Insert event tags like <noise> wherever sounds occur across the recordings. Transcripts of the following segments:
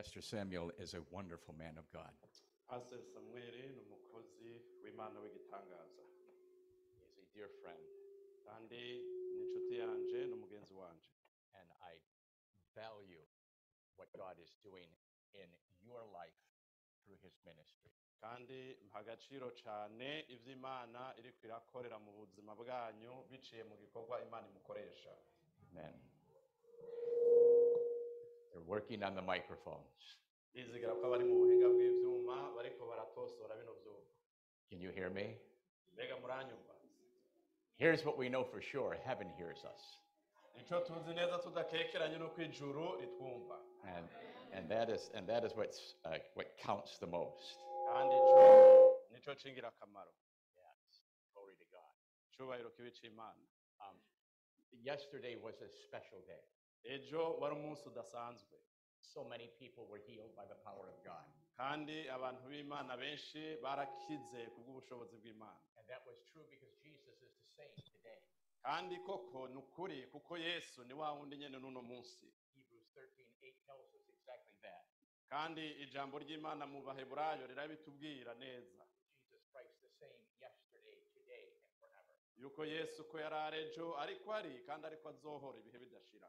Pastor Samuel is a wonderful man of God. pasiteri samweli ni umukozi w'imana w'igitangaza He's a dear friend, kandi ni inshuti yanje n'umugenzi wanje and I value what God is doing in your life through his ministry. kandi mpa agaciro cyane ibyo imana iri irakorera mu buzima bwanyu biciye mu gikorwa imana imukoresha Amen. They're working on the microphones. bizigera ko abari mu buhinga bw'ibyuma bariko baratosora bino byuma Can you hear me? Here's what we know for sure heaven hears us. icyo tuzi neza tudakekeranye no ku ijuru ritwumva And, and, that, is, and that is what's, uh, what counts the most. kandi icyo nicyo cy'ingirakamaro Yes. Glory to God. icyubahiro kibi cy'imana Um, yesterday was a special day. Ejo wari umunsi udasanzwe So many people were healed by the power of God. kandi abantu b'imana benshi barakize ku bw'ubushobozi bw'imana And that was true because Jesus is the same today. kandi koko ni ukuri kuko yesu ni wa wundi nyine n'uno munsi Hebrews 13 8 tells us exactly that. kandi ijambo ry'imana mu baheburayo rirabitubwira neza Jesus Christ the same yesterday, today, and forever. yuko yesu ko yari ari ejo ariko ari kandi ariko azohora ibihe bidashira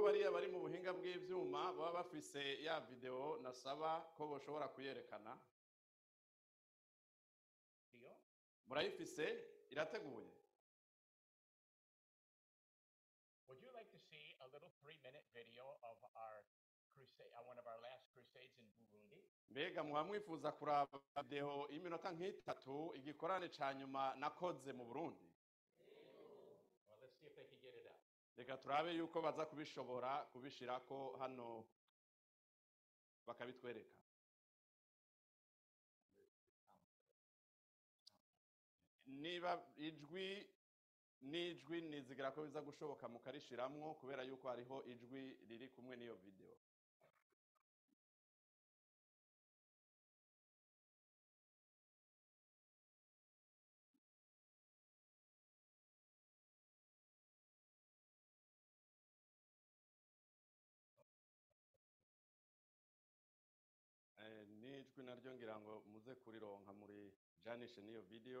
yuko bariya bari mu buhinga bw'ibyuma baba bafise ya videwo nasaba ko bashobora kuyerekana Video? murayifise irateguye Would you like to see a little three-minute video of our crusade, uh, one of our last crusades in Burundi? mbega muba mwifuza kuraba videwo y'iminota nk'itatu igikorane cya nyuma nakoze mu burundi Well, let's see if they can get it up. Reka turabe yuko baza kubishobora kubishirako hano bakabitwereka. Niba ijwi n'ijwi nizigira ko biza gushoboka mukarishiramwo kubera yuko hariho ijwi riri kumwe n'iyo video. n'ijwi naryo ngira ngo muze kurironka muri janishe n'iyo video.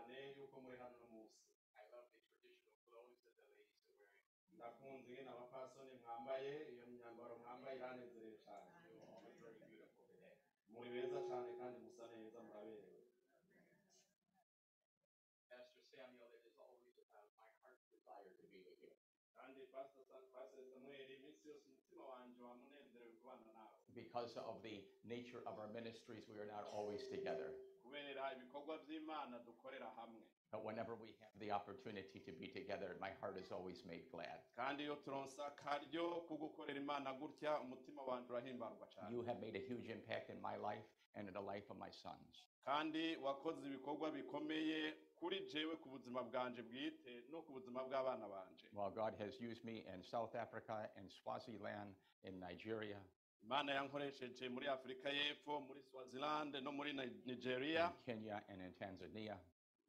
wearing. ndakunze ingene abapfasoni mwambaye iyo myambaro mwambaye iranezereye cane You're all very beautiful today. muri beza cane kandi musa neza muraberewe Pastor Samuel, it is always uh, my heart's desire to be with you kandi pastor Sa- pastor samuel iminsi yose umutima wanje wamunezerewe kubana nawe because of the nature of our ministries. We are not always together, kubera ibikorwa by'imana dukorera hamwe but whenever we have the opportunity to be together, my heart is always made glad. kandi iyo turonsa akaryo ko gukorera imana gutya umutima wanje urahimbarwa cane You have made a huge impact in my life and in the life of my sons. kandi wakoze ibikorwa bikomeye kuri jewe ku buzima bwanje bwite no ku buzima bw'abana banje While God has used me in South Africa and Swaziland, in Nigeria, imana yankoresheje muri afurika y'epfo muri swaziland no muri nigeria in Kenya, and in Tanzania.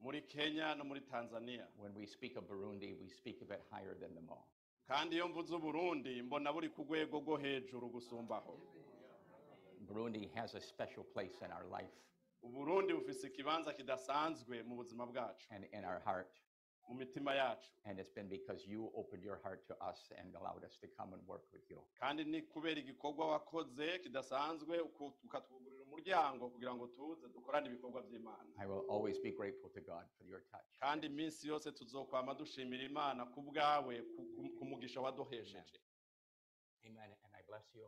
Muri kenya no muri tanzania When we speak of Burundi, we speak of it higher than them all. kandi iyo mvuze uburundi mbona buri ku rwego rwo hejuru gusumbaho Burundi has a special place in our life uburundi bufise ikibanza kidasanzwe mu buzima bwacu and in our heart. mu mitima yacu And it's been because you opened your heart to us and allowed us to come and work with you. kandi ni kubera igikorwa wakoze kidasanzwe ukatwugurira umuryango kugira ngo tuze dukorane ibikorwa by'imana I will always be grateful to God for your touch. kandi iminsi yose tuzokwama dushimira imana ku bwawe ku- ku- ku mugisha waduhesheje Amen. And I bless you.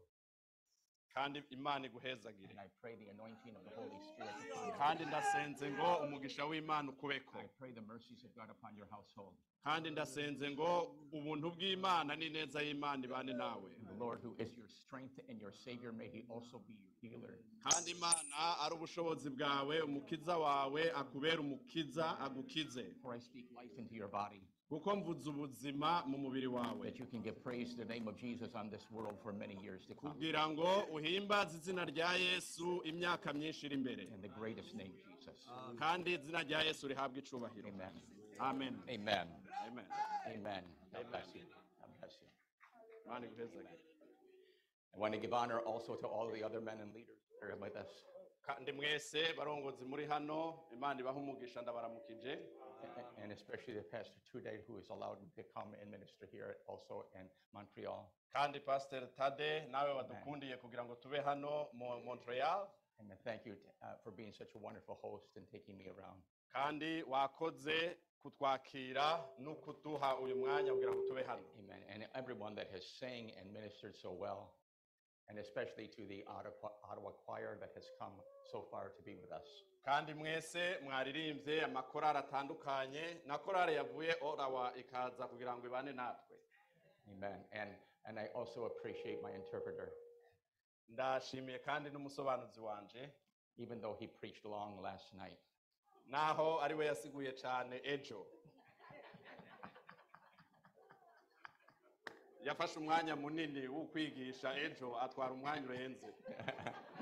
Kandi imana iguhezagire And I pray the anointing of the Holy Spirit upon you. kandi ndasenze ngo umugisha w'imana ukubeko I pray the mercies of God upon your household. kandi ndasenze ngo ubuntu bw'imana n'ineza y'imana ibane nawe And the Lord, who is your strength and your Savior, may He also be your healer. kandi imana ari ubushobozi bwawe umukiza wawe akubera umukiza agukize For I speak life into your body, kuko mvuze ubuzima mu mubiri wawe that you can give praise to the name of Jesus on this world for many years to come. kugira ngo uhimbaze izina rya yesu imyaka myinshi iri imbere In the greatest name, Jesus. kandi izina rya yesu rihabwa icubahiro Amen. amen Amen. amen Amen. God bless you. God bless you. I want to give honor also to all the other men and leaders that are with us. kandi mwese barongozi muri hano imana ibaha umugisha ndabaramukije a- and especially the Pastor Tude, who is allowed to come and minister here also in Montreal. kandi pasiteri tade nawe wadukundiye kugira ngo tube hano mu montreal And I thank you uh, for being such a wonderful host and taking me around. kandi wakoze kutwakira no kuduha uyu mwanya kugira ngo tube hano Amen. And everyone that has sang and ministered so well, and especially to the Ottawa, Ottawa choir that has come so far to be with us. Kandi mwese mwaririmbye amakorari atandukanye na korari yavuye orawa ikaza kugira ngo ibane natwe. Amen. And and I also appreciate my interpreter, ndashimiye kandi n'umusobanuzi wanje. Even though he preached long last night. naho ari we yasiguye cyane ejo. Yafashe umwanya munini wo kwigisha ejo atwara umwanya urenze. <laughs>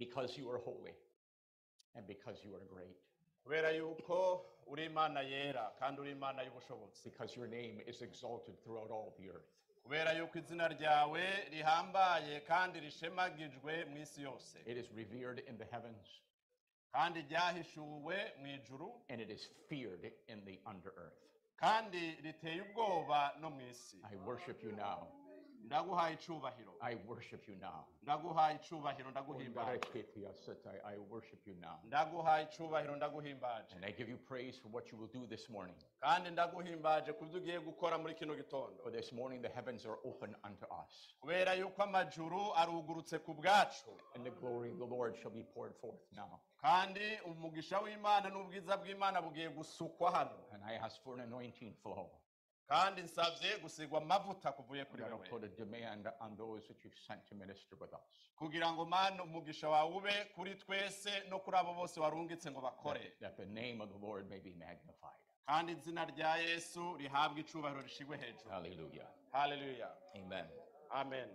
because you are holy and because you are great, kubera yuko uri imana yera kandi uri imana y'ubushobozi because your name is exalted throughout all the earth. kubera yuko izina ryawe rihambaye kandi rishemagijwe mu isi yose It is revered in the heavens kandi ryahishuwe mu ijuru and it is feared in the under earth. kandi riteye ubwoba no mu isi I worship you now. Ndaguhaye icubahiro I worship you now. ndaguhaye icubahiro ndaguhimbaje oh, I worship you now. ndaguhaye icubahiro ndaguhimbaje And I give you praise for what you will do this morning. kandi ndaguhimbaje ku byo ugiye gukora muri kino gitondo For this morning, the heavens are open unto us, kubera yuko amajuru arugurutse ku bwacu and the glory of the Lord shall be poured forth now. kandi umugisha w'imana n'ubwiza bw'imana bugiye gusukwa hano And I ask for an anointing flow. Kandi nsabye gusigwa amavuta kuvuye kuri wewe put a demand on those that you've sent to minister with us. kugira ngo mana umugisha wawe ube kuri twese no kuri abo bose warungitse ngo bakore That, that the name of the Lord may be magnified. kandi izina rya yesu rihabwe icubahiro rishigwe hejuru Hallelujah. haleluya Amen. amen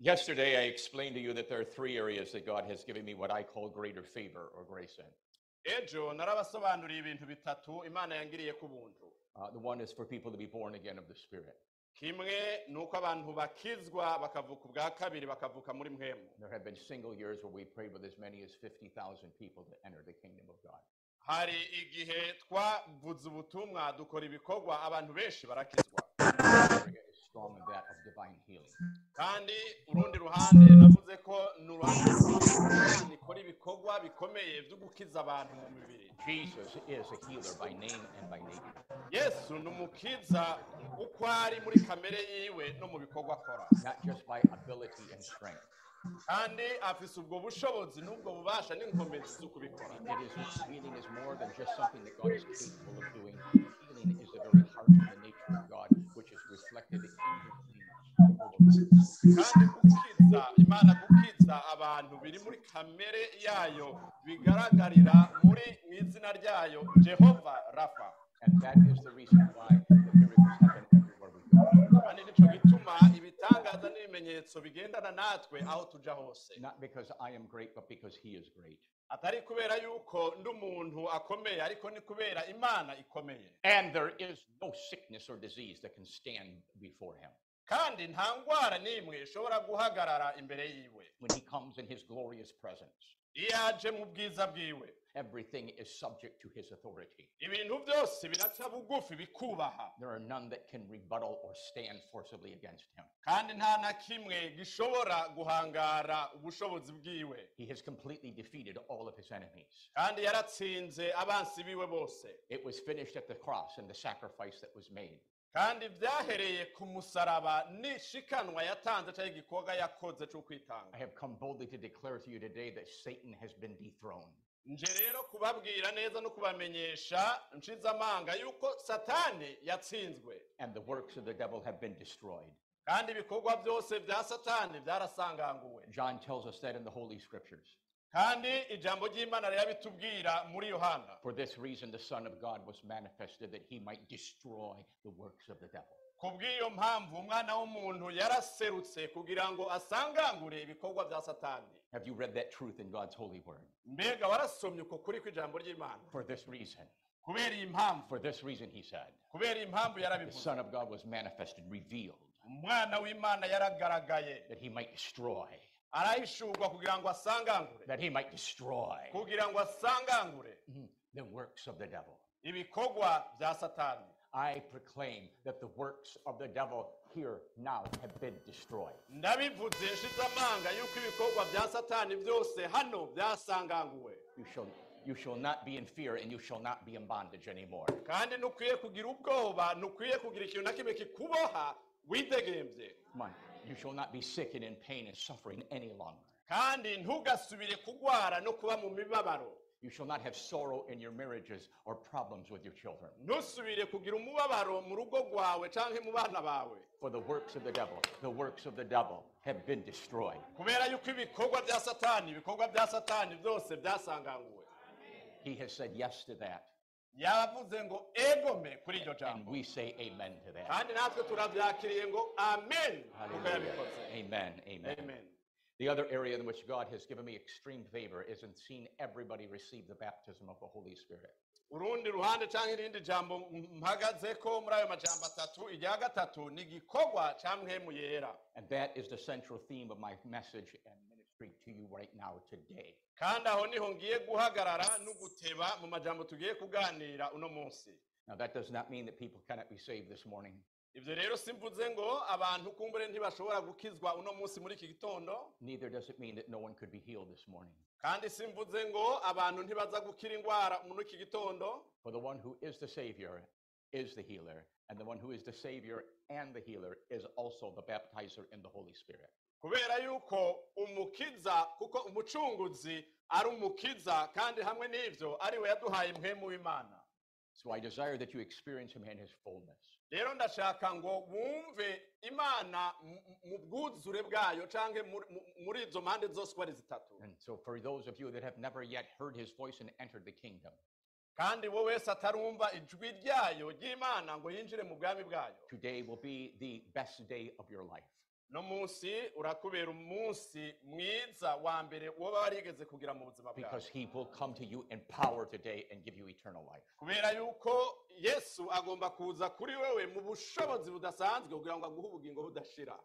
Yesterday, I explained to you that there are three areas that God has given me what I call greater favor or grace in. ejo narabasobanuriye ibintu bitatu imana yangiriye ku buntu Uh, the one is for people to be born again of the Spirit. kimwe ni abantu bakizwa bakavuka ubwa kabiri bakavuka muri mwemu There have been single years where we prayed with as many as 50,000 people to enter the kingdom of God. hari igihe twavuze ubutumwa dukora ibikorwa abantu benshi barakizwa area is strong in that of divine healing. kandi urundi ruhande navuze ko ni uruhande rw'Imana ikora ibikorwa bikomeye byo gukiza abantu mu mibiri Jesus is a healer by name and by nature. Yesu ni umukiza uko ari muri kamere yiwe no mu bikorwa akora not just by ability and strength. kandi afise ubwo bushobozi n'ubwo bubasha n'inkomezi zo kubikora It is healing is more than just something that God is capable of doing. Healing is the very heart of the nature of God, which is reflected in cleanness. kandi gukiza imana gukiza abantu biri muri kamere yayo bigaragarira muri mu izina ryayo jehova rafa And that is the reason why the miracles happen everywhere we go. kandi nicyo gituma ibitangaza n'ibimenyetso bigendana natwe aho tuja hose Not because I am great, but because He is great. atari kubera yuko ndi umuntu akomeye ariko ni kubera imana ikomeye And there is no sickness or disease that can stand before Him. kandi nta ndwara n'imwe ishobora guhagarara imbere yiwe When He comes in His glorious presence, iyo aje mu bwiza bwiwe everything is subject to His authority. ibintu byose biraca bugufi bikubaha There are none that can rebuttal or stand forcibly against Him. kandi nta na kimwe gishobora guhangara ubushobozi bwiwe He has completely defeated all of his enemies. kandi yaratsinze abansi biwe bose It was finished at the cross and the sacrifice that was made. kandi byahereye ku musaraba n'ishikanwa yatanze cyangwa igikorwa yakoze cyo kwitanga I have come boldly to declare to you today that Satan has been dethroned. Nje rero kubabwira neza no kubamenyesha nshize amanga yuko satani yatsinzwe and the works of the devil have been destroyed. kandi ibikorwa byose bya satani byarasanganguwe John tells us that in the Holy Scriptures. kandi ijambo ry'imana rirabitubwira muri yohana For this reason, the Son of God was manifested that he might destroy the works of the devil. ku bw'iyo mpamvu umwana w'umuntu yaraserutse kugira ngo asangangure ibikorwa bya satani Have you read that truth in God's holy word? mbega warasomye uko kuri kw'ijambo ry'imana. For this reason, kubera iyi mpamvu for this reason, he said, kubera iyi mpamvu the yarabivuze Son of God was manifested, revealed, umwana w'imana yaragaragaye. that he might destroy, arahishurwa kugira ngo asangangure. that he might destroy kugira ngo asangangure. Mhm, the works of the devil. ibikorwa bya satani. I proclaim that the works of the devil here now have been destroyed. ndabivuze nshize amanga yuko ibikorwa bya satani byose hano byasanganguwe You shall, you shall not be in fear and you shall not be in bondage anymore. kandi ntukwiye kugira ubwoba ntukwiye kugira ikintu na kimwe kikuboha widegembye Come on. You shall not be sick and in pain and suffering any longer. kandi ntugasubire kugwara no kuba mu mibabaro You shall not have sorrow in your marriages or problems with your children. ntusubire kugira umubabaro mu rugo rwawe cyangwa mu bana bawe For the works of the devil, the works of the devil have been destroyed. kubera yuko ibikorwa bya satani ibikorwa bya satani byose byasanganguwe He has said yes to that. yavuze ngo egome kuri iryo And we say amen to that. kandi natwe turabyakiriye ngo amen kuko Hallelujah. yabikoze Amen. Amen. amen The other area in which God has given me extreme favor is in seeing everybody receive the baptism of the Holy Spirit. urundi ruhande cyangwa irindi jambo mpagaze ko muri ayo majambo atatu irya gatatu ni igikorwa cya mwemu yera And that is the central theme of my message and ministry to you right now today. kandi aho niho ngiye guhagarara no guteba mu majambo tugiye kuganira uno munsi Now, that does not mean that people cannot be saved this morning. Ibyo rero simvuze ngo abantu kumbure ntibashobora gukizwa uno munsi muri iki gitondo Neither does it mean that no one could be healed this morning. kandi simvuze ngo abantu ntibaza gukira indwara muri iki gitondo For the one who is the Savior is the healer, and the one who is the Savior and the healer is also the baptizer in the Holy Spirit. kubera yuko umukiza kuko umucunguzi ari umukiza kandi hamwe n'ibyo ari we yaduhaye impwemu w'imana So I desire that you experience Him in His fullness. rero ndashaka ngo wumve imana mu- bwuzure bwayo muri- muri izo mpande zose uko ari zitatu And so, for those of you that have never yet heard His voice and entered the kingdom, kandi wowe wese atarumva ijwi ryayo ry'imana ngo yinjire mu bwami bwayo today will be the best day of your life. No munsi urakubera umunsi mwiza wa mbere woba warigeze kugira mu buzima bwawe because he will come to you in power today and give you eternal life. kubera yuko yesu agomba kuza kuri wewe mu bushobozi budasanzwe kugira ngo aguhe ubugingo budashira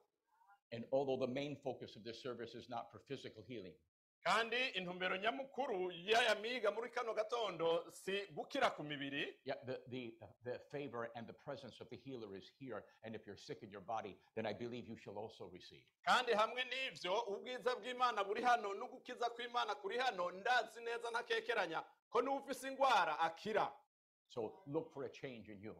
And although the main focus of this service is not for physical healing, kandi intumbero nyamukuru y'aya miga muri kano gatondo si gukira ku mibiri yeah, the, the, the favor and the presence of the healer is here. And if you're sick in your body, then I believe you shall also receive. kandi hamwe n'ivyo ubwiza bw'imana buri hano n'ugukiza kw'imana kuri hano ndazi neza ntakekeranya ko n'ufise ingwara akira So look for a change in you.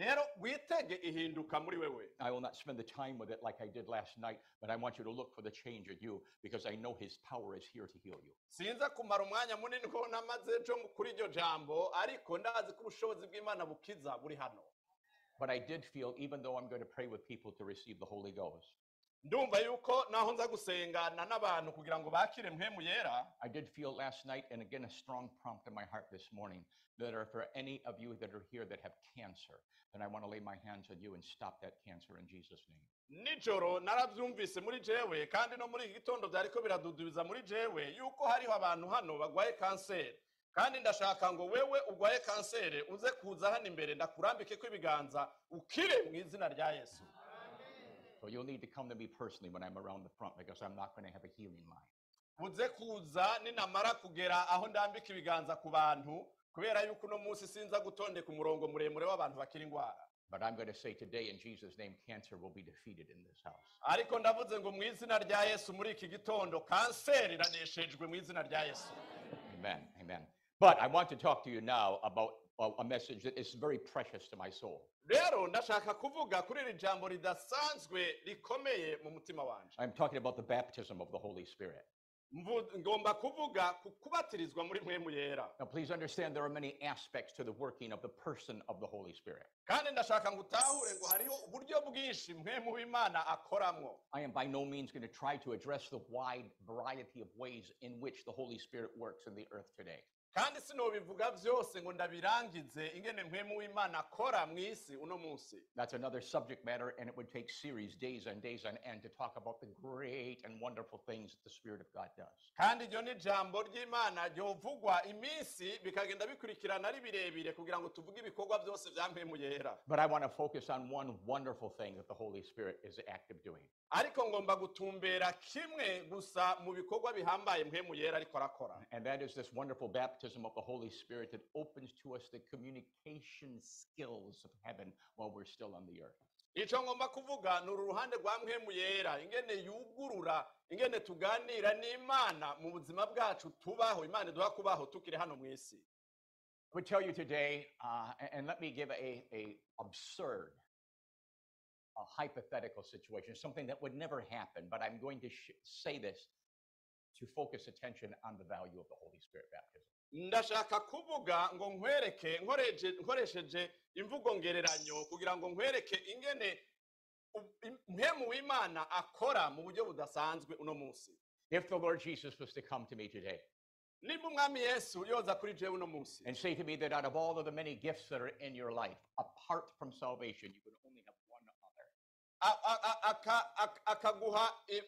Rero witege ihinduka muri wewe I will not spend the time with it like I did last night, but I want you to look for the change in you because I know his power is here to heal you. sinza kumara umwanya munini ko namaze ejo kuri iryo jambo ariko ndazi ko ubushobozi bw'imana bukiza buri hano But I did feel, even though I'm going to pray with people to receive the Holy Ghost, ndumva yuko naho nza gusengana n'abantu kugira ngo bakire mpemu yera. I did feel last night, and again, a strong prompt in my heart this morning, that are for any of you that are here that have cancer, then I want to lay my hands on you and stop that cancer in Jesus' name. nijoro narabyumvise muri jewe kandi no muri iki gitondo byariko biradudubiza muri jewe yuko hariho abantu hano bagwaye kanseri. Kandi ndashaka ngo wewe ugwaye kanseri uze kuza hano imbere ndakurambike ko ibiganza ukire mu izina rya yesu. So you'll need to come to me personally when I'm around the front because I'm not going to have a healing line. uze kuza ninamara kugera aho ndambika ibiganza ku bantu kubera yuko uno munsi sinza gutondeka umurongo muremure w'abantu bakira indwara But I'm going to say today, in Jesus' name, cancer will be defeated in this house. ariko ndavuze ngo mu izina rya yesu muri iki gitondo kanseri iraneshejwe mu izina rya yesu Amen. Amen. But I want to talk to you now about a, a message that is very precious to my soul. Rero ndashaka kuvuga kuri iri jambo ridasanzwe rikomeye mu mutima wanje I'm talking about the baptism of the Holy Spirit. Mvu- ngomba kuvuga ku kubatirizwa muri yera Now, please understand there are many aspects to the working of the person of the Holy Spirit. kandi ndashaka ngo utahure ngo hariho uburyo bwinshi w'imana akoramwo I am by no means going to try to address the wide variety of ways in which the Holy Spirit works in the earth today. Kandi sinobivuga byose ngo ndabirangize ingene w'imana akora mu isi uno munsi That's another subject matter, and it would take series, days and days on end, to talk about the great and wonderful things that the Spirit of God does. kandi iryo ni ijambo ry'imana ryovugwa iminsi bikagenda bikurikirana ari birebire kugira ngo tuvuge ibikorwa byose bya yera But I want to focus on one wonderful thing that the Holy Spirit is active doing. ariko ngomba gutumbera kimwe gusa mu bikorwa bihambaye yera ariko arakora And that is this wonderful baptism of the Holy Spirit that opens to us the communication skills of heaven while we're still on the earth. icyo ngomba kuvuga ni uru ruhande rwa mpemu yera. Ingene yugurura ingene tuganira n'imana mu buzima bwacu tubaho. Imana iduha kubaho tukiri hano mu isi. I would tell you today, uh, and let me give a, a absurd, a hypothetical situation, something that would never happen, but I'm going to sh- say this to focus attention on the value of the Holy Spirit baptism. ndashaka kuvuga ngo nkwereke nkoresheje imvugo ngereranyo kugira ngo nkwereke ingene mpemu w'imana akora mu buryo budasanzwe uno munsi If the Lord Jesus was to come to me today niba umwami yesu yoza kuri jewe uno munsi and say to me that out of all of the many gifts that are in your life, apart from salvation, you could only have one other. akaguha eh,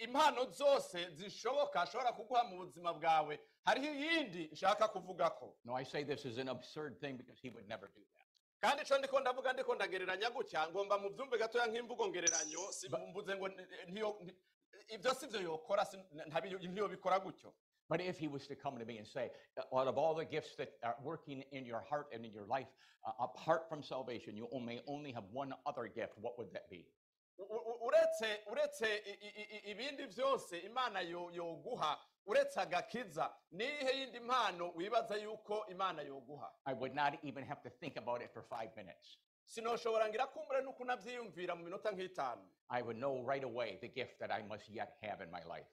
impano zose zishoboka ashobora kuguha mu buzima bwawe. Hariho iyindi nshaka kuvuga ko No, I say this is an absurd thing because he would never do that. kandi icyo ndiko ndavuga ndiko ndagereranya gutya ngomba mu byumve gatoya nk'imvugo ngereranyo mvuze ngo ntiyo ibyo si byo yokora ntiyobikora gutyo. But if he was to come to me and say, uh, out of all the gifts that are working in your heart and in your life, uh, apart from salvation, you may only have one other gift, what would that be? Uretse uretse ibindi byose imana yo- yoguha uretse agakiza nihe yindi mpano wibaza yuko imana yoguha I would not even have to think about it for five minutes. sinoshobora ngira kumbure nuko unabyiyumvira mu minota nk'itanu I would know right away the gift that I must yet have in my life.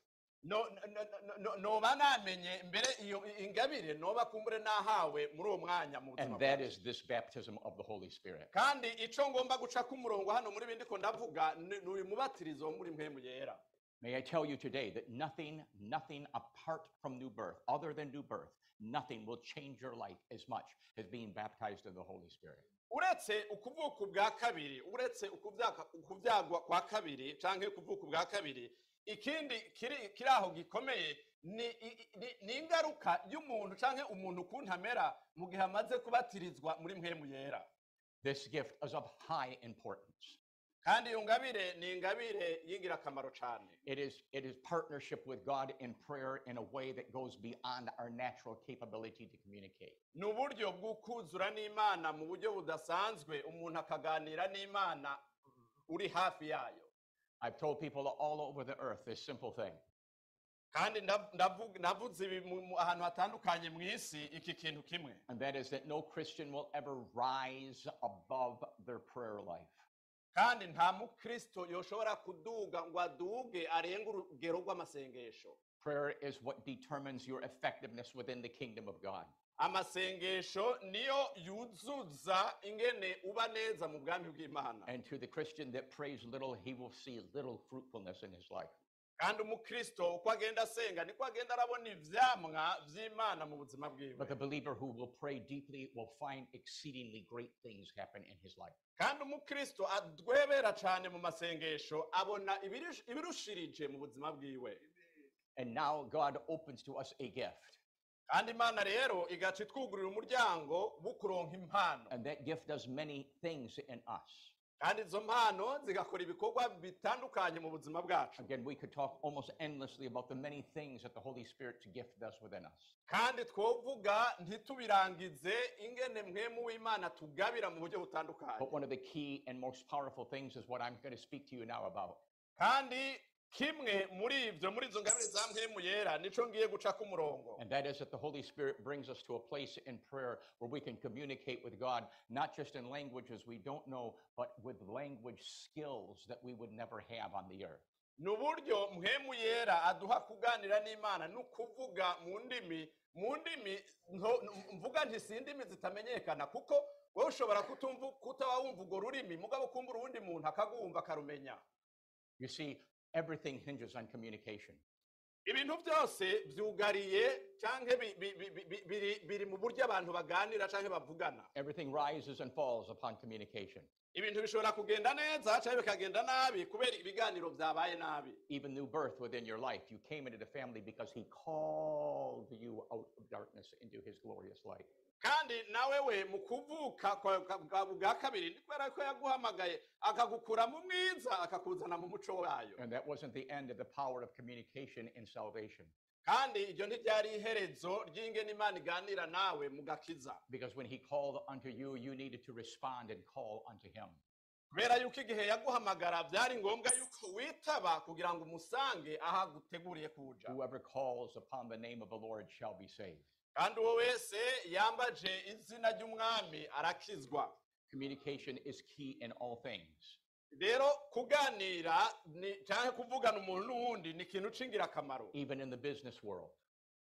And that is this baptism of the Holy Spirit. kandi icyo ngomba guca k'umurongo hano muri bindi ko ndavuga ni uyu mubatirizo muri mpemu yera May I tell you today that nothing, nothing apart from new birth, other than new birth, nothing will change your life as much as being baptized in the Holy Spirit. uretse ukuvuka ubwa kabiri uretse ukuvyagwa kwa kabiri canke ukuvuka ubwa kabiri ikindi kiri aho gikomeye ni ingaruka y'umuntu canke umuntu ukuntu amera mu gihe amaze kubatirizwa muri mpemu yera This gift is of high importance. kandi iyo ngabire ni ingabire y'ingirakamaro cane It is, it is partnership with God in prayer in a way that goes beyond our natural capability to communicate. ni uburyo bw'ukuzura n'imana mu buryo budasanzwe umuntu akaganira n'imana uri hafi yayo I've told people all over the earth this simple thing. kandi navuze ibi mu- mu- ahantu hatandukanye mu isi iki kintu kimwe And that is that no Christian will ever rise above their prayer life. kandi nta mukristo yoshobora kuduga ngo aduge arenge urugero rw'amasengesho Prayer is what determines your effectiveness within the kingdom of God. Amasengesho niyo yuzuza ingene uba neza mu bwami bw'imana And to the Christian that prays little, he will see little fruitfulness in his life. kandi umukristo uko agenda asenga niko agenda arabona ivyamwa vy'imana mu buzima bwiwe But the believer who will pray deeply will find exceedingly great things happen in his life. kandi umukristo adwebera cane mu masengesho abona ibirushirije mu buzima bwiwe And now God opens to us a gift. Kandi imana rero igaca itwugurira umuryango wo kuronka impano And that gift does many things in us. kandi izo mpano zigakora ibikorwa bitandukanye mu buzima bwacu Again, we could talk almost endlessly about the many things that the Holy Spirit's gift does within us. kandi twovuga ntitubirangize ingene mwemu w'imana tugabira mu buryo butandukanye But one of the key and most powerful things is what I'm going to speak to you now about. kandi kimwe muri ibyo muri izo ngabire za mwemu yera nico ngiye guca ku murongo And that is that the Holy Spirit brings us to a place in prayer where we can communicate with God, not just in languages we don't know, but with language skills that we would never have on the earth. ni uburyo mwemu yera aduha kuganira n'imana ni ukuvuga mu ndimi mu ndimi mvuga nti si indimi zitamenyekana kuko wowe ushobora kutumva kutaba wumva urwo rurimi mugabo uwundi muntu akagumva akarumenya You see, everything hinges on communication. ibintu byose byugariye cyangwa bi- bi- bi- bi- bi- biri biri mu buryo abantu baganira cyangwa bavugana Everything rises and falls upon communication. Ibintu bishobora kugenda neza cyangwa bikagenda nabi kubera ibiganiro byabaye nabi Even new birth within your life, you came into the family because He called you out of darkness into His glorious light. kandi nawe we mu kuvuka kwa- kwa- bwa bwa kabiri ni kubera ko yaguhamagaye akagukura mu mwiza akakuzana mu muco wayo And that wasn't the end of the power of communication in salvation. Kandi iryo ntiryari iherezo ry'ingene imana iganira nawe mu gakiza Because when He called unto you, you needed to respond and call unto Him. kubera yuko igihe yaguhamagara byari ngombwa yuko witaba kugira ngo umusange aho aguteguriye kuja Whoever calls upon the name of the Lord shall be saved. kandi uwo wese yambaje izina ry'umwami arakizwa Communication is key in all things. Rero kuganira ni cyangwa kuvugana umuntu n'uwundi ni ikintu c'ingirakamaro even in the business world.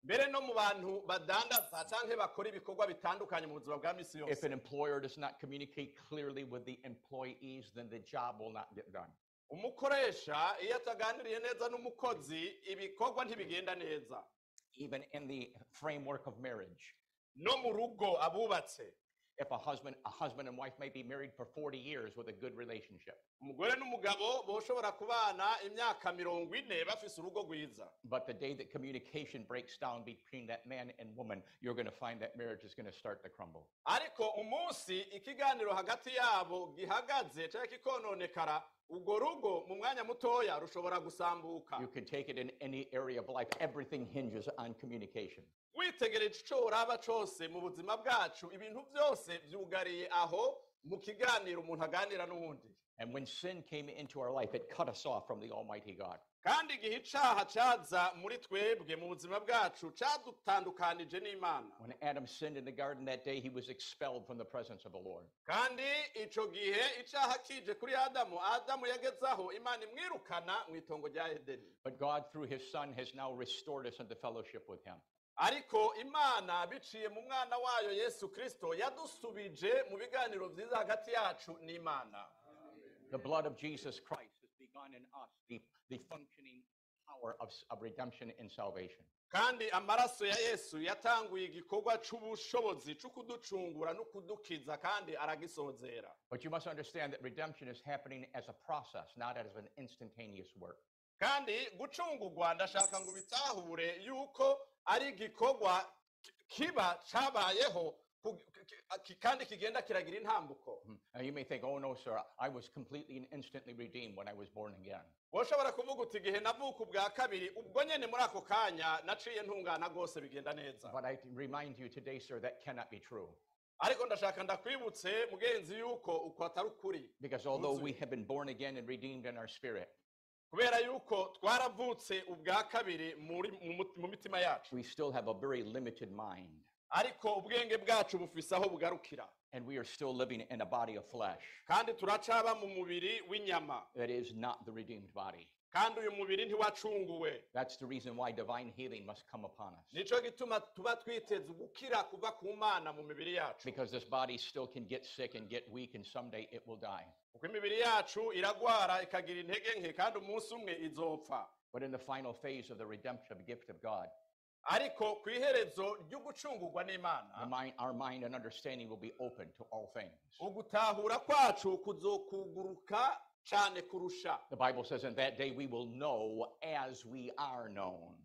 mbere no mu bantu badandaza cyangwa bakora ibikorwa bitandukanye mu buzima bwa misi If yose an employer does not communicate clearly with the employees, then the job will not get done. umukoresha iyo ataganiriye neza n'umukozi ibikorwa ntibigenda neza Even in the framework of marriage. no mu rugo abubatse If a husband, a husband and wife may be married for 40 years with a good relationship, umugore n'umugabo boshobora kubana imyaka mirongo ine bafise urugo rwiza. But the day that communication breaks down between that man and woman, you're going to find that marriage is going to start to crumble. ariko umunsi ikiganiro hagati yabo gihagaze cyangwa kikononekara urwo rugo mu mwanya mutoya rushobora gusambuka You can take it in any area of life. Everything hinges on communication. witegereje ico uraba cose mu buzima bwacu ibintu byose byugariye aho mu kiganiro umuntu aganira n'uwundi And when sin came into our life, it cut us off from the Almighty God. Kandi igihe icaha caza muri twebwe mu buzima bwacu cadutandukanije n'imana When Adam sinned in the garden that day, he was expelled from the presence of the Lord. kandi ico gihe icaha kije kuri adamu adamu yagezaho imana imwirukana mu itongo rya edeni But God, through his Son, has now restored us into fellowship with him. ariko imana biciye mu mwana wayo yesu kristo yadusubije mu biganiro byiza hagati yacu n'imana The blood of Jesus Christ begun in us the, the functioning power of, of redemption and salvation. kandi amaraso ya yesu yatanguye igikorwa c'ubushobozi co kuducungura no kudukiza kandi aragisozera But you must understand that redemption is happening as a process, not as an instantaneous work. kandi gucungurwa ndashaka ngo bitahure yuko ari igikorwa ki- kiba ki- kandi kigenda kiragira intambuko Mhm. Now you may think, oh no, sir, I was completely and instantly redeemed when I was born again. woshobora kuvuga uti igihe navuka ubwa kabiri ubwo nyene muri ako kanya naciye ntungana rwose bigenda neza But I remind you today, sir, that cannot be true. ariko ndashaka ndakwibutse mugenzi yuko uko atari ukuri Because although we have been born again and redeemed in our spirit, kubera yuko twaravutse ubwa kabiri muri mu mut- mu mitima yacu we still have a very limited mind. Ariko ubwenge bwacu bufise aho bugarukira And we are still living in a body of flesh kandi turacaba mu mubiri w'inyama that is not the redeemed body. kandi uyu mubiri ntiwacunguwe That's the reason why divine healing must come upon us. nico gituma tuba twiteze gukira kuva ku mana mu mibiri yacu Because this body still can get sick and get weak, and someday it will die. kuko imibiri yacu iragwara ikagira intege nke kandi umunsi umwe izopfa But in the final phase of the redemption gift of God, ariko ku iherezo ry'ugucungurwa the n'imana our mind and understanding will be open to all things. ugutahura kwacu kuzokuguruka cyane kurusha The Bible says, In that day we will know as we are known.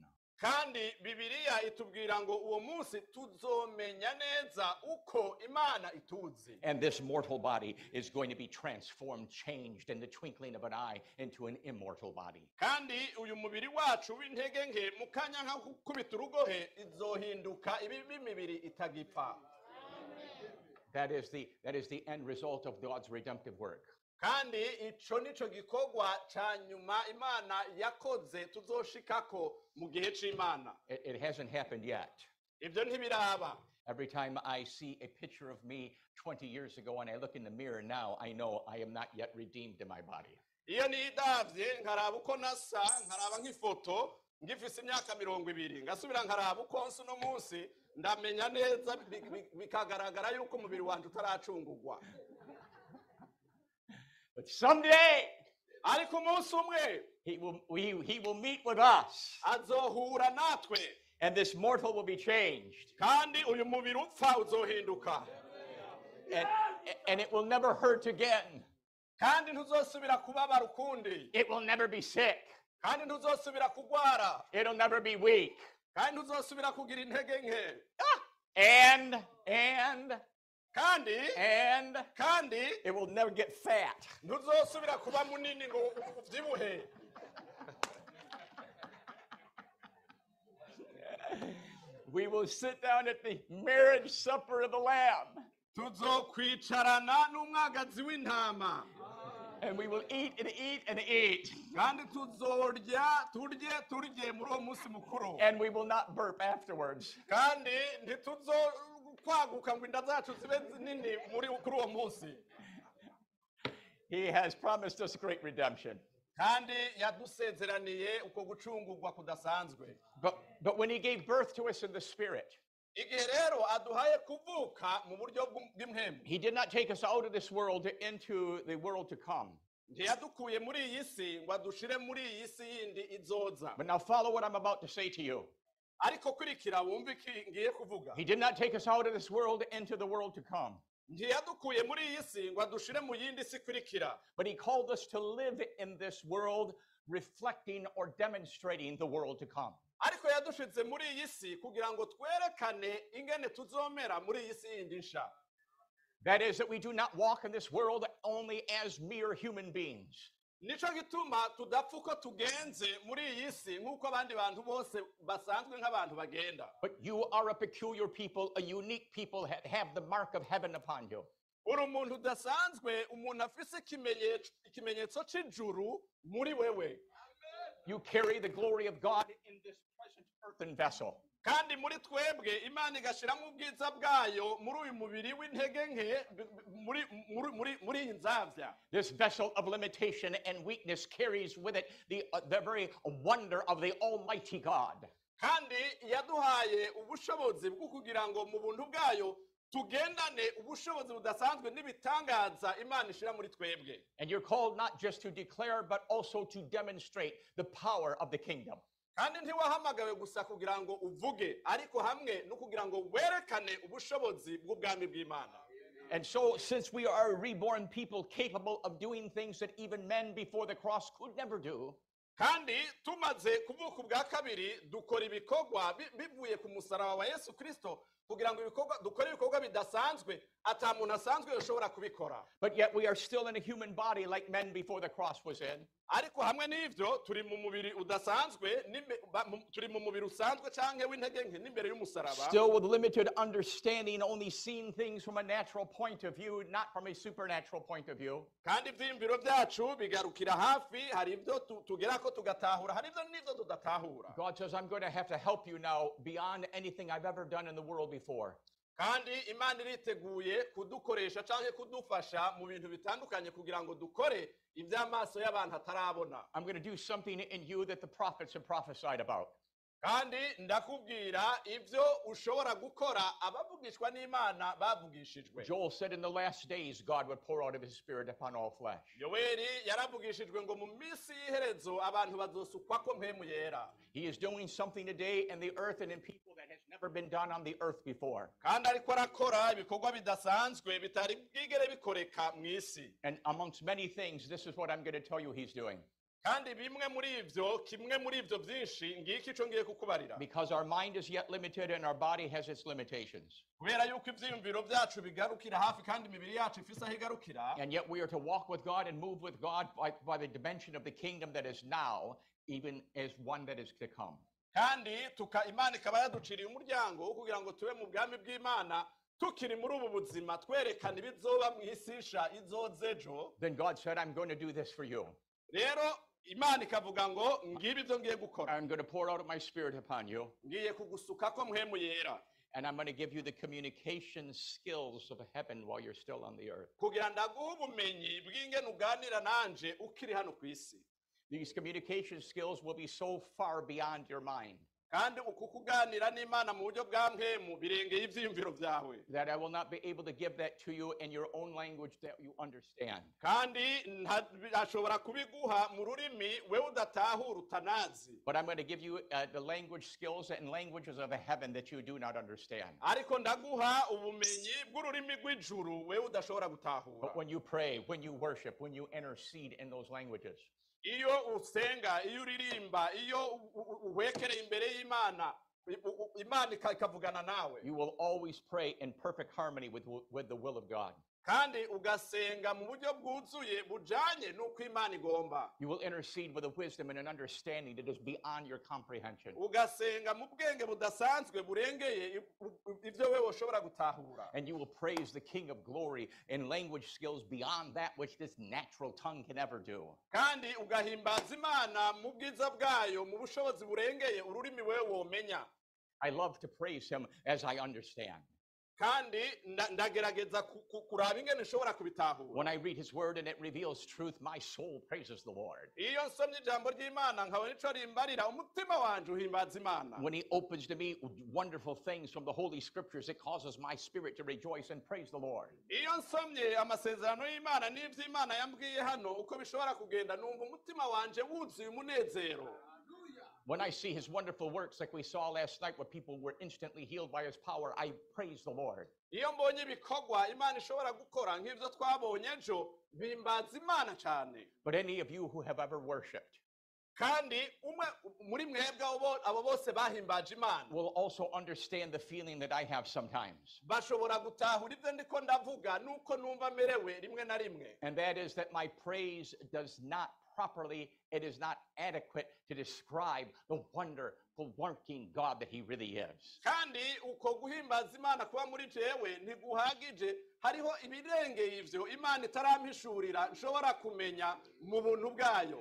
Kandi bibiliya itubwira ngo uwo munsi tuzomenya neza uko imana ituzi And this mortal body is going to be transformed, changed in the twinkling of an eye into an immortal body. kandi uyu mubiri wacu w'intege nke mu kanya nka gukubita urugohe izohinduka ibi b'imibiri itagipfa That is the that is the end result of God's redemptive work. Kandi ico nico gikorwa ca nyuma imana yakoze tuzoshikako mu gihe c'imana It, hasn't happened yet. ibyo ntibiraba Every time I see a picture of me 20 years ago and I look in the mirror now, I know I am not yet redeemed in my body. iyo nidavye nkaraba uko nasa nkaraba nk'ifoto ngifise imyaka mirongo ibiri ngasubira nkaraba uko nsa uno munsi ndamenya neza bi- bi- bikagaragara yuko umubiri wanje utaracungurwa But someday umwe he will, we, he will meet with us azohura natwe and this mortal will be changed. kandi uyu mubiri upfa uzohinduka And, and it will never hurt again. kandi ntuzosubira kubabara ukundi It will never be sick. kandi ntuzosubira kugwara It'll never be weak. kandi ntuzosubira kugira intege nke ah! And, and, kandi and kandi it will never get fat. ntuzosubira kuba munini ngo ubyibuhe We will sit down at the marriage supper of the Lamb tuzokwicarana n'umwagazi w'intama and we will eat and eat and eat. kandi tuzorya turye turye muri uwo munsi mukuru And we will not burp afterwards. Ntituzokwaguka ngo inda zacu zibe nini muri kuri uwo munsi He has promised us great redemption. kandi yadusezeraniye uko gucungurwa kudasanzwe But, but when he gave birth to us in the Spirit, igihe rero aduhaye kuvuka mu buryo bw'impemu he did not take us out of this world into the world to come. ntiyadukuye muri iyi si ngo adushire muri iyi si yindi izoza But now follow what I'm about to say to you. Ariko kurikira iki ngiye kuvuga He did not take us out of this world into the world to come. ntiyadukuye muri iyi si ngo adushire mu yindi si ikurikira But he called us to live in this world, reflecting or demonstrating the world to come. ariko yadushize muri iyi si kugira ngo twerekane ingene tuzomera muri iyi si yindi nsha That is, that we do not walk in this world only as mere human beings. Nico gituma tugenze muri iyi si nk'uko abandi bantu bose basanzwe nk'abantu bagenda But you are a peculiar people, a unique people, that have the mark of heaven upon you. uri umuntu udasanzwe umuntu afise ikimenyetso ikimenyetso c'ijuru muri wewe You carry the glory of God in this present earthen vessel. Kandi muri twebwe imana ubwiza bwayo muri uyu mubiri w'intege nke muri muri- muri- muri iyi nzavya This vessel of limitation and weakness carries with it the, uh, the very wonder of the Almighty God. kandi yaduhaye ubushobozi bwo kugira ngo mu buntu bwayo tugendane ubushobozi budasanzwe n'ibitangaza imana ishira muri twebwe And you're called not just to declare, but also to demonstrate the power of the kingdom. Kandi ntiwahamagawe gusa kugira ngo uvuge ariko hamwe no kugira ngo werekane ubushobozi bw'ubwami bw'imana. And so, since we are a reborn people capable of doing things that even men before the cross could never do, kandi tumaze kuvuka ubwa kabiri dukora ibikorwa bivuye ku musaraba wa yesu kirisito kugira ngo ibikorwa dukore ibikorwa bidasanzwe ata muntu asanzwe yoshobora kubikora but yet we are still in a human body like men before the cross was in. ariko hamwe n'ivyo turi mu mubiri udasanzwe n'imbe- ba- mu- turi mu mubiri usanzwe canke w'intege nke n'imbere y'umusaraba Still with limited understanding, only seeing things from a natural point of view, not from a supernatural point of view. kandi ivyiyumviro vyacu bigarukira hafi hari ivyo tugerako tugatahura hari ivyo n'ivyo tudatahura God says, I'm going to have to help you now beyond anything I've ever done in the world before. Kandi imana iriteguye kudukoresha canke kudufasha mu bintu bitandukanye kugira ngo dukore ivy'amaso y'abantu atarabona I'm going to do something in you that the prophets have prophesied about. Kandi ndakubwira ivyo ushobora gukora abavugishwa n'imana bavugishijwe Joel said in the last days, God would pour out of his spirit upon all flesh. yoweri yaravugishijwe ngo mu minsi y'iherezo abantu bazosukwako mpemu yera He is doing something today in the earth and in people that has never been done on the earth before. kandi ariko arakora ibikorwa bidasanzwe bitari bwigere bikoreka mu isi And amongst many things, this is what I'm going to tell you he's doing. Kandi bimwe muri ivyo kimwe muri ivyo vyinshi ngiki ico ngiye kukubarira Because our mind is yet limited and our body has its limitations. kubera yuko ivyiyumviro vyacu bigarukira hafi kandi imibiri yacu ifise aho igarukira And yet we are to walk with God and move with God by, by the dimension of the kingdom that is now, even as one that is to come. kandi tuka imana ikaba yaduciriye umuryango wo kugira ngo tube mu bwami bw'imana tukiri muri ubu buzima twerekana ibizoba mu ejo Then God said, I'm going to do this for you. rero imana ikavuga ngo ngibi ibyo ngiye gukora I'm going to pour out of my spirit upon you. ngiye kugusukako mpemu yera And I'm going to give you the communication skills of heaven while you're still on the earth. kugira ndaguhe ubumenyi bw'ingene uganira nanje ukiri hano ku isi These communication skills will be so far beyond your mind kandi uku kuganira n'imana mu buryo bwa mpemu birengeye ivyiyumviro vyawe that I will not be able to give that to you in your own language that you understand. kandi ashobora kubiguha mu rurimi wewe udatahura utanazi But I'm going to give you uh, the language skills and languages of heaven that you do not understand. ariko ndaguha ubumenyi bw'ururimi rw'ijuru wewe udashobora gutahura But when you pray, when you worship, when you intercede in those languages, iyo usenga iyo uririmba iyo imbere y'imana imana ikavugana nawe you will always pray in perfect harmony with, with the will of God. Kandi ugasenga mu buryo bwuzuye bujanye n'uko imana igomba You will intercede with a wisdom and an understanding that is beyond your comprehension. ugasenga mu bwenge budasanzwe burengeye ibyo wewe ushobora gutahura And you will praise the King of glory in language skills beyond that which this natural tongue can ever do. kandi ugahimbaza imana mu bwiza bwayo mu bushobozi burengeye ururimi wewe womenya I love to praise him as I understand. Kandi ndagerageza ku- ku- kuraba ingene ushobora kubitahura When I read his word and it reveals truth, my soul praises the Lord. iyo nsomye ijambo ry'imana nkabona ico rimbarira umutima wanje uhimbaza imana When he opens to me wonderful things from the Holy Scriptures, it causes my spirit to rejoice and praise the Lord. iyo nsomye amasezerano y'imana n'ivyo imana yambwiye hano uko bishobora kugenda numva umutima wanje wuzuye umunezero When I see his wonderful works, like we saw last night, where people were instantly healed by his power, I praise the Lord. iyo mbonye ibikorwa imana ishobora gukora nk'ivyo twabonye ejo bimbaza imana cane But any of you who have ever worshiped kandi umwe muri mwebwe abo bose bahimbaje imana will also understand the feeling that I have sometimes. bashobora gutahura ibyo ndiko ndavuga nuko numva merewe rimwe na rimwe And that is that my praise does not properly, it is not adequate to describe the wonderful working God that he really is. kandi uko guhimbaza imana kuba muri jewe ntiguhagije hariho ibirengeye ivyo imana itarampishurira nshobora kumenya mu buntu bwayo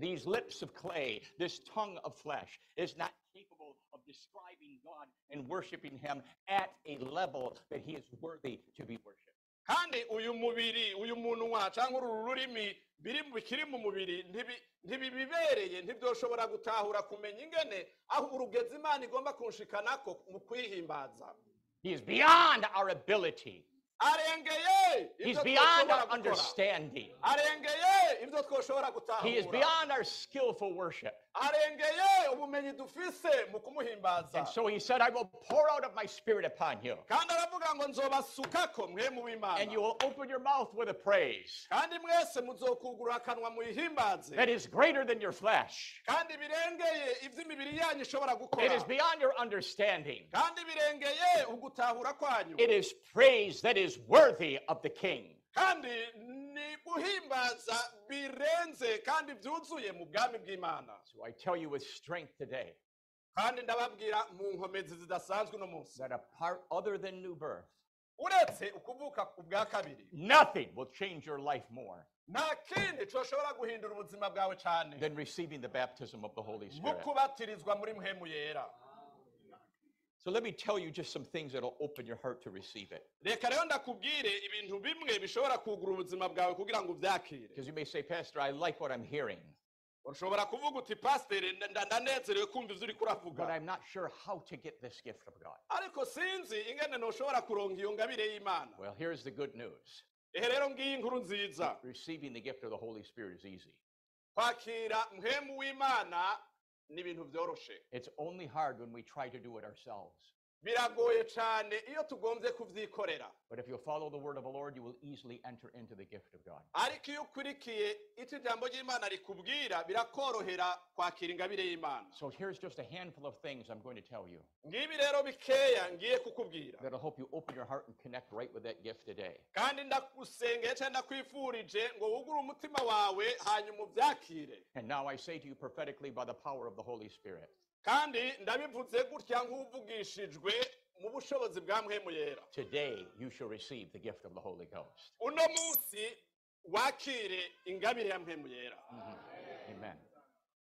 These lips of clay, this tongue of flesh, is not capable of describing God and worshiping him at a level that he is worthy to be worshiped. Kandi uyu mubiri uyu munwa cyangwa uru rurimi biri mu- bikiri mu mubiri ntibi- ntibibibereye ntibyoshobora gutahura kumenya ingene aho urugezi imana igomba kunshikanako mu kwihimbaza He is beyond our ability. arengeye He's beyond our understanding. arengeye ibyo twoshobora He is beyond our skillful worship. Arengeye ubumenyi dufise mu kumuhimbaza And so he said, I will pour out of my spirit upon you. kandi aravuga ngo nzobasukako mwe mu And you will open your mouth with a praise kandi mwese muzokugura akanwa muyihimbaze that is greater than your flesh. kandi birengeye iby'imibiri yanyu ishobora It is beyond your understanding. kandi birengeye ugutahura kwanyu It is praise that is worthy of the king. Kandi ni guhimbaza birenze kandi byuzuye mu bwami bw'imana. So I tell you with strength today kandi ndababwira mu nkomezi zidasanzwe uno munsi. that apart other than new birth, uretse ukuvuka ku kabiri nothing will change your life more nta kindi coshobora guhindura ubuzima bwawe cyane than receiving the baptism of the Holy Spirit. kubatirizwa muri mpemu yera So let me tell you just some things that'll open your heart to receive it. reka rero ndakubwire ibintu bimwe bishobora kugura ubuzima bwawe kugira ngo ubyakire Because you may say, Pastor, I like what I'm hearing, ushobora kuvuga uti pasiteri nda- ndanezerewe kumva ibyo uri but I'm not sure how to get this gift of God. ariko sinzi ingene ntushobora kuronga iyo ngabire y'imana Well, here's the good news ehe rero ngiyi inkuru nziza receiving the gift of the Holy Spirit is easy. kwakira mpemu w'imana It's only hard when we try to do it ourselves. Biragoye cyane iyo tugombye kubyikorera. But if you'll follow the word of the Lord, you will easily enter into the gift of God. ariko iyo ukurikiye icyo ijambo ry'imana rikubwira birakorohera kwakira ingabire y'imana. So here's just a handful of things I'm going to tell you. Ngibi rero bikeya ngiye kukubwira. That'll help you open your heart and connect right with that gift today. kandi ndagusengeye cyangwa ndakwifurije ngo wugure umutima wawe hanyuma ubyakire. And now I say to you prophetically by the power of the Holy Spirit kandi ndabivuze gutya nk'uvugishijwe mu bushobozi bwa yera today you shall receive the gift of the Holy Ghost. uno munsi wakire ingabire ya yera mm-hmm. Amen.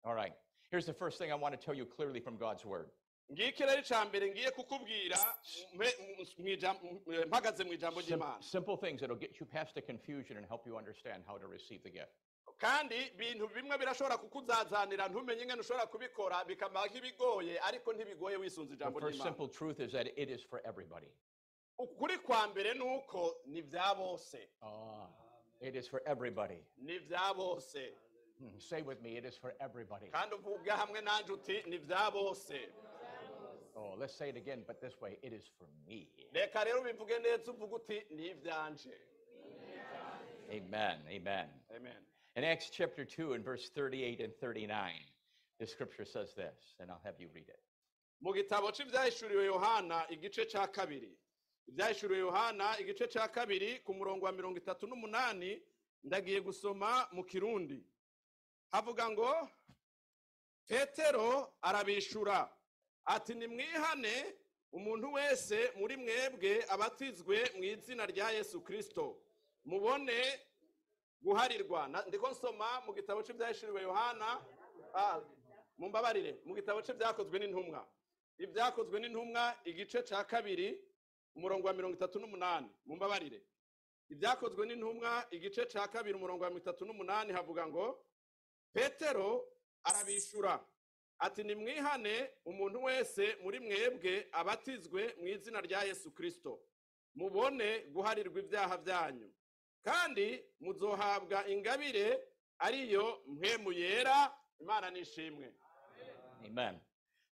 All right. Here's the first thing I want to tell you clearly from God's word. ngiki rero icya mbere ngiye kukubwira mpe- mu ijam- mu- mpagaze mu ijambo ry'imana simple things that'll get you past the confusion and help you understand how to receive the gift. kandi ibintu bimwe birashobora kukuzazanira ntumenye ingene ushobora kubikora bikamara nk'ibigoye ariko ntibigoye wisunze ijambo ry'imana ukuri kwa mbere ni uko ni ibya bose ah, ni ibya bose hmm, Say with me, it is for everybody. Oh, let's say it again, but this way, it is for me. Amen. Amen. Amen. In Acts chapter 2 and verse 38 and 39, the scripture says this, and I'll have you read it. mu gitabo cy'ibyahishuriwe yohana igice cya kabiri. Ibyahishuriwe yohana igice cya kabiri ku murongo wa mirongo itatu n'umunani ndagiye gusoma mu kirundi. Havuga ngo petero arabishura ati nimwihane umuntu wese muri mwebwe abatizwe mu izina rya yesu kirisito mubone guharirwa. Ndiko nsoma mu gitabo cy'ibyahishuriwe yohana. Ah, mumbabarire. Mu gitabo cye byakozwe n'intumwa. Ibyakozwe n'intumwa igice cya kabiri umurongo wa mirongo itatu n'umunani. Mumbabarire. Ibyakozwe n'intumwa igice cya kabiri umurongo wa mirongo itatu n'umunani havuga ngo petero arabishura. Ati nimwihane umuntu wese muri mwebwe abatizwe mu izina rya yesu kirisito mubone guharirwa ibyaha byanyu. Kandi muzohabwa ingabire ariyo mpemu yera imana nishimwe Amen.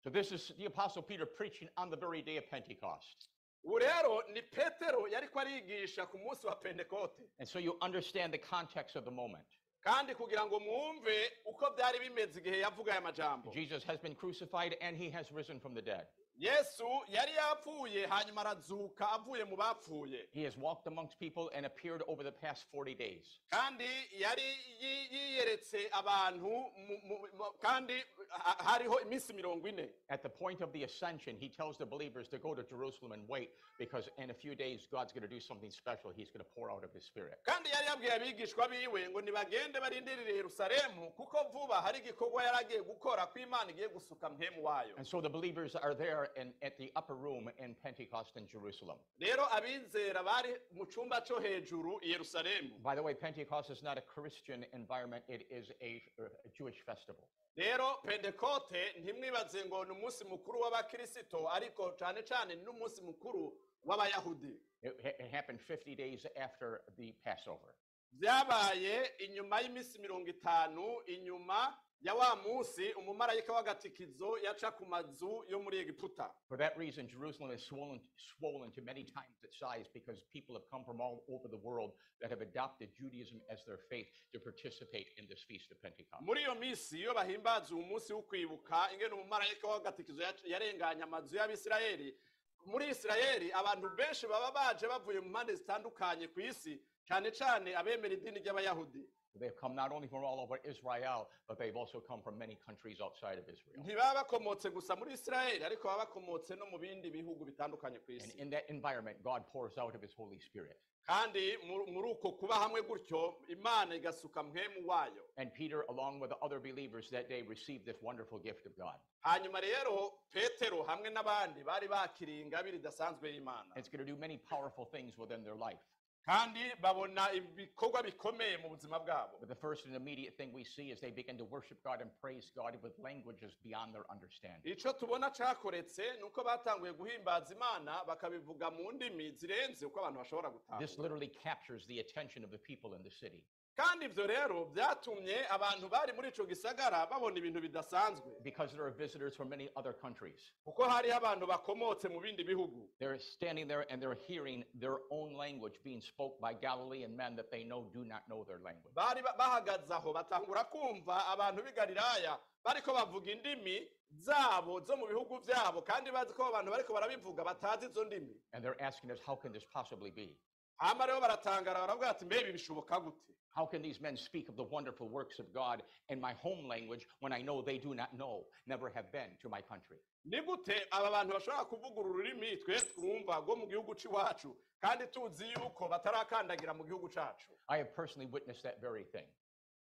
So this is the Apostle Peter preaching on the very day of Pentecost. ubu rero ni petero yari arigisha ku munsi wa pentekote And so you understand the context of the moment. kandi kugira ngo mwumve uko byari bimeze igihe yavuga aya majambo Jesus has been crucified and he has risen from the dead. Yesu yari yapfuye hanyuma arazuka avuye mu bapfuye He has walked amongst people and appeared over the past 40 days. kandi yari yi- yiyeretse abantu mu- mu- mu- kandi ha- hariho iminsi mirongo ine At the point of the ascension, he tells the believers to go to Jerusalem and wait because in a few days, God's going to do something special. He's going to pour out of his spirit. kandi yari yabwiye abigishwa biwe ngo nibagende barindirire yerusalemu kuko vuba hari igikorwa yari agiye gukora ko imana igiye gusuka mpemu wayo And so the believers are there in, at the upper room in Pentecost in Jerusalem. rero abizera bari mu cyumba cyo hejuru i yerusalemu By the way, Pentecost is not a Christian environment, it is a, a Jewish festival. rero pentekote ntimwibaze ngo ni umunsi mukuru w'abakirisito ariko cyane cyane ni n'umunsi mukuru w'abayahudi It, it happened 50 days after the Passover. byabaye inyuma y'iminsi mirongo itanu inyuma ya wa munsi umumarayika w'agatikizo yaca ku mazu yo muri egiputa For that reason, Jerusalem is swollen, swollen to many times its size because people have come from all over the world that have adopted Judaism as their faith to participate in this feast of Pentecost. muri iyo minsi iyo bahimbaza uwo munsi wo kwibuka ingene umumarayika w'agatikizo yac- yarenganye amazu y'abisirayeli muri isirayeli abantu benshi baba baje bavuye mu mpande zitandukanye ku isi cyane cyane abemera idini ry'abayahudi They've come not only from all over Israel, but they've also come from many countries outside of Israel. ntibaba bakomotse gusa muri isirayeli ariko baba bakomotse no mu bindi bihugu bitandukanye ku And in that environment, God pours out of his Holy Spirit. kandi muri uko kuba hamwe gutyo imana igasuka mpemu wayo And Peter, along with the other believers that day, received this wonderful gift of God. hanyuma rero petero hamwe n'abandi bari bakiriye ingabire idasanzwe y'imana it's going to do many powerful things within their life. Kandi babona ibikorwa bikomeye mu buzima bwabo. But the first and immediate thing we see is they begin to worship God and praise God with languages beyond their understanding. tubona cyakoretse ni uko batanguye guhimbaza imana bakabivuga mu ndimi zirenze uko abantu bashobora This literally captures the attention of the people in the city kandi ibyo rero byatumye abantu bari muri gisagara babona ibintu bidasanzwe because there are visitors from many other countries. kuko hariho abantu bakomotse mu bindi bihugu They're standing there and they're hearing their own language being spoke by Galilean men that they know do not know their language. bari bahagaze aho batangura kumva abantu b'i galilaya bariko bavuga indimi zabo zo mu bihugu kandi bazi ko abo bantu bariko barabivuga batazi izo ndimi And they're asking us, how can this possibly be? hama rero baratangara baravuga ati mbe ibi bishoboka gute How can these men speak of the wonderful works of God in my home language when I know they do not know, never have been to my country? ni gute aba bantu bashobora kuvuga uru rurimi twe twumva rwo mu gihugu cy'iwacu kandi tuzi yuko batarakandagira mu gihugu cyacu I have personally witnessed that very thing.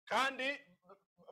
kandi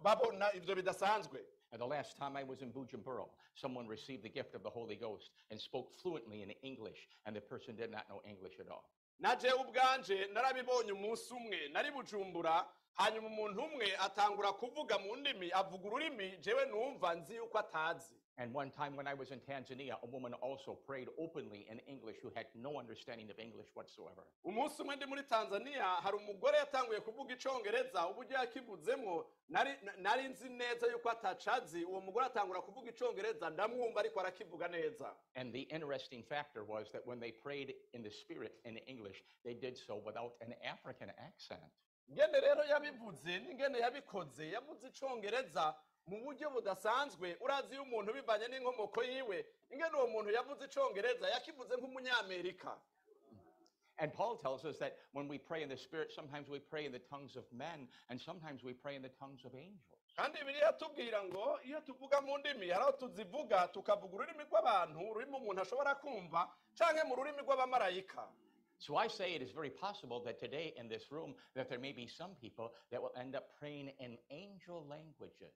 babona ibyo bidasanzwe And the last time I was in Bujumbura, someone received the gift of the Holy Ghost and spoke fluently in English, and the person did not know English at all. Na jewe ubwanje narabibonye umunsi umwe nari bujumbura hanyuma umuntu umwe atangura kuvuga mu ndimi avuga ururimi jewe numva nzi yuko atazi. And one time when I was in Tanzania, a woman also prayed openly in English who had no understanding of English whatsoever. umunsi umwe ndi muri tanzania hari umugore yatanguye kuvuga icongereza uburyo yakivuzemwo nari nari nzi neza yuko atacazi uwo mugore atangura kuvuga icongereza ndamwumva ariko arakivuga neza And the interesting factor was that when they prayed in the Spirit in English, they did so without an African accent. ngene rero yabivuze n'ingene yabikoze yavuze icongereza mu buryo budasanzwe urazi iyo umuntu bivanye n'inkomoko yiwe ingene uwo muntu yavuze icongereza yakivuze nk'umunyamerika And Paul tells us that when we pray in the Spirit, sometimes we pray in the tongues of men, and sometimes we pray in the tongues of angels. kandi biriya tubwira ngo iyo tuvuga mu ndimi hari aho tuzivuga tukavuga ururimi rw'abantu ururimi umuntu ashobora kumva canke mu rurimi rw'abamarayika So I say it is very possible that today in this room that there may be some people that will end up praying in angel languages.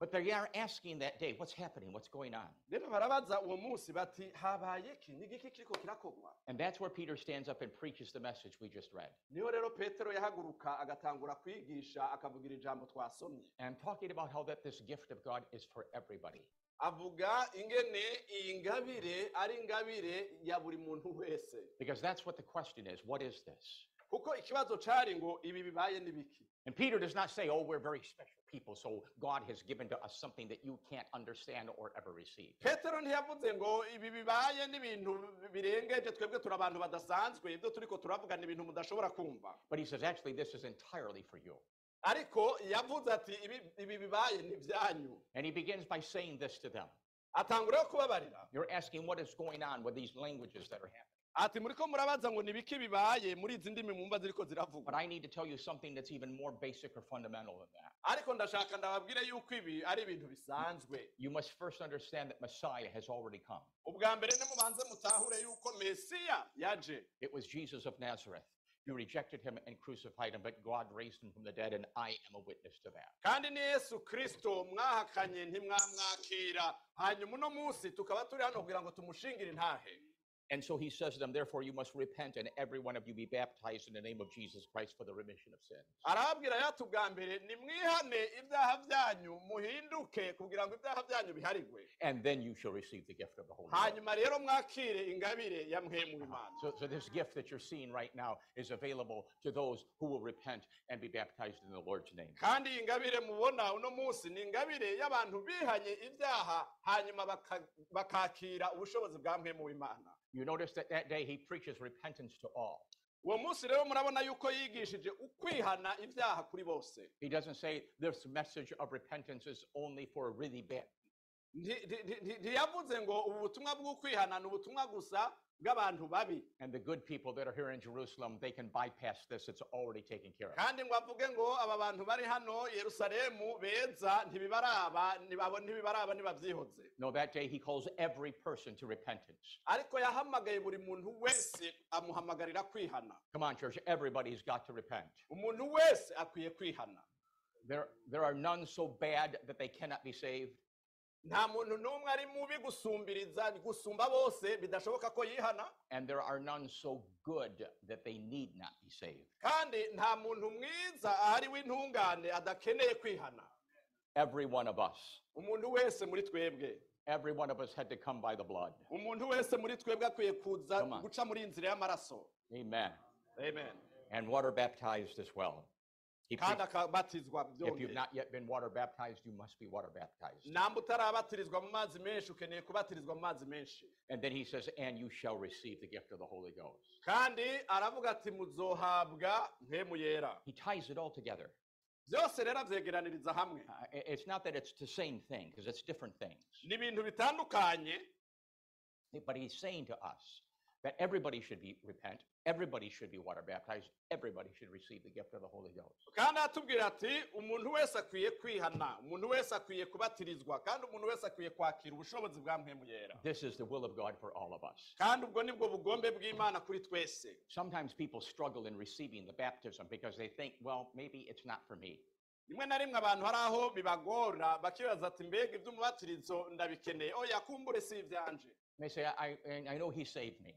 But they are asking that day, what's happening? What's going on? rero barabaza uwo munsi bati habaye iki ni igiki kiriko kirakorwa And that's where Peter stands up and preaches the message we just read. niho rero petero yahaguruka agatangura kwigisha akavugira ijambo twasomye And talking about how that this gift of God is for everybody. avuga ingene iyi ngabire ari ingabire ya buri muntu wese Because that's what the question is. What is this? kuko ikibazo cari ngo ibi bibaye ni biki And Peter does not say, oh, we're very special people, so God has given to us something that you can't understand or ever receive. petero ntiyavuze ngo ibi bibaye n'ibintu birengeje twebwe turi abantu badasanzwe ibyo turiko turavuga ni ibintu mudashobora kumva But he says, actually, this is entirely for you. ariko yavuze ati ibi ibi bibaye ni ibyanyu And he begins by saying this to them. atangura kubabarira You're asking what is going on with these languages that are happening. Ati muriko murabaza ngo ni biki bibaye muri izi ndimi mwumva ziriko But I need to tell you something that's even more basic or fundamental than that. ariko ndashaka ndababwire yuko ibi ari ibintu bisanzwe You must first understand that Messiah has already come. ubwa mbere nimubanze mutahure yuko mesiya yaje It was Jesus of Nazareth. You rejected him and crucified him, but God raised him from the dead, and I am a witness to that. kandi ni yesu kirisito mwahakanye ntimwamwakira hanyuma uno munsi tukaba turi hano kugira ngo tumushingire intahe And so he says to them, Therefore, you must repent, and every one of you be baptized in the name of Jesus Christ for the remission of sins. arababwira yati ubwa mbere nimwihane ibyaha byanyu muhinduke kugira ngo ibyaha byanyu biharigwe And then you shall receive the gift of the Holy Ghost. hanyuma rero mwakire ingabire ya mwemu w'imana So, so this gift that you're seeing right now is available to those who will repent and be baptized in the Lord's name. Kandi iyi ngabire mubona uno munsi ni ingabire y'abantu bihanye ibyaha hanyuma baka- bakakira ubushobozi bwa mwemu w'imana You notice that that day he preaches repentance to all. uwo munsi rero murabona yuko yigishije ukwihana ibyaha kuri bose He doesn't say this message of repentance is only for a really bad. Nti- nti- nti- nti- ntiyavuze ngo ubu butumwa bw'ukwihana ni ubutumwa gusa And the good people that are here in Jerusalem, they can bypass this. It's already taken care of. kandi ngo avuge ngo aba bantu bari hano yerusalemu beza ntibibaraba ntibabo- ntibibaraba ntibabyihoze No, that day he calls every person to repentance. ariko yahamagaye buri muntu wese amuhamagarira kwihana Come on, church, everybody's got to repent. umuntu wese akwiye kwihana There, there are none so bad that they cannot be saved, nta muntu n'umwe ari mubi gusumbiriza gusumba bose bidashoboka ko yihana and there are none so good that they need not be saved. kandi nta muntu mwiza ahari w'intungane adakeneye kwihana Every one of us, umuntu wese muri twebwe every one of us had to come by the blood. umuntu wese muri twebwe akwiye kuza Come on. guca muri iyi y'amaraso Amen. amen And water baptized as well. He kandi preached- if you've not yet been water baptized, you must be water baptized. namba utarabatirizwa mu mazi menshi ukeneye kubatirizwa mu mazi menshi And then he says, and you shall receive the gift of the Holy Ghost. kandi aravuga ati muzohabwa mpemu yera He ties it all together. byose rero abyegeraniriza hamwe Uh, i- it's not that it's the same thing, because it's different things. ni ibintu bitandukanye But he's saying to us that everybody should be repent, everybody should be water baptized, everybody should receive the gift of the Holy Ghost. kandi ati umuntu wese akwiye kwihana umuntu wese akwiye kubatirizwa kandi umuntu wese akwiye kwakira ubushobozi bwa mpemu yera This is the will of God for all of us. kandi ubwo nibwo bugombe bw'imana kuri twese Sometimes people struggle in receiving the baptism because they think, well, maybe it's not for me. rimwe na rimwe abantu hari aho bibagora bakibaza ati mbega iby'umubatirizo ndabikeneye oh, oya kumbure si ibyanje They say, I, I, I know he saved me.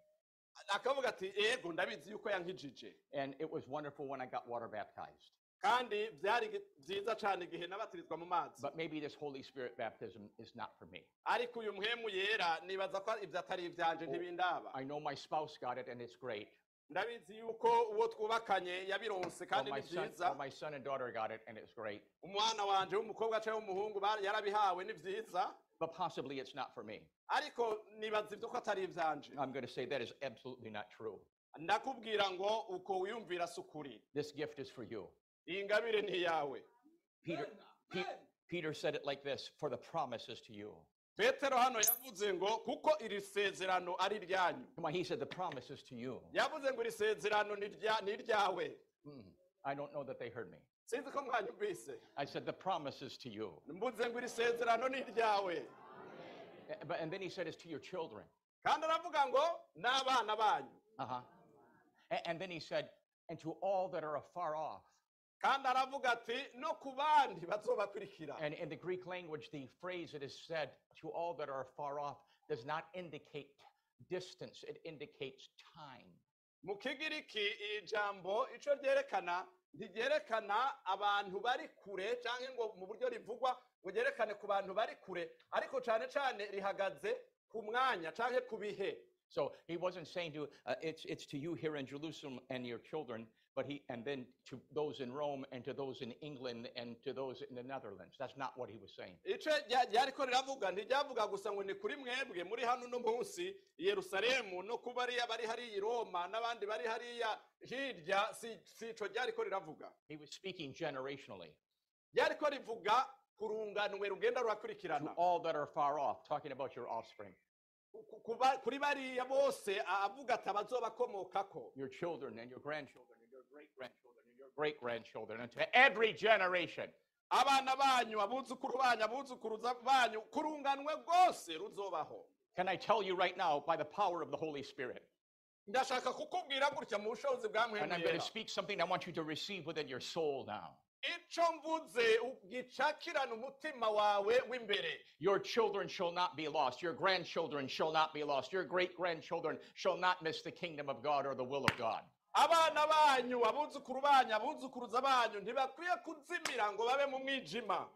Akavuga ati ego ndabizi yuko yankijije And it was wonderful when I got water baptized. kandi byari byiza cyane igihe nabatirizwa mu mazi But maybe this Holy Spirit baptism is not for me. ariko uyu muhemu yera nibaza ko ibyo atari ibyanje oh, ntibindaba I know my spouse got it and it's great. ndabizi yuko uwo twubakanye yabironse Or kandi oh, my, ni son, byiza oh, my son and daughter got it and it's great. umwana wanje w'umukobwa cyangwa w'umuhungu ba- yarabihawe ni byiza But possibly it's not for me. ariko nibaza ibyo ko atari ibyanje I'm going to say that is absolutely not true. ndakubwira ngo uko wiyumvira si ukuri This gift is for you. iyi ngabire ni iyawe Peter, Pe- Peter said it like this For the promises to you. petero hano yavuze ngo kuko iri sezerano ari iryanyu Come on, he said the promise is to you. yavuze ngo iri sezerano ni iryawe Hmm. I don't know that they heard me. Sinzi ko mwanyumvise I said the promise is to you. mvuze ngo iri sezerano ni iryawe Eh, But, and then he said it's to your children. kandi aravuga ngo n'abana banyu Uh huh. And, and then he said, and to all that are afar off. kandi aravuga ati no ku bandi bazobakurikira And in the Greek language, the phrase that is said to all that are afar off does not indicate distance, it indicates time. mu kigiriki iri jambo icyo ryerekana ntiryerekana abantu bari kure cyangwa ngo mu buryo rivugwa ngo ryerekane ku bantu bari kure. Ariko cyane cyane rihagaze ku mwanya cyangwa ku bihe. So he wasn't saying to uh, it's it's to you here in Jerusalem and your children, but he and then to those in Rome and to those in England and to those in the Netherlands. That's not what he was saying. icyo rya- ryariko riravuga ntiryavuga gusa ngo ni kuri mwebwe muri hano uno munsi i yerusalemu no ku bariya bari hariya i roma n'abandi bari hariya hirya si si icyo ryariko riravuga. He was speaking generationally. Ryariko rivuga ku runganwe rugenda to rurakurikirana all that are far off, talking about your offspring, Ku- ku kuri bariya bose avuga ati abazobakomokako. Your children and your grandchildren great grandchildren and your great grandchildren, and to every generation. abana banyu abuzukuru banyu abuzukuruza banyu ku rwose ruzobaho Can I tell you right now, by the power of the Holy Spirit, ndashaka kukubwira gutya mu bushobozi bwa and I'm going to speak something I want you to receive within your soul now. ico mvuze ugicakirana umutima wawe w'imbere Your children shall not be lost. Your grandchildren shall not be lost. Your great grandchildren shall not miss the kingdom of God or the will of God. Abana banyu abuzukuru banyu abuzukuruza banyu ntibakwiye kuzimira ngo babe mu mwijima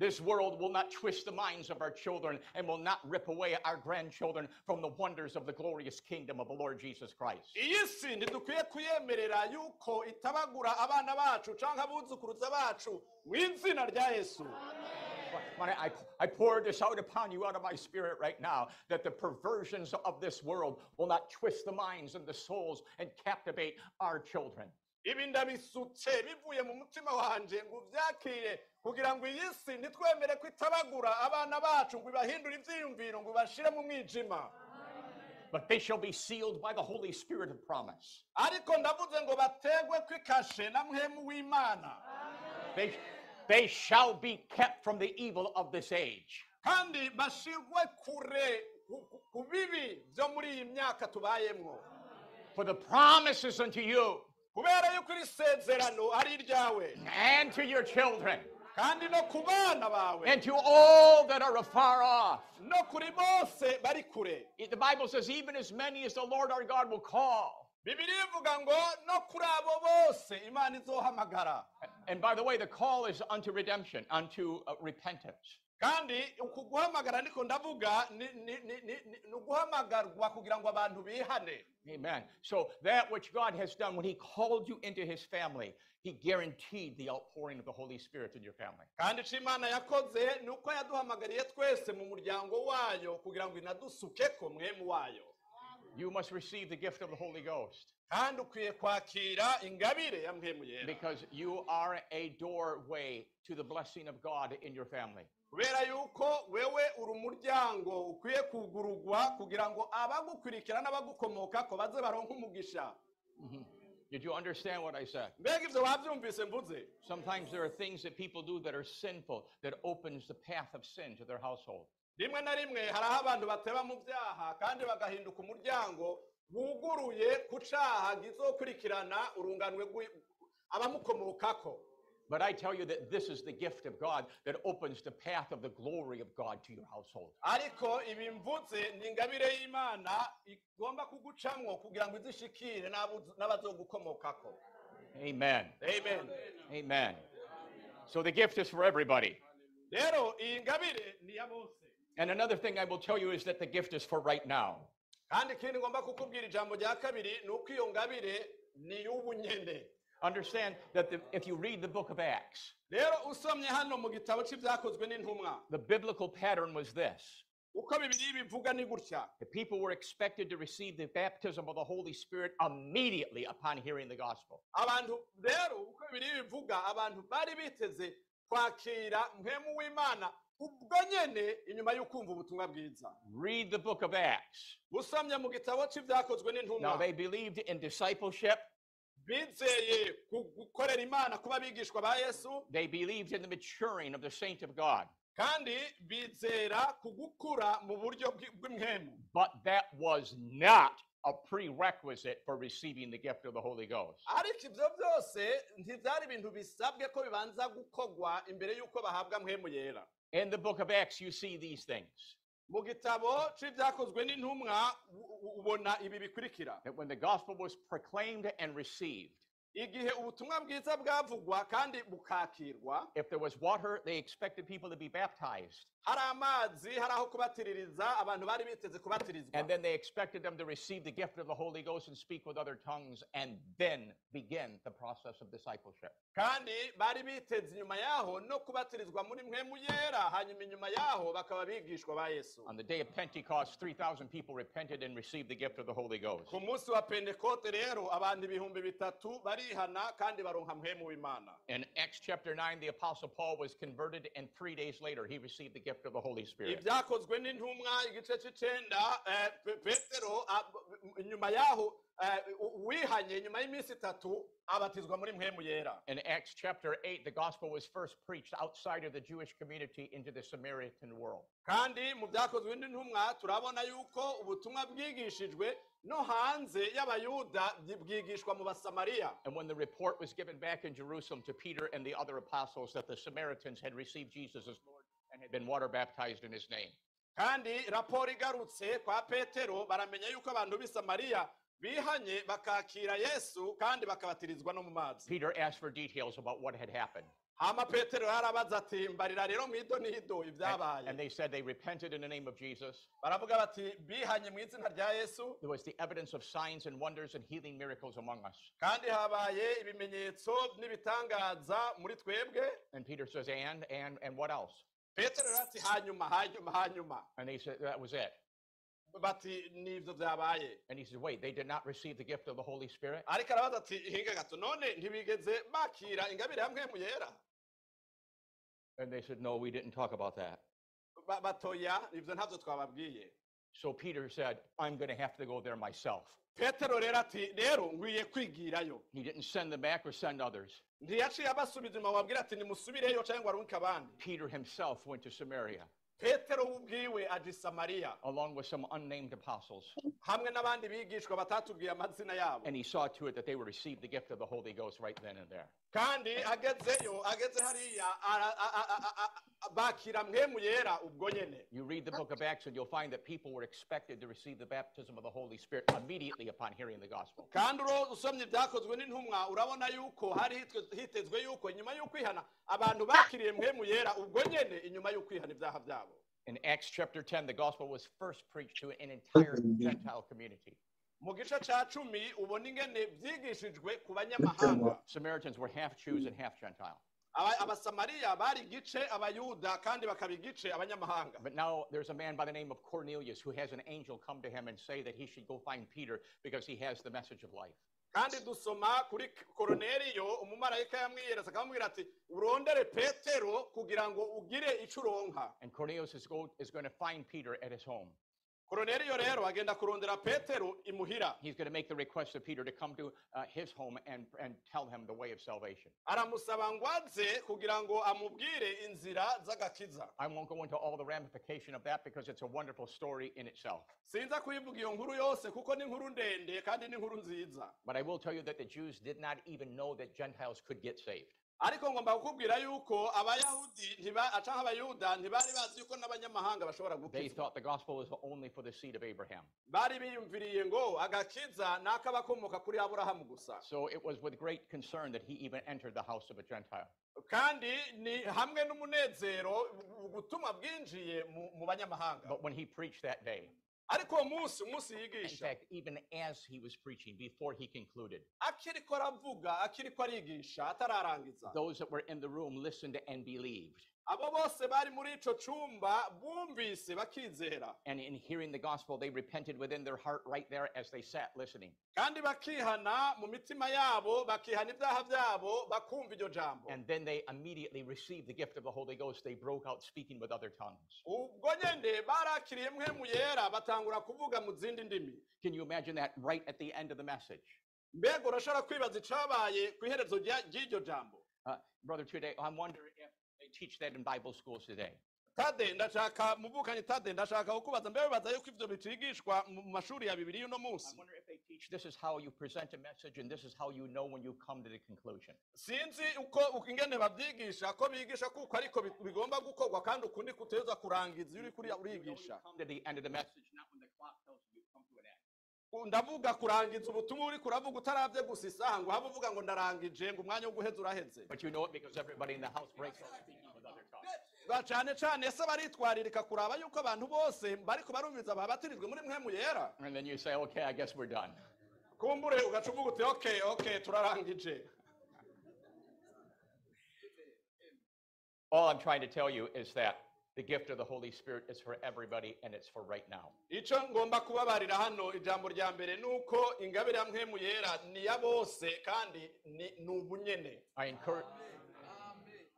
This world will not twist the minds of our children and will not rip away our grandchildren from the wonders of the glorious kingdom of the Lord Jesus Christ. iyi si ntidukwiye kuyemerera yuko itabagura abana bacu cyangwa abuzukuruza bacu mu izina rya yesu When I, I pour this out upon you out of my spirit right now, that the perversions of this world will not twist the minds and the souls and captivate our children. ibi ndabisutse bivuye mu mutima wanje ngo ubyakire kugira ngo iyi si ntitwemere ko itabagura abana bacu ngo ibahindure ibyiyumviro ngo ibashire mu mwijima But they shall be sealed by the Holy Spirit of promise. ariko ndavuze ngo bategwe kwikashe na muhemu w'imana They, they shall be kept from the evil of this age. kandi bashirwe kure ku- ku- ku bibi byo muri iyi myaka tubayemwo For the promises unto you kubera yuko iri sezerano ari iryawe and to your children kandi no ku bana bawe and to all that are afar off. no kuri bose bari kure The Bible says, even as many as the Lord our God will call. Bibiri ivuga ngo no kuri abo bose imana izohamagara And by the way, the call is unto redemption, unto uh, repentance. kandi uku guhamagara niko ndavuga ni uguhamagarwa kugira ngo abantu bihane Amen. So that which God has done when He called you into His family, He guaranteed the outpouring of the Holy Spirit in your family. kandi icyo imana yakoze ni uko yaduhamagariye twese mu muryango wayo kugira ngo inadusukeko mwemu wayo You must receive the gift of the Holy Ghost kandi ukwiye kwakira ingabire ya mwemu yera because you are a doorway to the blessing of God in your family. kubera yuko wewe uri umuryango ukwiye kugurugwa kugira ngo abagukurikira n'abagukomoka ko baze baronke umugisha Mhm. Did you understand what I said? mbega ibyo wabyumvise mvuze Sometimes there are things that people do that are sinful that opens the path of sin to their household. Rimwe na rimwe hari aho abantu bateba mu byaha kandi bagahinduka umuryango wuguruye ku caha gizokurikirana urunganwe abamukomokako But I tell you that this is the gift of God that opens the path of the glory of God to your household. ariko ibi mvuze ni ingabire y'imana igomba kugucamwo kugira ngo izishikire n'abazogukomokako Amen. amen Amen. So the gift is for everybody. rero iyi ngabire ni iya bose And another thing I will tell you is that the gift is for right now. kandi ikindi ngomba kukubwira ijambo rya kabiri ni uko iyo ngabire ni iy'ubu Understand that the, if you read the book of Acts, rero usomye hano mu gitabo cy'ibyakozwe n'intumwa the biblical pattern was this. uko bibiri bivuga ni gutya The people were expected to receive the baptism of the Holy Spirit immediately upon hearing the gospel. abantu rero uko bibiri bivuga abantu bari biteze kwakira mpemu w'imana ubwo nyene inyuma y'ukumva ubutumwa bwiza Read the book of Acts. usomye mu gitabo cy'ibyakozwe Now, they believed in discipleship, bizeye gukorera imana kuba abigishwa ba yesu they believed in the maturing of the saint of God. kandi bizera ku gukura mu buryo bw'i- But that was not a prerequisite for receiving the gift of the Holy Ghost. Ariko ibyo byose ntibyari ibintu bisabwe ko bibanza gukorwa imbere y'uko bahabwa mpemu yera In the book of Acts, you see these things. That when the gospel was proclaimed and received, igihe ubutumwa bwiza bwavugwa kandi bukakirwa if there was water, they expected people to be baptized. hari amazi hari aho kubatiririza abantu bari biteze kubatirizwa And then they expected them to receive the gift of the Holy Ghost and speak with other tongues and then begin the process of discipleship. kandi bari biteze inyuma yaho no kubatirizwa muri mpemu yera hanyuma inyuma yaho bakaba bigishwa ba yesu On the day of Pentecost, 3,000 people repented and received the gift of the Holy Ghost. ku munsi wa pentekote rero abantu ibihumbi bitatu barihana kandi baronka mpemu w'imana In Acts chapter 9, the Apostle Paul was converted, and three days later, he received the gift of the Holy Spirit. ibyakozwe n'intumwa igice cy'icenda eh, petero ah, yaho eh, uwihanye nyuma y'iminsi itatu abatizwa muri yera In Acts chapter 8, the gospel was first preached outside of the Jewish community into the Samaritan world. kandi mu byakozwe n'intumwa turabona yuko ubutumwa bwigishijwe no hanze y'abayuda bwigishwa mu basamariya And when the report was given back in Jerusalem to Peter and the other apostles that the Samaritans had received Jesus as Lord and had been water baptized in his name, kandi raporo igarutse kwa petero baramenya yuko abantu b'i samariya bihanye bakakira yesu kandi bakabatirizwa no mu mazi. Peter asked for details about what had happened. Hama petero yarabaza ati mbarira rero mu n'ido And, ibyabaye and they said they repented in the name of Jesus. baravuga bati bihanye mu izina rya yesu There was the evidence of signs and wonders and healing miracles among us. kandi habaye ibimenyetso n'ibitangaza muri twebwe And Peter says, and, and, and what else? petero rero ati hanyuma hanyuma hanyuma And they said, that was it. bati nibyo byabaye And he said, wait, they did not receive the gift of the Holy Spirit? And they said, no, we didn't talk about that. Batoya ibyo ntabyo twababwiye So Peter said, I'm going to have to go there myself. petero rero ati rero nkwiye kwigirayo He didn't send them back or send others. ntiyaciye abasubiza inyuma wabwira ati nimusubireyo cyangwa arunke abandi Peter himself went to Samaria petero ubwiwe aje samariya along with some unnamed apostles. hamwe n'abandi bigishwa batatubwiye amazina yabo And he saw to it that they would receive the gift of the Holy Ghost right then and there. kandi agezeyo ageze hariya bakira mpwemu yera ubwo nyene You read the book of Acts and you'll find that people were expected to receive the baptism of the Holy Spirit immediately upon hearing the gospel. kandi usomye ibyakozwe n'intumwa urabona yuko hari hitezwe yuko y'ukwihana abantu bakiriye mpwemu yera ubwo nyene inyuma y'ukwihana ibyaha byabo In Acts chapter 10, the gospel was first preached to an entire Gentile community. mu gice ca cumi ubona ingene vyigishijwe ku banyamahanga Samaritans were half Jews and half Gentile. Aba- abasamariya bari igice abayuda kandi bakaba igice abanyamahanga But now there's a man by the name of Cornelius who has an angel come to him and say that he should go find Peter because he has the message of life. Kandi dusoma kuri koroneliyo umumarayika yamwiyereza akamubwira ati urondere petero kugira ngo ugire ico uronka And Cornelius is, go, is going to find Peter at his home. Agenda kurondera petero imuhira He's going to make the request of Peter to come to uh, his home and, and tell him the way of salvation. aramusaba ngo aze kugira ngo amubwire inzira z'agakiza I won't go into all the ramification of that because it's a wonderful story in itself. sinza kuyivuga iyo nkuru yose kuko ni inkuru ndende kandi ni inkuru nziza But I will tell you that the Jews did not even know that Gentiles could get saved. Ariko ngomba kukubwira yuko abayahudi ntiba- canke abayuda ntibari bazi yuko n'abanyamahanga bashobora They thought the gospel was only for the seed of Abraham. bari biyumviriye ngo agakiza ni ak'abakomoka kuri aburahamu gusa So it was with great concern that he even entered the house of a Gentile. kandi ni hamwe n'umunezero ubutumwa bwinjiye mu banyamahanga But when he preached that day, ariko uwo munsi umunsi in fact, even as he was preaching, before he concluded, akiriko aravuga akiriko arigisha atararangiza. Those that were in the room listened and believed. Abo bose bari muri ico cumba bumvise bakizera And in hearing the gospel, they repented within their heart right there as they sat listening. kandi bakihana mu mitima yabo bakihana ibyaha byabo bakumva iryo jambo And then they immediately received the gift of the Holy Ghost. They broke out speaking with other tongues. ubwo nyene barakiriye mpwemu yera batangura kuvuga mu zindi ndimi Can you imagine that right at the end of the message? mbega urashobora kwibaza icabaye ku iherezo ry'iryo jambo Uh, brother, today, I'm wondering teach that in Bible schools today. tade ndashaka muvukanye tade ndashaka kukubaza mbe bibaza yuko ivyo bicigishwa mu mashuri ya bibiri uno I munsi wonder if they teach this is how you present a message and this is how you know when you come to the conclusion. sinzi uko uko ingene babyigisha ko bigisha kuko ariko bi- bigomba gukorwa kandi ukundi kuteza kurangiza iyo uriko uri- You know you urigisha the end of the message, ndavuga kurangiza ubutumwa uri kuravuga utarabye gusa isaha ngo habe uvuga ngo ndarangije ngo umwanya wo guheza uraheze. Cyane cyane ese baritwaririka kuraba yuko abantu bose bari kubarumviza babatirijwe muri mwemu yera? Kumbure ugaca uvuga uti oke oke turarangije. All I'm trying to tell you is that the gift of the Holy Spirit is for everybody and it's for right now. ico ngomba kubabarira hano ijambo rya mbere ni uko ingabire ya yera ni ya bose kandi ni ni I encourage,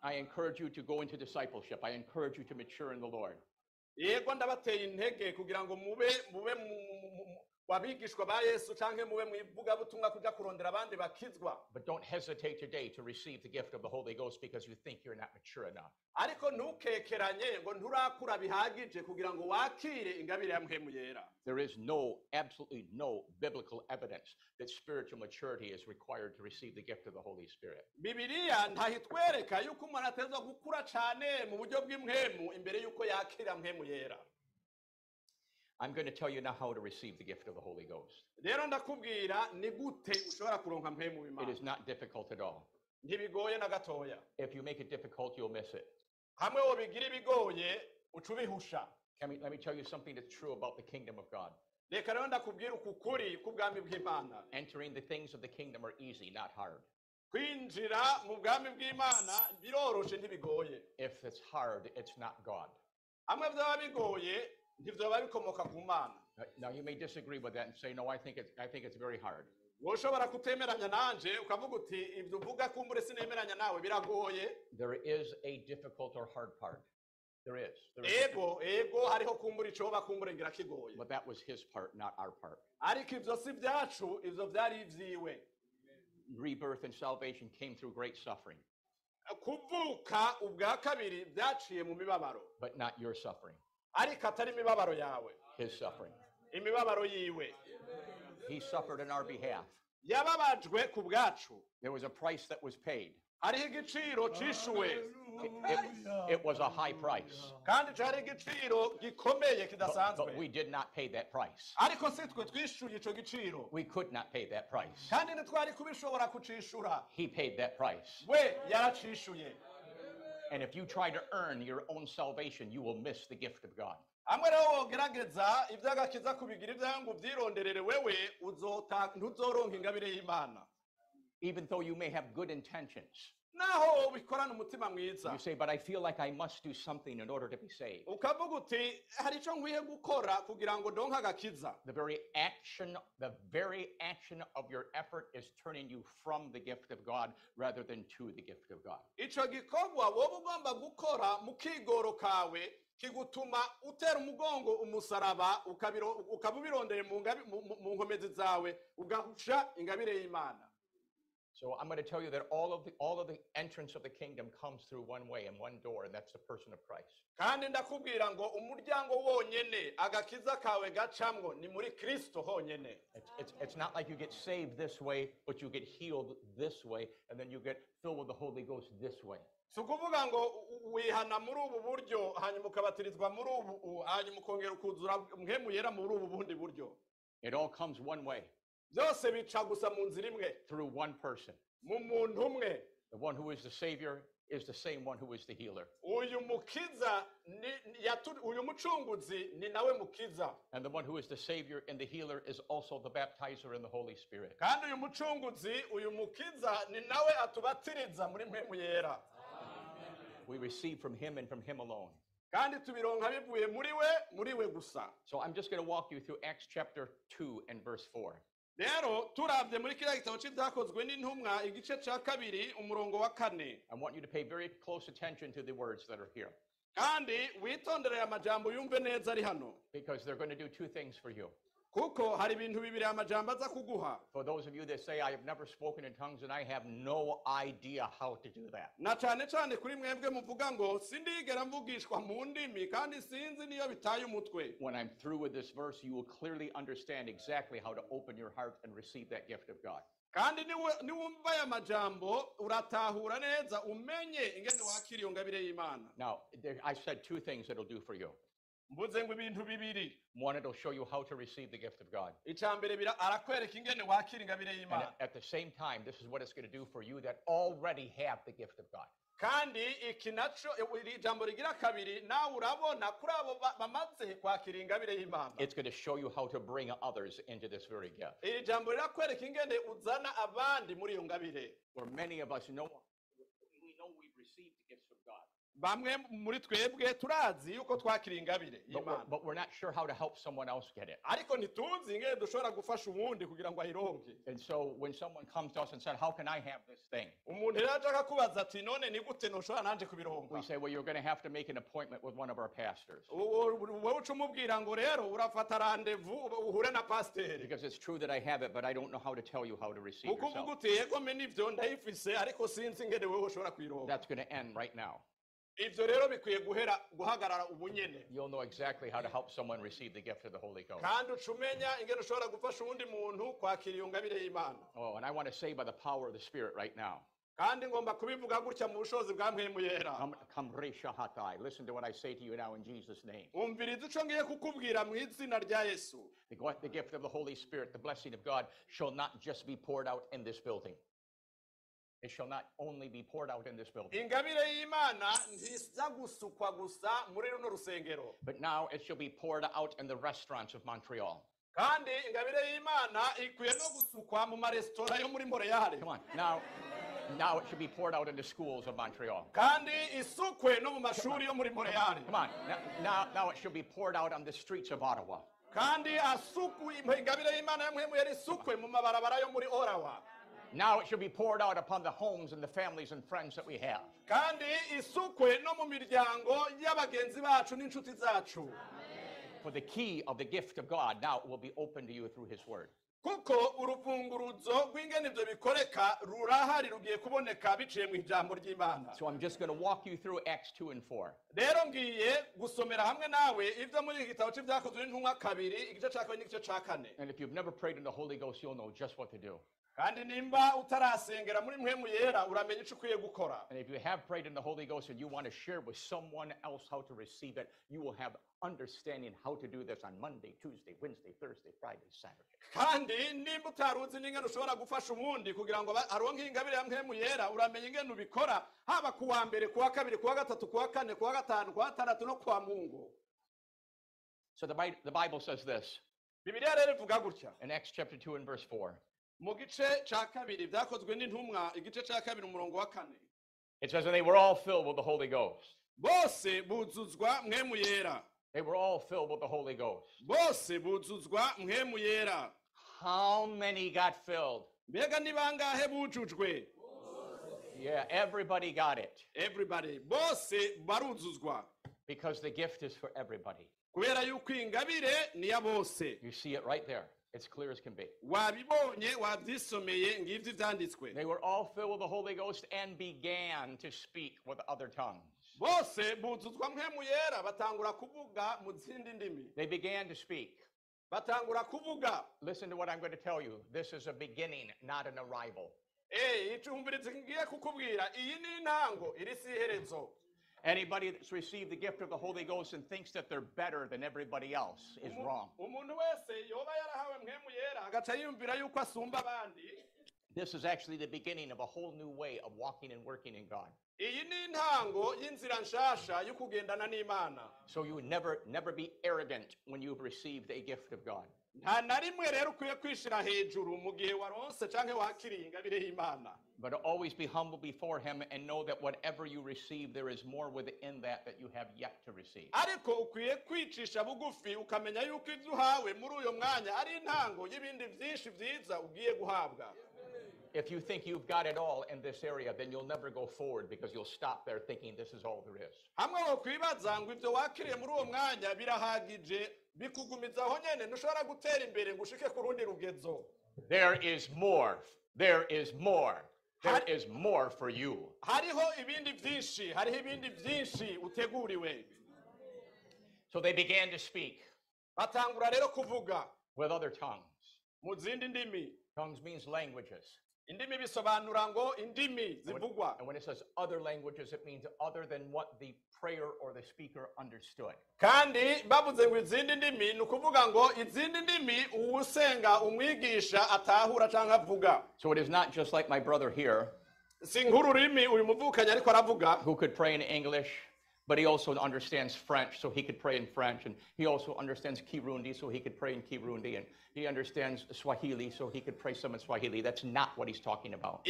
I encourage you to go into discipleship. I encourage you to mature in the Lord. yego ndabateye intege kugira ngo mube mube mu- mu- mu- wabigishwa ba yesu canke mube mu ivugabutumwa kuja kurondera abandi bakizwa But don't hesitate today to receive the gift of the Holy Ghost because you think you're not mature enough. ariko ntukekeranye ngo nturakura bihagije kugira ngo wakire ingabire ya yera There is no, absolutely no biblical evidence that spiritual maturity is required to receive the gift of the Holy Spirit. bibiliya ntahitwereka yuko umuntu atezwa gukura cane mu buryo bw'impwemu imbere yuko yakira mpwemu yera I'm going to tell you now how to receive the gift of the Holy Ghost. rero ndakubwira ni gute ushobora kuronka mpwemu It is not difficult at all. ntibigoye na gatoya If you make it difficult, you'll miss it. hamwe wobigira ibigoye uca ubihusha Can we, let me tell you something that's true about the kingdom of God. reka rero ndakubwira uku kuri k'ubwami bw'imana Entering the things of the kingdom are easy, not hard. kwinjira mu bwami bw'imana biroroshe ntibigoye If it's hard, it's not God. Hamwe byaba bigoye ntibyoba bikomoka ku mana Now- Now you may disagree with that and say, no, I think it's, I think it's very hard. woshobora kutemeranya nanje ukavuga uti ibyo uvuga kumbure sinemeranya nawe biragoye There is a difficult or hard part. There is. There is. ego ego hariho kumbura icoba kumbure ngira kigoye But that was his part, not our part. ariko ibyo si byacu ibyo byari ibyiwe Rebirth and salvation came through great suffering, kuvuka ubwa kabiri byaciye mu mibabaro but not your suffering, ariko atari imibabaro yawe his suffering. imibabaro yiwe He suffered in our behalf. yababajwe ku bwacu There was a price that was paid. hariho igiciro cishuwe It, it- it was a high price, kandi cari igiciro gikomeye but, but we did not pay that price. ariko si twe twishuye ico giciro We could not pay that price. kandi ntitwari kubishobora kucishura He paid that price. we yaracishuye And if you try to earn your own salvation, you will miss the gift of God. hamwe rero wogerageza iby'agakiza kubigira ibyawe ngo ubyironderere wewe ntuzoronka ingabire y'imana Even though you may have good intentions, naho ubikorana umutima mwiza you say, But I feel like I must do something in order to be saved. ukavuga uti hari icyo nkwiye gukora kugira ngo ndonke agakiza The very action, the very action of your effort is turning you from the gift of God rather than to the gift of God. ico gikorwa woba ugomba gukora mu kigoro kawe kigutuma utera umugongo umusaraba ukabiro- ukaba ubirondeye mu ngabi- mu- mu- mu nkomezi zawe ugahusha ingabire y'imana So I'm going to tell you that all of the all of the entrance of the kingdom comes through one way and one door, and that's the person of Christ. kandi ndakubwira ngo umuryango wonyene agakiza kawe gacamwo ni muri kristo honyene It's, it's, it's not like you get saved this way, but you get healed this way, and then you get filled with the Holy Ghost this way. si ukuvuga ngo u- wihana muri ubu buryo hanyuma ukabatirizwa muri ubu u- hanyuma ukongera ukuzura muri ubu bundi buryo It all comes one way, byose bica gusa mu nzira imwe through one person. mu muntu umwe The one who is the Savior is the same one who is the healer. uyu mukiza ni- ni- yatu- uyu mucunguzi ni nawe mukiza And the one who is the Savior and the healer is also the baptizer in the Holy Spirit. kandi uyu mucunguzi uyu mukiza ni nawe atubatiriza muri mpemu yera We receive from Him and from Him alone. kandi tubironka bivuye muri we muri we gusa So I'm just going to walk you through Acts chapter 2 and verse 4. Rero turabye muri kiriya gitabo cy'ibyakozwe n'intumwa igice cya kabiri umurongo wa kane. I want you to pay very close attention to the words that are here. Kandi witondere aya majambo yumve neza ari hano. Because they're going to do two things for you. Kuko hari ibintu bibiri aya majambo aza kuguha For those of you that say, I have never spoken in tongues and I have no idea how to do that. na cyane cyane kuri mwebwe muvuga ngo sindigera mvugishwa mu ndimi kandi sinzi niyo bitaye umutwe When I'm through with this verse, you will clearly understand exactly how to open your heart and receive that gift of God. kandi niwe- niwumva aya majambo uratahura neza umenye ingene wakira iyo ngabire y'imana Now, there, I said two things that'll do for you. Mvuze ngo ibintu bibiri One, it'll show you how to receive the gift of God. icya mbere bira- arakwereka ingene wakira ingabire And y'imana at- the same time, this is what it's going to do for you that already have the gift of God. kandi iki naco iri jambo rigira kabiri nawe urabona kuri abo ba- bamaze kwakira ingabire y'imana It's going to show you how to bring others into this very gift. iri jambo rirakwereka ingene uzana abandi muri iyo ngabire For many of us know we know we've received the gifts of God. Bamwe muri twebwe turazi yuko twakiriye ingabire but we're, y'imana but we're not sure how to help someone else get it. ariko ntituzi ingene dushobora gufasha uwundi kugira ngo ayironke And so when someone comes to us and said, How can I have this thing? umuntu rero aje akakubaza ati none ni gute ntushobora nanje kubironka We say, Well, you're going to have to make an appointment with one of our pastors. wowe uca umubwira ngo rero urafata randevu uhure na pasiteri Because it's true that I have it, but I don't know how to tell you how to receive kuko uvuga uti yego me nivyo ndayifise ariko sinzi ingene wewe ushobora kuyironka That's going to end right now. Ivyo rero bikwiye guhera guhagarara ubunyene You'll know exactly how to help someone receive the gift of the Holy Ghost. kandi uca ingene ushobora gufasha uwundi muntu kwakira iyo ngabire y'imana Oh, and I want to say by the power of the Spirit right now. kandi ngomba kubivuga gutya mu bushobozi bwa mpemu yera Come, come, Listen to what I say to you now in Jesus' name. umviriza ico ngiye kukubwira mu izina rya yesu The, the gift of the Holy Spirit, the blessing of God, shall not just be poured out in this building. It shall not only be poured out in this building, ingabire y'imana ntiza gusukwa gusa muri runo rusengero but now it shall be poured out in the restaurants of Montreal. kandi ingabire y'imana ikwiye no gusukwa mu maresitora yo muri moreyale Come on. Now, now it should be poured out in the schools of Montreal. kandi isukwe no mu mashuri yo muri moreyale Come on. Now, now, now it should be poured out on the streets of Ottawa. kandi asukwe ingabire y'imana ya mpemu yera isukwe mu mabarabara yo muri orawa Now it should be poured out upon the homes and the families and friends that we have. kandi isukwe no mu miryango y'abagenzi bacu n'inshuti zacu For the key of the gift of God now it will be open to you through His Word. kuko uruvunguruzo rw'ingene ibyo bikoreka rurahari rugiye kuboneka biciye mu ijambo ry'imana So I'm just going to walk you through Acts 2 and 4. rero ngiye gusomera hamwe nawe ibyo muri iki gitabo cy'ibyakozwe n'intumwa kabiri igice cya kabiri n'igice cya kane And if you've never prayed in the Holy Ghost, you'll know just what to do. Kandi nimba utarasengera muri mpemu yera uramenya icyo ukwiye gukora And if you have prayed in the Holy Ghost and you want to share with someone else how to receive it, you will have understanding how to do this on Monday, Tuesday, Wednesday, Thursday, Friday, Saturday. kandi nimba utaruzi n'ingene ushobora gufasha uwundi kugira ngo ba- aronke ingabire ya mpemu yera uramenya ingene ubikora haba ku wa mbere ku wa kabiri ku wa gatatu ku wa kane ku wa gatanu ku wa gatandatu no ku wa mungu So the, Bi- the Bible says this bibiliya rero ivuga gutya in Acts chapter 2 and verse 4. Mu gice cya kabiri byakozwe n'intumwa igice kabiri umurongo wa kane It says, And they were all filled with the Holy Ghost. bose buzuzwa mwemu yera They were all filled with the Holy Ghost. bose buzuzwa mwemu yera How many got filled? mbega ni bangahe bujujwe Yeah, everybody got it everybody bose baruzuzwa because the gift is for everybody. kubera yuko ingabire ni ya bose You see it right there. It's clear as can be. wabibonye wabyisomeye ngibyo ibyanditswe They were all filled with the Holy Ghost and began to speak with other tongues. bose buzuzwa mwemu yera batangura kuvuga mu zindi ndimi They began to speak. Listen to what I'm going to tell you. This is a beginning, not an arrival. Eh, Icumbirizi ngiye kukubwira iyi ni intango iri si iherezo Anybody that's received the gift of the Holy Ghost and thinks that they're better than everybody else is wrong. Umuntu wese yoba yarahawe mwemu yera agaca yiyumvira yuko asumba abandi This is actually the beginning of a whole new way of walking and working in God. iyi ni intango y'inzira nshasha yo kugendana n'imana So you would never, never be arrogant when you've received a gift of God. nta na rimwe rero ukwiye kwishira hejuru mu gihe waronse canke wakiriye ingabire y'imana But always be humble before Him and know that whatever you receive, there is more within that that you have yet to receive. ariko ukwiye kwicisha bugufi ukamenya yuko ibyo uhawe muri uyo mwanya ari intango y'ibindi byinshi byiza ugiye guhabwa If you think you've got it all in this area, then you'll never go forward because you'll stop there thinking this is all there is. hamwe wokwibaza ngo ibyo wakiriye muri uwo mwanya birahagije bikugumiza aho nyene ntushobora gutera imbere ngo ushike ku rundi rugezo There is more. There is more. There is more for you. hariho ibindi byinshi hariho ibindi byinshi uteguriwe So they began to speak batangura rero kuvuga with other tongues. mu zindi ndimi Tongues means languages. Indimi bisobanura ngo indimi And when, zivugwa. and when it says other languages, it means other than what the prayer or the speaker understood. kandi bavuze ngo izindi ndimi ni ukuvuga ngo izindi ndimi uwusenga umwigisha atahura cyangwa avuga. So it is not just like my brother here si nk'ururimi uyu muvukanyi ariko aravuga. who could pray in English, but he also understands French, so he could pray in French, and he also understands Kirundi, so he could pray in Kirundi, and he understands Swahili, so he could pray some in Swahili. That's not what he's talking about.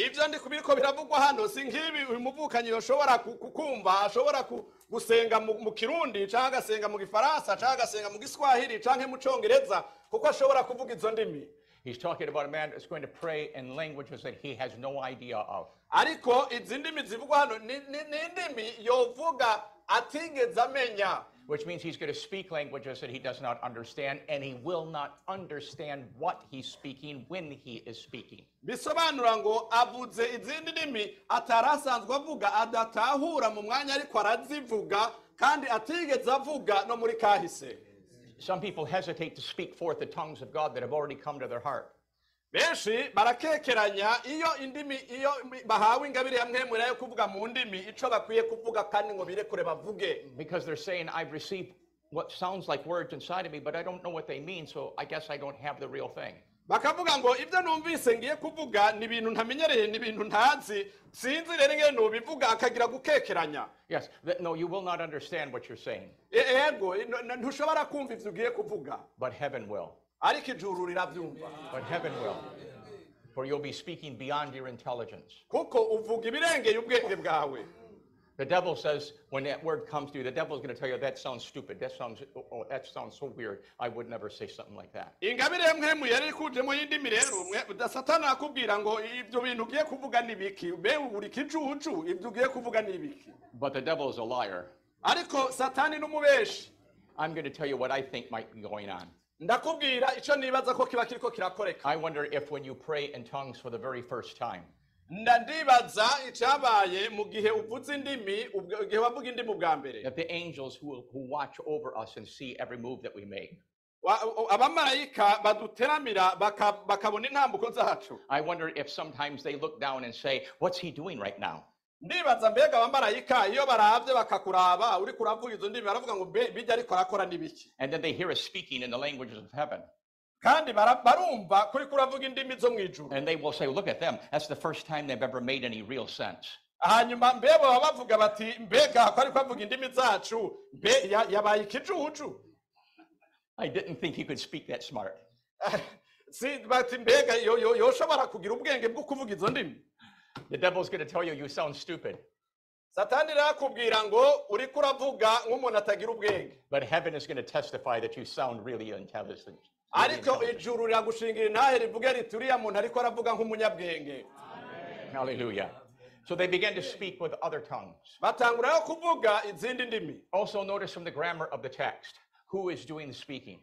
gusenga mu kirundi cyangwa agasenga mu gifaransa cyangwa agasenga mu giswahili cyangwa mu cyongereza kuko ashobora kuvuga izo ndimi He's talking about a man that's going to pray in languages that he has no idea of. ariko yovuga atigeze amenya which means he's going to speak languages that he does not understand, and he will not understand what he's speaking when he is speaking. bisobanura ngo avuze izindi ndimi atari asanzwe avuga adatahura mu mwanya ariko arazivuga kandi atigeze avuga no muri kahise Some people hesitate to speak forth the tongues of God that have already come to their heart. benshi barakekeranya iyo indimi iyo bahawe ingabire ya mwemura yo kuvuga mu ndimi ico bakwiye kuvuga kandi ngo birekure bavuge Because they're saying, I've received what sounds like words inside of me, but I don't know what they mean, so I guess I don't have the real thing. Bakavuga ngo ibyo numvise ngiye kuvuga ni ibintu ntamenyereye ni ibintu ntazi sinzi rero ingene nubivuga akagira gukekeranya Yes, th- no, you will not understand what you're saying, E- ego n- n- ntushobora kumva ivyo ugiye kuvuga but heaven will. ariko ijuru riravyumva But heaven will. For you'll be speaking beyond your intelligence. kuko uvuga ibirengeye ubwenge bwawe The devil says, when that word comes to you, the devil is going to tell you, that sounds stupid. That sounds, oh, oh, that sounds so weird. I would never say something like that. ingabire ya mwemu yari ikujemo y'indimi rero mwe- satani akubwira ngo ibyo bintu ugiye kuvuga ni biki be uri kicucu ibyo ugiye kuvuga ni biki But the devil is a liar. ariko satani n'umubeshi I'm going to tell you what I think might be going on. ndakubwira icyo nibaza ko kiba kiriko kirakoreka I wonder if when you pray in tongues for the very first time, nda ndibaza icyabaye mu gihe uvuze indimi igihe wavuga indimi mbere the angels who, who watch over us and see every move that we make, abamarayika baduteramira bakabona intambuko zacu I wonder if sometimes they look down and say, What's he doing right now? ndibaza mbega abamarayika iyo barabye bakakuraba izo ndimi baravuga ngo mbe bijya ariko arakora n'ibiki And then they hear us speaking in the languages of heaven. Kandi barumva kuri kuravuga indimi zo mu ijuru And they will say, Look at them. That's the first time they've ever made any real sense. hanyuma mbe baba bavuga bati mbega ko indimi zacu mbe yabaye ikijuju I didn't think he could speak that smart. <laughs> si bati mbega yo- yo- yoshobora kugira ubwenge bwo kuvuga izo ndimi The devil's going to tell you, You sound stupid. satani ngo uriko uravuga nk'umuntu atagira ubwenge But heaven is going to testify that you sound really intelligent. Ariko ijuru riragushingira intahe rivuge riti uriya muntu ariko aravuga nk'umunyabwenge Hallelujah. So they began to speak with other tongues. batangura yo kuvuga izindi ndimi Also, notice from the grammar of the text who is doing the speaking.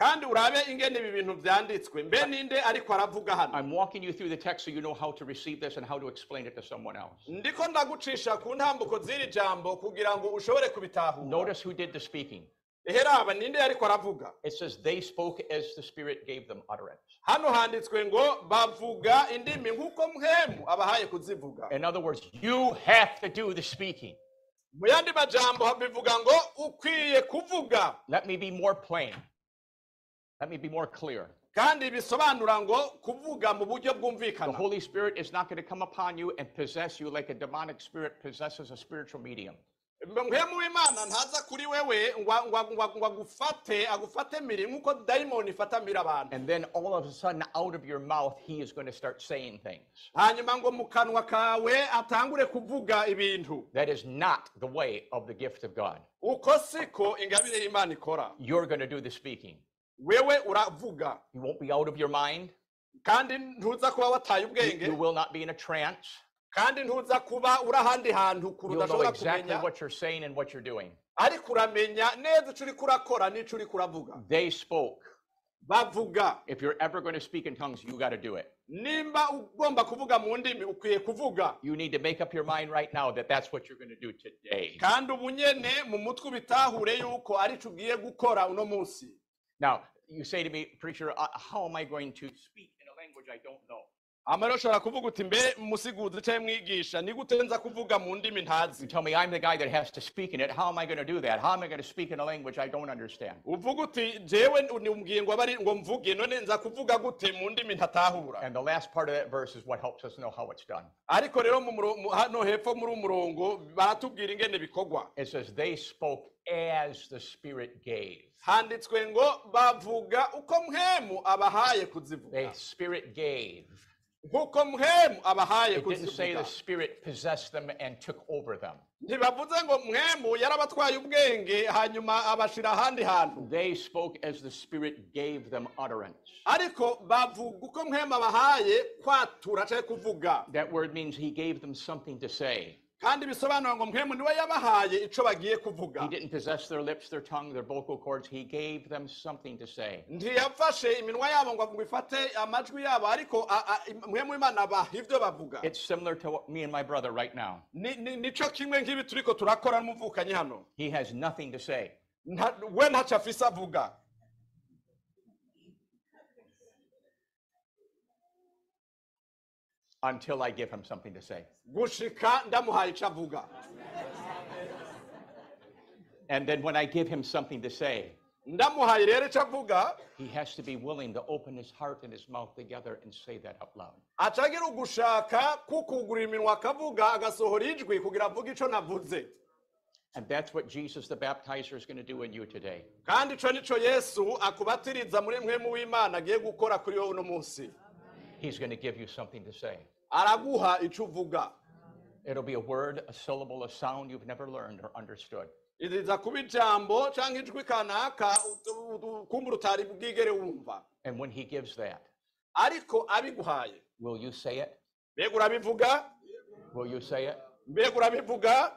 kandi urabe ingene ibi bintu byanditswe mbe ninde ariko aravuga hano I'm walking you through the text so you know how to receive this and how to explain it to someone else. ndiko ndagucisha ku ntambuko z'iri jambo kugira ngo ushobore kubitahura Notice who did the speaking. Raba ninde ariko aravuga It says they spoke as the Spirit gave them utterance. hano handitswe ngo bavuga indimi nk'uko mwemu abahaye kuzivuga In other words, you have to do the speaking. mu yandi majambo bivuga ngo ukwiye kuvuga Let me be more plain. Let me be more clear. kandi bisobanura ngo kuvuga mu buryo The Holy Spirit is not going to come upon you and possess you like a demonic spirit possesses a spiritual medium. W'imana ntaza kuri wewe ngo agufate nk'uko dayimoni ifata abantu And then all of a sudden, out of your mouth, He is going to start saying things. hanyuma ngo mu kanwa kawe atangure kuvuga ibintu That is not the way of the gift of God. uko siko ingabire y'imana ikora You're going to do the speaking. wewe uravuga You won't be out of your mind. kandi ntuza kuba wataye ubwenge you will not be in a trance. Kandi ntuza kuba uri ahandi hantu kure udashobora exactly kumenya what you're saying and what you're doing. ariko uramenya neza icyo uriko urakora n'icyo uriko uravuga They spoke. bavuga If you're ever going to speak in tongues, you got to do it. nimba ugomba kuvuga mu ndimi ukwiye kuvuga You need to make up your mind right now that that's what you're going to do today. kandi ubunyene mu mutwe ubitahure yuko aricyo ugiye gukora uno munsi Now, you say to me, preacher, uh, how am I going to speak in a language I don't know? Amarero kuvuga uti mbe musiguzi cyangwa mwigisha ni gute nza kuvuga mu ndimi ntazi You tell me I'm the guy that has to speak in it. How am I going to do that? How am I going to speak in a language I don't understand? uvuga uti jewe nimbwiye ngo abari ngo mvuge none nza kuvuga gute mu ndimi ntatahura And the last part of that verse is what helps us know how it's done. ariko rero mu muro- mu- hano hepfo muri umurongo baratubwira ingene bikorwa It says they spoke as the Spirit gave. handitswe ngo bavuga uko mhemu abahaye The Spirit gave. Nk'uko mhemu abahaye It didn't say the Spirit possessed them and took over them. ntibavuze ngo mhemu yarabatwaye ubwenge hanyuma abashira ahandi hantu They spoke as the Spirit gave them utterance. ariko bavuga uko mhemu abahaye kwatura cyangwa kuvuga That word means He gave them something to say. Kandi bisobanura ngo niwe yabahaye ico bagiye He didn't possess their lips, their tongue, their vocal cords. He gave them something to say. ntiyafashe iminwa yabo ngo ngo ifate amajwi yabo ariko a- mhemu imana ivyo bavuga It's similar to what me and my brother right now. Ni- ni- nico kimwe nk'ibi turiko turakora n'umuvukanyi hano He has nothing to say. Nta- we ntaco afise avuga until I give him something to say. gushika ndamuhaye ico avuga And then when I give him something to say, ndamuhaye rero ico avuga he has to be willing to open his heart and his mouth together and say that out loud. aca agira ugushaka kukugurira iminwa akavuga agasohora ijwi kugira avuge ico navuze And that's what Jesus the baptizer is going to do in you today. He's going to give you something to say. araguha ico uvuga It'll be a word, a syllable, a sound you've never learned or understood. iziza kuba ijambo canke ijwi kanaka ut- ut- kumbura utari bwigere wumva And when he gives that, ariko abiguhaye will you say it? mbega urabivuga Will you say it? mbega urabivuga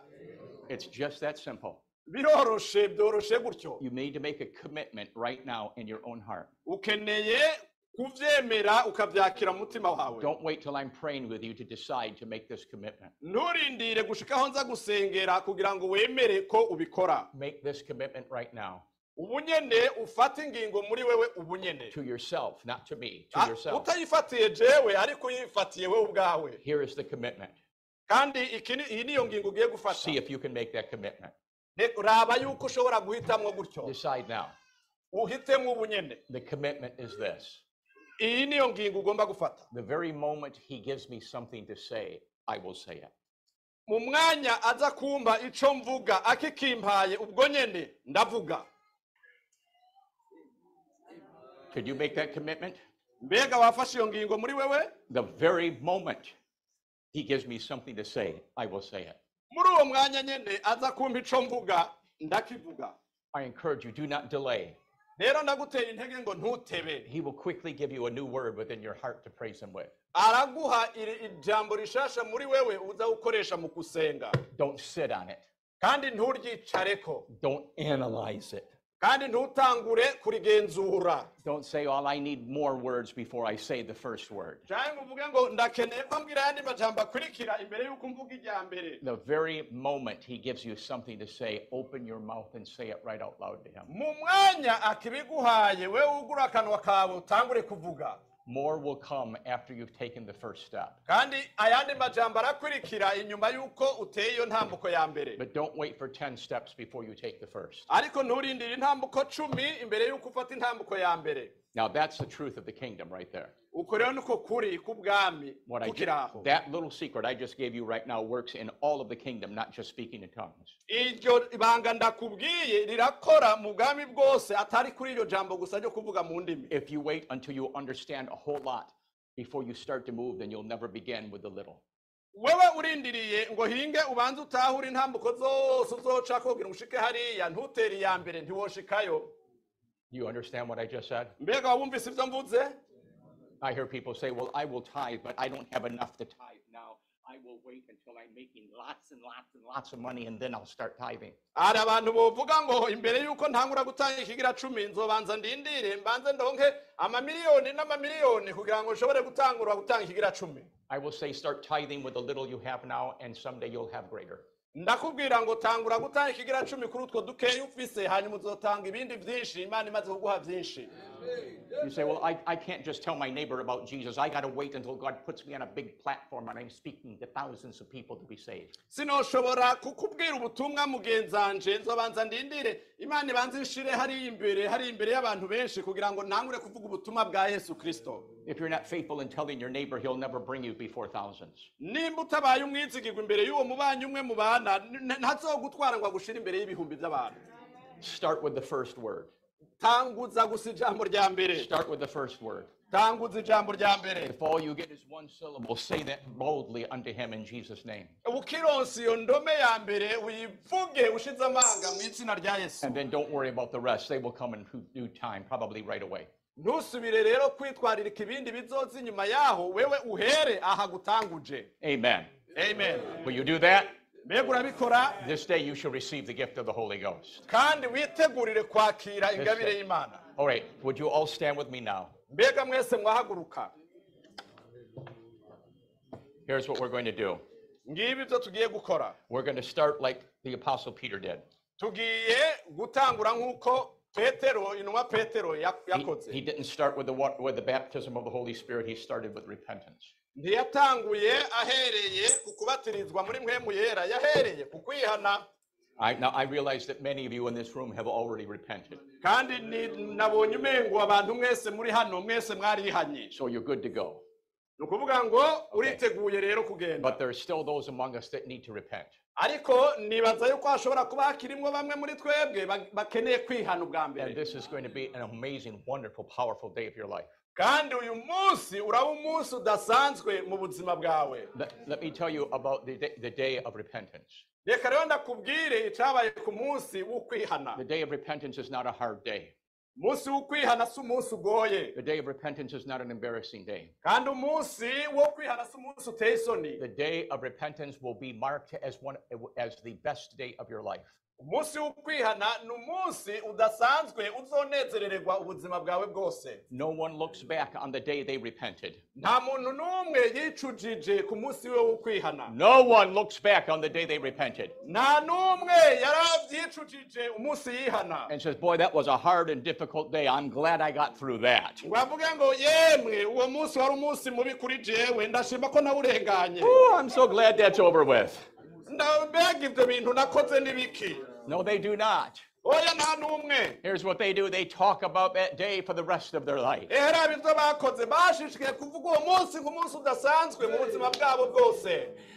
It's just that simple. biroroshe byoroshe gutyo You need to make a commitment right now in your own heart. ukeneye kuvyemera mu mutima wawe Don't wait till I'm praying with you to decide to make this commitment. nturindire gushikaho nza gusengera kugira ngo wemere ko ubikora Make this commitment right now ubu nyene ufate ingingo muri wewe ubu nyene to yourself, not to me, to Ah, yourself. utayifatiye jewe ariko uyifatiye wewe ubwawe Here is the commitment. kandi iki ni- iyi niyo ngingo ugiye gufata See if you can make that commitment. Ne- raba yuko ushobora guhitamwo gutyo Decide now. uhitemo ubu nyene The commitment is this. Iyi niyo ngingo ugomba gufata The very moment he gives me something to say, I will say it. mu mwanya aza ico mvuga akikimpaye ubwo nyene ndavuga Could you make that commitment? mbega wafashe iyo ngingo muri wewe The very moment he gives me something to say, I will say it. muri uwo mwanya nyene aza ico mvuga ndakivuga I encourage you, do not delay. Rero ndagutera intege ngo ntutebe He will quickly give you a new word within your heart to praise him with. araguha iri- ijambo rishasha muri wewe mu gusenga Don't sit on it. kandi nturyicareko Don't analyze it. Kandi ntutangure kurigenzura Don't say, All I need more words before I say the first word. cyangwa uvuge ngo ndakeneye ko mbwira ayandi majambo akurikira imbere y'uko mvuga irya mbere The very moment he gives you something to say, open your mouth and say it right out loud to him. mu mwanya akibiguhaye wewe ugura akanwa kawe utangure kuvuga More will come after you've taken the first step. kandi ayandi majambo arakurikira inyuma y'uko uteye iyo ntambuko ya mbere But don't wait for 10 steps before you take the first. Ariko nturindire intambuko cumi imbere y'uko ufata intambuko ya mbere Now, that's the truth of the kingdom right there. uko niko kuri k'ubwami What I kukiri aho that little secret I just gave you right now works in all of the kingdom, not just speaking in tongues. iryo banga ndakubwiye rirakora mu bwami bwose atari kuri iryo jambo gusa ryo kuvuga mu ndimi If you wait until you understand a whole lot before you start to move, then you'll never begin with the little. wewe urindiriye ngo hinge ubanze utahure intambuko zose uzoca kugira ngo ushike hariya ntutere iya mbere ntiwoshikayo You understand what I just said? mbega wumvise ibyo I hear people say, Well, I will tithe, but I don't have enough to tithe now. I will wait until I'm making lots and lots and lots of money and then I'll start tithing. hari abantu bovuga ngo imbere y'uko ntangura gutanga ikigira cumi nzobanza ndindire mbanze ndonke amamiliyoni n'amamiliyoni kugira ngo nshobore gutangura gutanga ikigira cumi I will say, Start tithing with the little you have now, and someday you'll have greater. Ndakubwira ngo tangura gutanga ikigira cumi kuri utwo dukeya ufise hanyuma uzotanga ibindi byinshi imana imaze kuguha byinshi You say, Well, I, I can't just tell my neighbor about Jesus. I got to wait until God puts me on a big platform and I'm speaking to thousands of people to be saved. sinoshobora kukubwira ubutumwa mugenzanje nzobanza ndindire imana ibanza inshire hariya imbere hariya imbere y'abantu benshi kugira ngo ntangure kuvuga ubutumwa bwa yesu kirisito If you're not faithful in telling your neighbor, he'll never bring you before thousands. Start with the first word. Start with the first word. Tanguza ijambo rya mbere If all you get is one syllable, say that boldly unto him in Jesus' name. ukironsa iyo ndome ya mbere uyivuge ushize amanga mu izina rya yesu And then don't worry about the rest. They will come in due time, probably right away. ntusubire rero kwitwaririka ibindi bizoza inyuma yaho wewe uhere aha gutanguje Amen. amen Will you do that? mbega urabikora This day you shall receive the gift of the Holy Ghost. kandi witegurire kwakira ingabire y'imana All right, would you all stand with me now? Mbega mwese mwahaguruka? Here's what we're going to do. Ngibi ibyo tugiye gukora. We're going to start like the Apostle Peter did. tugiye gutangura nk'uko petero intumwa petero yakoze. he didn't start with the, wa- with the baptism of the Holy Spirit, he started with repentance. ntiyatanguye ahereye ku kubatirizwa muri mpemu yera. Yahereye ku kwihana. I, now, I realize that many of you in this room have already repented, kandi ni- nabonye umengo abantu mwese muri hano mwese mwarihanye so you're good to go. ni ukuvuga ngo uriteguye rero kugenda But there are still those among us that need to repent. ariko nibaza yuko hashobora kuba hakirimwo bamwe muri twebwe ba- bakeneye kwihana ubwa And this is going to be an amazing, wonderful, powerful day of your life. Kandi uyu munsi uraba umunsi udasanzwe mu buzima bwawe Let, let me tell you about the day, the day of repentance. reka rero ndakubwire icyabaye ku munsi w'ukwihana The day of repentance is not a hard day. umunsi w'ukwihana si umunsi ugoye The day of repentance is not an embarrassing day. kandi umunsi wo kwihana si umunsi uteye isoni The day of repentance will be marked as one as the best day of your life. Umunsi w'ukwihana ni umunsi udasanzwe uzonezerererwa ubuzima bwawe bwose No one looks back on the day they repented. nta muntu n'umwe yicujije ku munsi we w'ukwihana No one looks back on the day they repented nta n'umwe yarabyicujije umunsi yihana and says, Boy, that was a hard and difficult day. I'm glad I got through that. ngo ngo yemwe uwo munsi wari umunsi mubi kuri jewe ndashima ko nawurenganye Oh, I'm so glad that's over with. Nda- mbega ibyo bintu nakoze n'ibiki No, they do not. oya nta n'umwe Here's what they do they talk about that day for the rest of their life.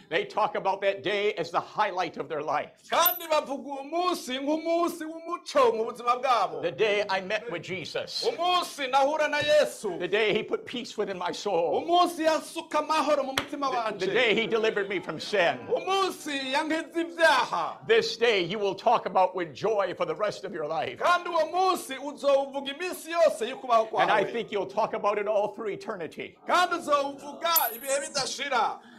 Ehera ibyo bakoze bashishikaye kuvuga uwo munsi nk'umunsi udasanzwe mu buzima bwabo bwose They talk about that day as the highlight of their life. kandi bavuga uwo munsi nk'umunsi w'umuco mu buzima bwabo The day I met with Jesus. umunsi nahura na yesu The day he put peace within my soul. umunsi yasuka amahoro mu mutima The day he delivered me from sin. umunsi yankiza ibyaha This day you will talk about with joy for the rest of your life. kandi uwo munsi uzowuvuga iminsi yose y'ukubaho And I think you'll talk about it all through eternity.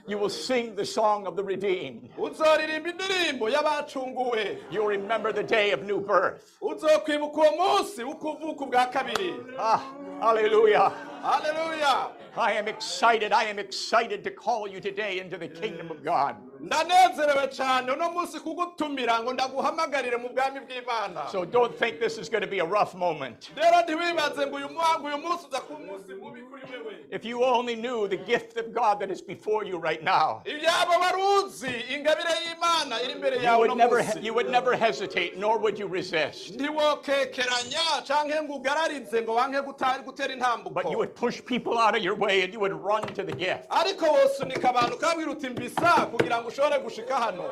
Kandi uzowuvuga ibihe bidashira You will sing the song of the redeemed. uzoririmba indirimbo y'abacunguwe You'll remember the day of new birth. uzokwibuka uwo munsi w'ukuvuka ubwa kabiri Ah, hallelujah. Hallelujah. I am excited. I am excited to call you today into the kingdom of God. Ndanezerewe cyane uno munsi kugutumira ngo ndaguhamagarire mu bwami bw'imana So don't think this is going to be a rough moment. rero ntiwibaze ngo uyu munsi uza kuba umunsi mubi kuri wewe If you only knew the gift of God that is before you right now, ibyabo baruzi ingabire y'imana iri imbere you yawe would uno never, munsi you would never hesitate, nor would you resist. ntiwokekeranya canke ngo ngo wanke gutera But you would push people out of your way and you would run to the gift. ariko wosunika abantu ukabwira uti mbisa kugira ngo ushobore gushika hano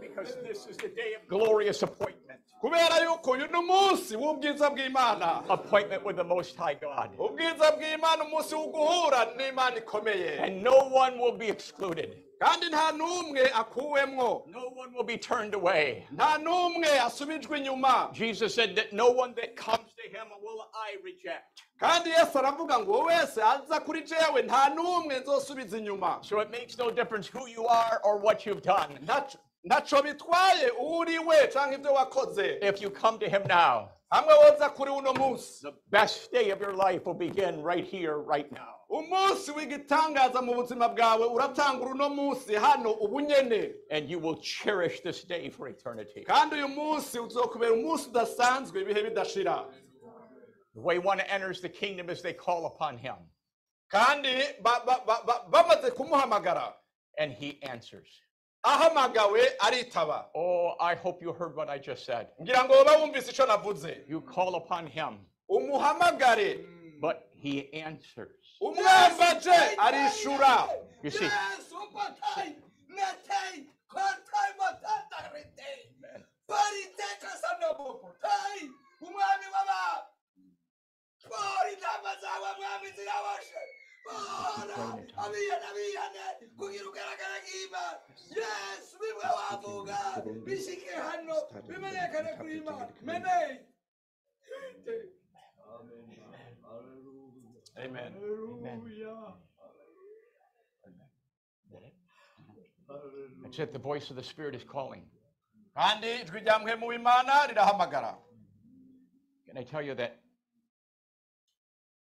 Because this is the day of glorious appointment. kubera yuko uyu ni umunsi w'ubwiza bw'imana Appointment with the Most High God. ubwiza bw'imana umunsi wo guhura n'imana ikomeye And no one will be excluded. kandi nta n'umwe akuwemwo No one will be turned away. nta n'umwe asubijwe inyuma Jesus said that no one that comes to him will I reject. Kandi yesu aravuga ngo wese aza kuri jewe nta n'umwe nzosubiza inyuma So it makes no difference who you are or what you've done. Ntaco bitwaye uri we canke ibyo wakoze If you come to him now, hamwe woza kuri uno munsi the best day of your life will begin right here, right now. umunsi w'igitangaza mu buzima bwawe uratangura uno munsi hano ubu nyene And you will cherish this day for eternity. kandi uyu munsi uzokubera umunsi udasanzwe ibihe bidashira The way one enters the kingdom is they call upon him, kandi ba- ba- ba- ba- bamaze kumuhamagara and he answers. Oh, I hope you heard what I just said. ngira ngo woba wumvise icyo navuze You call upon him, but he answers. You see, Yes, upatay, metay, kontay, matatarete. Amen. Zawe mwami zirabashe. Bora, abiyane, abiyane, kugira ugaragara nk'Imana. Yes, bimwe wavuga, bishike hano, bimenyekane kuri Imana. Mene. amen That's it. The voice of the Spirit is calling. Can I tell you that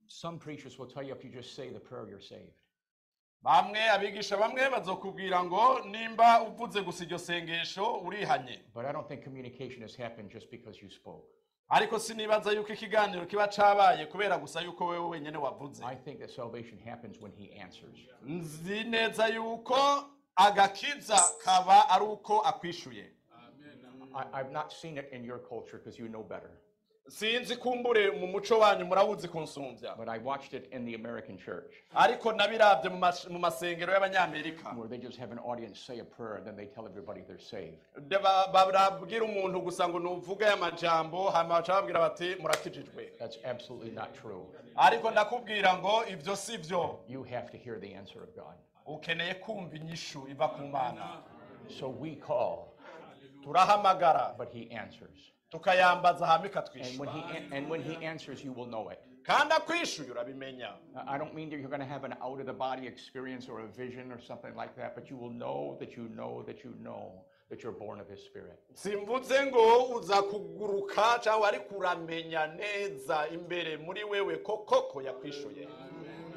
some preachers will tell you if you just say the prayer, you're saved. bamwe abigisha bamwe bazokubwira ngo nimba uvuze gusa iryo sengesho urihanye But I don't think communication has happened just because you spoke. ariko sinibaza yuko ikiganiro kiba cabaye kubera gusa yuko wewe wenyine wavuze I think that salvation happens when He answers. nzi neza yuko agakiza kaba ari uko akwishuye I, I've not seen it in your culture because you know better, sinzi kumbure mu muco wanyu murabuzi kunsumbya but I watched it in the American church ariko nabirabye mu masengero y'abanyamerika where they just have an audience say a prayer and then they tell everybody they're saved. De- ba- barabwira umuntu gusa ngo nuvuge aya majambo hanyuma baca babwira bati murakijijwe That's absolutely not true. ariko ndakubwira ngo ibyo si byo You have to hear the answer of God. ukeneye kumva inyishu iva ku mana So we call, turahamagara but He answers. Tukayambaza And when He an- and when He answers, you will know it. kandi akwishyuye urabimenya I I don't mean that you're going to have an out of the body experience or a vision or something like that, but you will know that you know that you know that you're born of His Spirit. simvuze ngo uza kuguruka cyangwa ariko uramenya neza imbere muri wewe ko koko yakwishyuye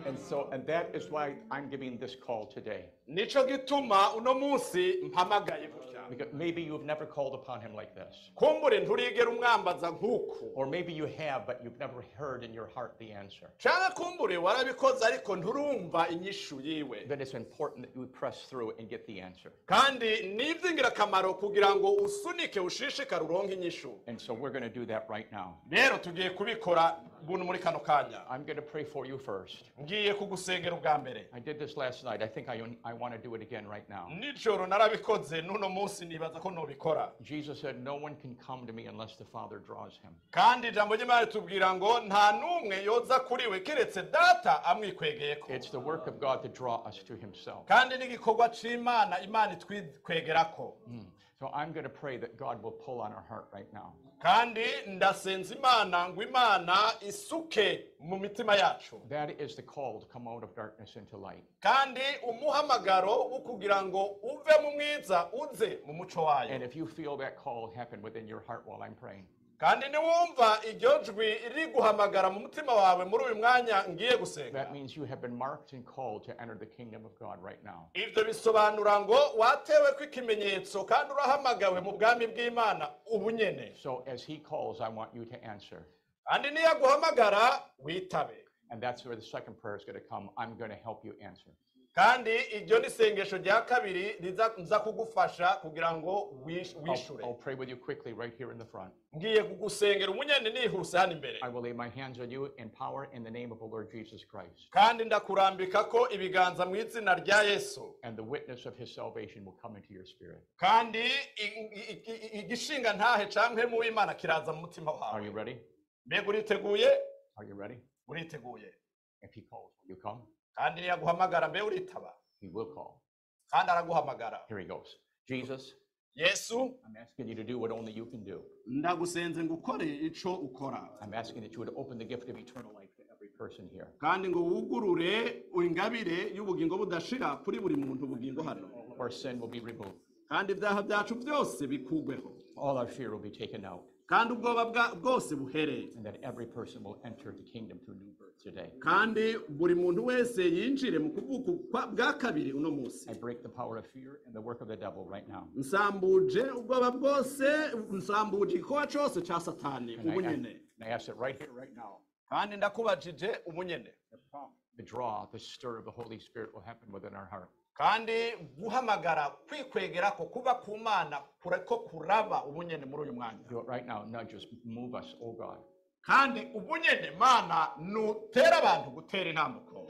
And so, and that is why I'm giving this call today. nico gituma uno munsi mpamagaye gutya Because maybe you've never called upon Him like this. kumbure nturigera umwambaza nk'uku Or maybe you have, but you've never heard in your heart the answer. cyangwa kumbure warabikoze ariko nturumva inyishu yiwe Then it's important that you press through and get the answer. kandi ni iby'ingirakamaro kugira ngo usunike ushishikare uronke inyishu And so we're going to do that right now. rero tugiye kubikora buno muri kano kanya I'm going to pray for you first. ngiye kugusengera ubwa mbere I did this last night. I think I, I want to do it again right now. Nijoro narabikoze n'uno munsi nibaza ko nubikora Jesus said, No one can come to me unless the Father draws him. kandi ijambo ry'imana ritubwira ngo nta n'umwe yoza kuri we keretse data amwikwegeyeko It's the work of God to draw us to himself. kandi n'igikorwa c'imana imana itwikwegerako Mm. So I'm going to pray that God will pull on our heart right now. kandi ndasenza imana isuke mu mitima That is the call to come out of darkness into light. kandi umuhamagaro wo kugira ngo uve mu mwiza uze mu muco wayo And if you feel that call happen within your heart while I'm praying, kandi niwumva iryo jwi riri guhamagara mu mutima wawe muri uyu mwanya ngiye gusenga that means you have been marked and called to enter the kingdom of God right now. ibyo bisobanura ngo watewe ko ikimenyetso kandi urahamagawe mu bwami bw'imana ubu nyene So as he calls, I want you to answer. kandi niyo aguhamagara witabe And that's where the second prayer is going to come. I'm going to help you answer. Kandi iryo ni isengesho rya kabiri riza kugufasha kugira ngo wishure pray with you quickly right here in the front. ngiye kugusengera umunyene nihuse hano imbere I will lay my hands on you in power in the name of the Lord Jesus Christ. kandi ndakurambika ko ibiganza mu izina rya yesu And the witness of his salvation will come into your spirit. kandi igishinga ntahe canke mu w'imana kiraza mu mutima Are wawe you ready? mbega uriteguye Are you ready? uriteguye If he will kandi niyo aguhamagara mbe uritaba He will call. kandi araguhamagara Here he goes. Jesus, yesu I'm asking you to do what only you can do. ndagusenze ngo ukore ico ukora I'm asking that you would open the gift of eternal life to every person here. kandi ngo wugurure ingabire y'ubugingo budashira kuri buri muntu ubugingo hano Our sin will be removed. kandi ibyaha byacu byose bikugweho All our fear will be taken out. Kandi ubwoba bwose buhere and that every person will enter the kingdom through new birth today. kandi buri muntu wese yinjire mu kuvuka bwa kabiri uno munsi I break the power of fear and the work of the devil right now. nsambuje ubwoba bwose nsambuje igikowa cyose cya satani And I, ubu ask, and I ask it right here, right now. kandi ndakubajije ubu nyene The prompt, the draw, the stir of the Holy Spirit will happen within our heart. kandi guhamagara kwikwegera ko kuba ku mana ko kuraba ubu nyine muri uyu mwanya. Kandi ubu nyine mana nutera abantu gutera intambuko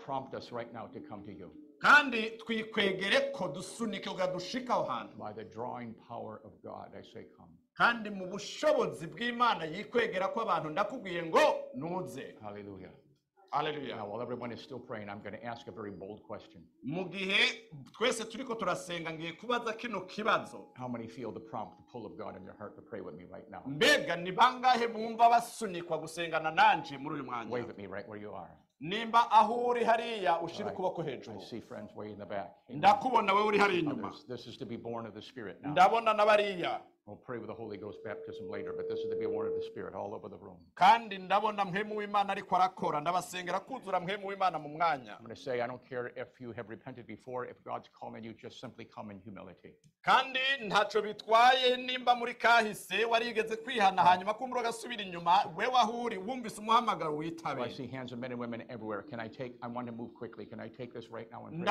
kandi twikwegere ko dusunike dushika aho hantu. Kandi mu bushobozi bw'imana yikwegera ko abantu ndakubwiye ngo nuze. Hallelujah. Now, while everyone is still praying, I'm going to ask a very bold question. mu gihe twese turiko turasenga ngiye kubaza kino kibazo How many feel the prompt, the pull of God in your heart to pray with me right now? mbega ni bangahe bumva basunikwa gusengana nanje muri uyu mwanya Wave at me right where you are. nimba aho uri hariya ushira Right. ukuboko hejuru I see friends way in the back. Amen. ndakubona uri hariya inyuma Others, This is to be born of the Spirit now. ndabona n'abariya We'll pray with the Holy Ghost baptism later, but this is to be born of the Spirit all over the room. kandi ndabona mpemu w'imana ariko arakora ndabasengera kuzura mpemu w'imana mu mwanya I'm going to say, I don't care if you have repented before, if God's calling you, just simply come in humility. kandi ntacyo bitwaye nimba muri kahise warigeze kwihana hanyuma kumbura ugasubira inyuma wewe aho uri wumvise umuhamagaro I see hands of men and women everywhere. Can I take, I want to move quickly. Can I take this right now and pray?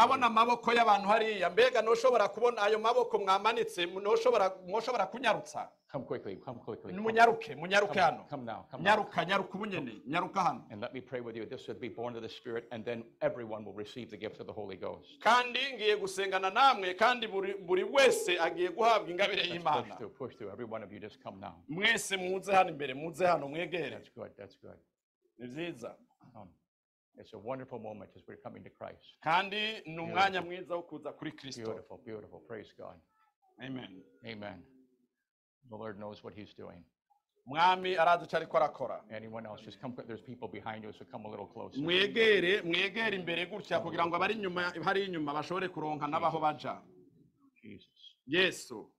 Ndabona with you? amaboko y'abantu hariya mbega ntushobora kubona ayo maboko mwamanitse ntushobora mwoshobora kunyarutsa Come quickly, come quickly. come- munyaruke munyaruke hano come now, come now. nyaruka nyaruka nyaruka hano And let me pray with you. This would be born of the Spirit, and then everyone will receive the gift of the Holy Ghost. kandi ngiye gusengana namwe kandi buri wese agiye guhabwa ingabire Let's push through, push through. Every one of you just come now. mwese muze hano imbere muze hano mwegere That's good, that's good. ni byiza um, It's a wonderful moment as we're coming to Christ. kandi ni umwanya mwiza wo kuza kuri kristo Beautiful, beautiful. Praise God. amen Amen. The Lord knows what He's doing. mwami arazi icyo ariko arakora Anyone else, just come. There's people behind you, so come a little closer. mwegere mwegere imbere gutya kugira ngo abari inyuma hari inyuma bashobore kuronka n'abaho baja Jesus. yesu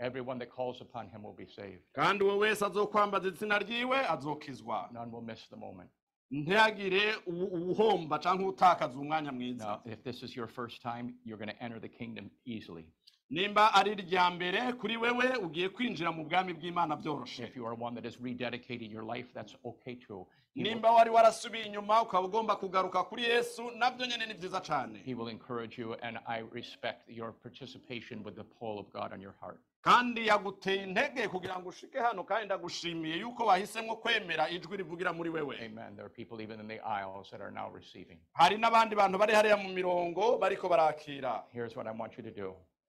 Everyone that calls upon Him will be saved. kandi uwo wese azokwambaza izina ryiwe azokizwa None will miss the moment. ntihagire uwuhomba cyangwa utakaza umwanya mwiza Now, if this is your first time, you're going to enter the kingdom easily. Nimba ari irya mbere kuri wewe ugiye kwinjira mu bwami bw'imana If you are one that has rededicated your life, that's okay too. He will, nimba wari warasubiye inyuma ukaba ugomba kugaruka kuri yesu nabyo nyine ni byiza cyane he will encourage you, and I respect your participation with the pull of God on your heart. kandi yaguteye intege kugira ngo ushike hano kandi ndagushimiye yuko wahisemo kwemera ijwi rivugira muri wewe Amen. There are people even in the aisles that are now receiving. hari n'abandi bantu bari hariya mu mirongo bariko barakira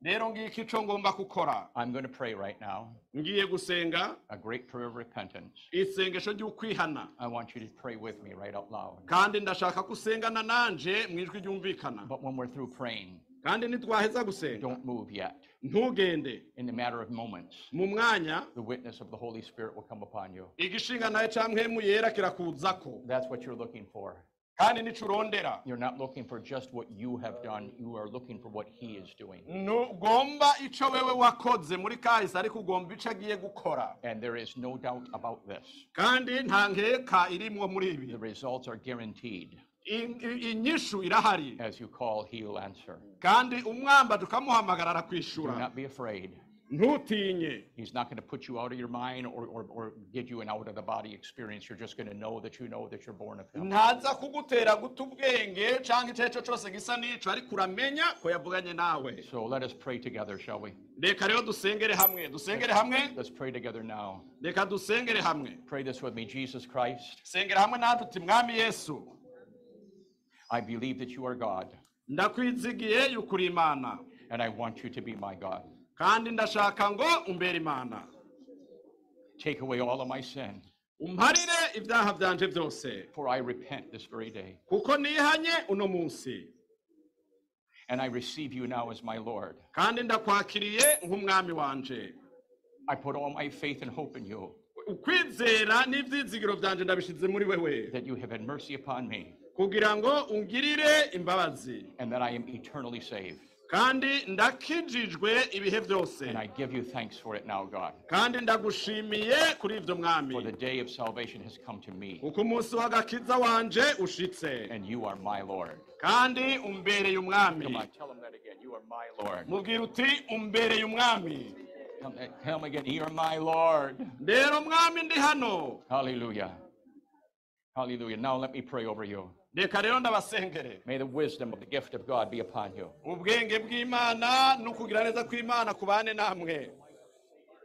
Here's what I want you to do rero ngomba gukora I'm going to pray right now ngiye gusenga a great prayer of repentance. isengesho ry'ukwihana I want you to pray with me right out loud. kandi ndashaka ko usengana nanje mu ijwi ryumvikana But when we're through praying, kandi nitwaheza gusenga don't move yet. ntugende In the matter of moments, mu mwanya the witness of the Holy Spirit will come upon you. igishinga nawe yera kirakuzako That's what you're looking for. Kandi nicyo urondera You're not looking for just what you have done, you are looking for what He is doing. ntugomba icyo wewe wakoze muri kahise ariko ugomba icyo agiye gukora And there is no doubt about this. kandi nta nkeka irimwo muri ibi The results are guaranteed. In- i- inyishu irahari As you call, He will answer. kandi umwamba tukamuhamagara Do not be afraid. Ntutinye He's not going to put you out of your mind or, or, or get you an out of the body experience. You're just going to know that you know that you're born of Him. ntaza kugutera guta ubwenge cyangwa icyo ari cyo cyose gisa n'icyo ariko uramenya ko yavuganye nawe So let us pray together, shall we? reka rero dusengere hamwe dusengere hamwe Let's pray together now. reka dusengere hamwe Pray this with me. Jesus Christ, sengera hamwe natwe uti mwami yesu I believe that you are God, ndakwizigiye yuko uri imana and I want you to be my God. Kandi ndashaka ngo umbere imana. Take away all of my sin, umparire ibyaha byanje byose. For I repent this very day. kuko nihanye uno munsi. And I receive you now as my Lord. kandi ndakwakiriye nk'umwami wanje. I put all my faith and hope in you, ukwizera n'ibyizigiro byanje muri wewe. That you have had mercy upon me, kugira ngo ungirire imbabazi. And that I am eternally saved. Kandi ndakijijwe ibihe byose And I give you thanks for it now, God. kandi ndagushimiye kuri ibyo mwami For the day of salvation has come to me, kuko umunsi w'agakiza wanje ushitse and you are my Lord. kandi umbereye umwami Come on, tell them that again. You are my Lord. mubwira uti umbereye umwami Come, tell them again. You are my Lord. rero mwami ndi hano Hallelujah. Hallelujah. Now let me pray over you. Reka rero ndabasengere May the wisdom of the gift of God be upon you. Ubwenge bw'imana n'ukugira neza kw'imana kubane namwe.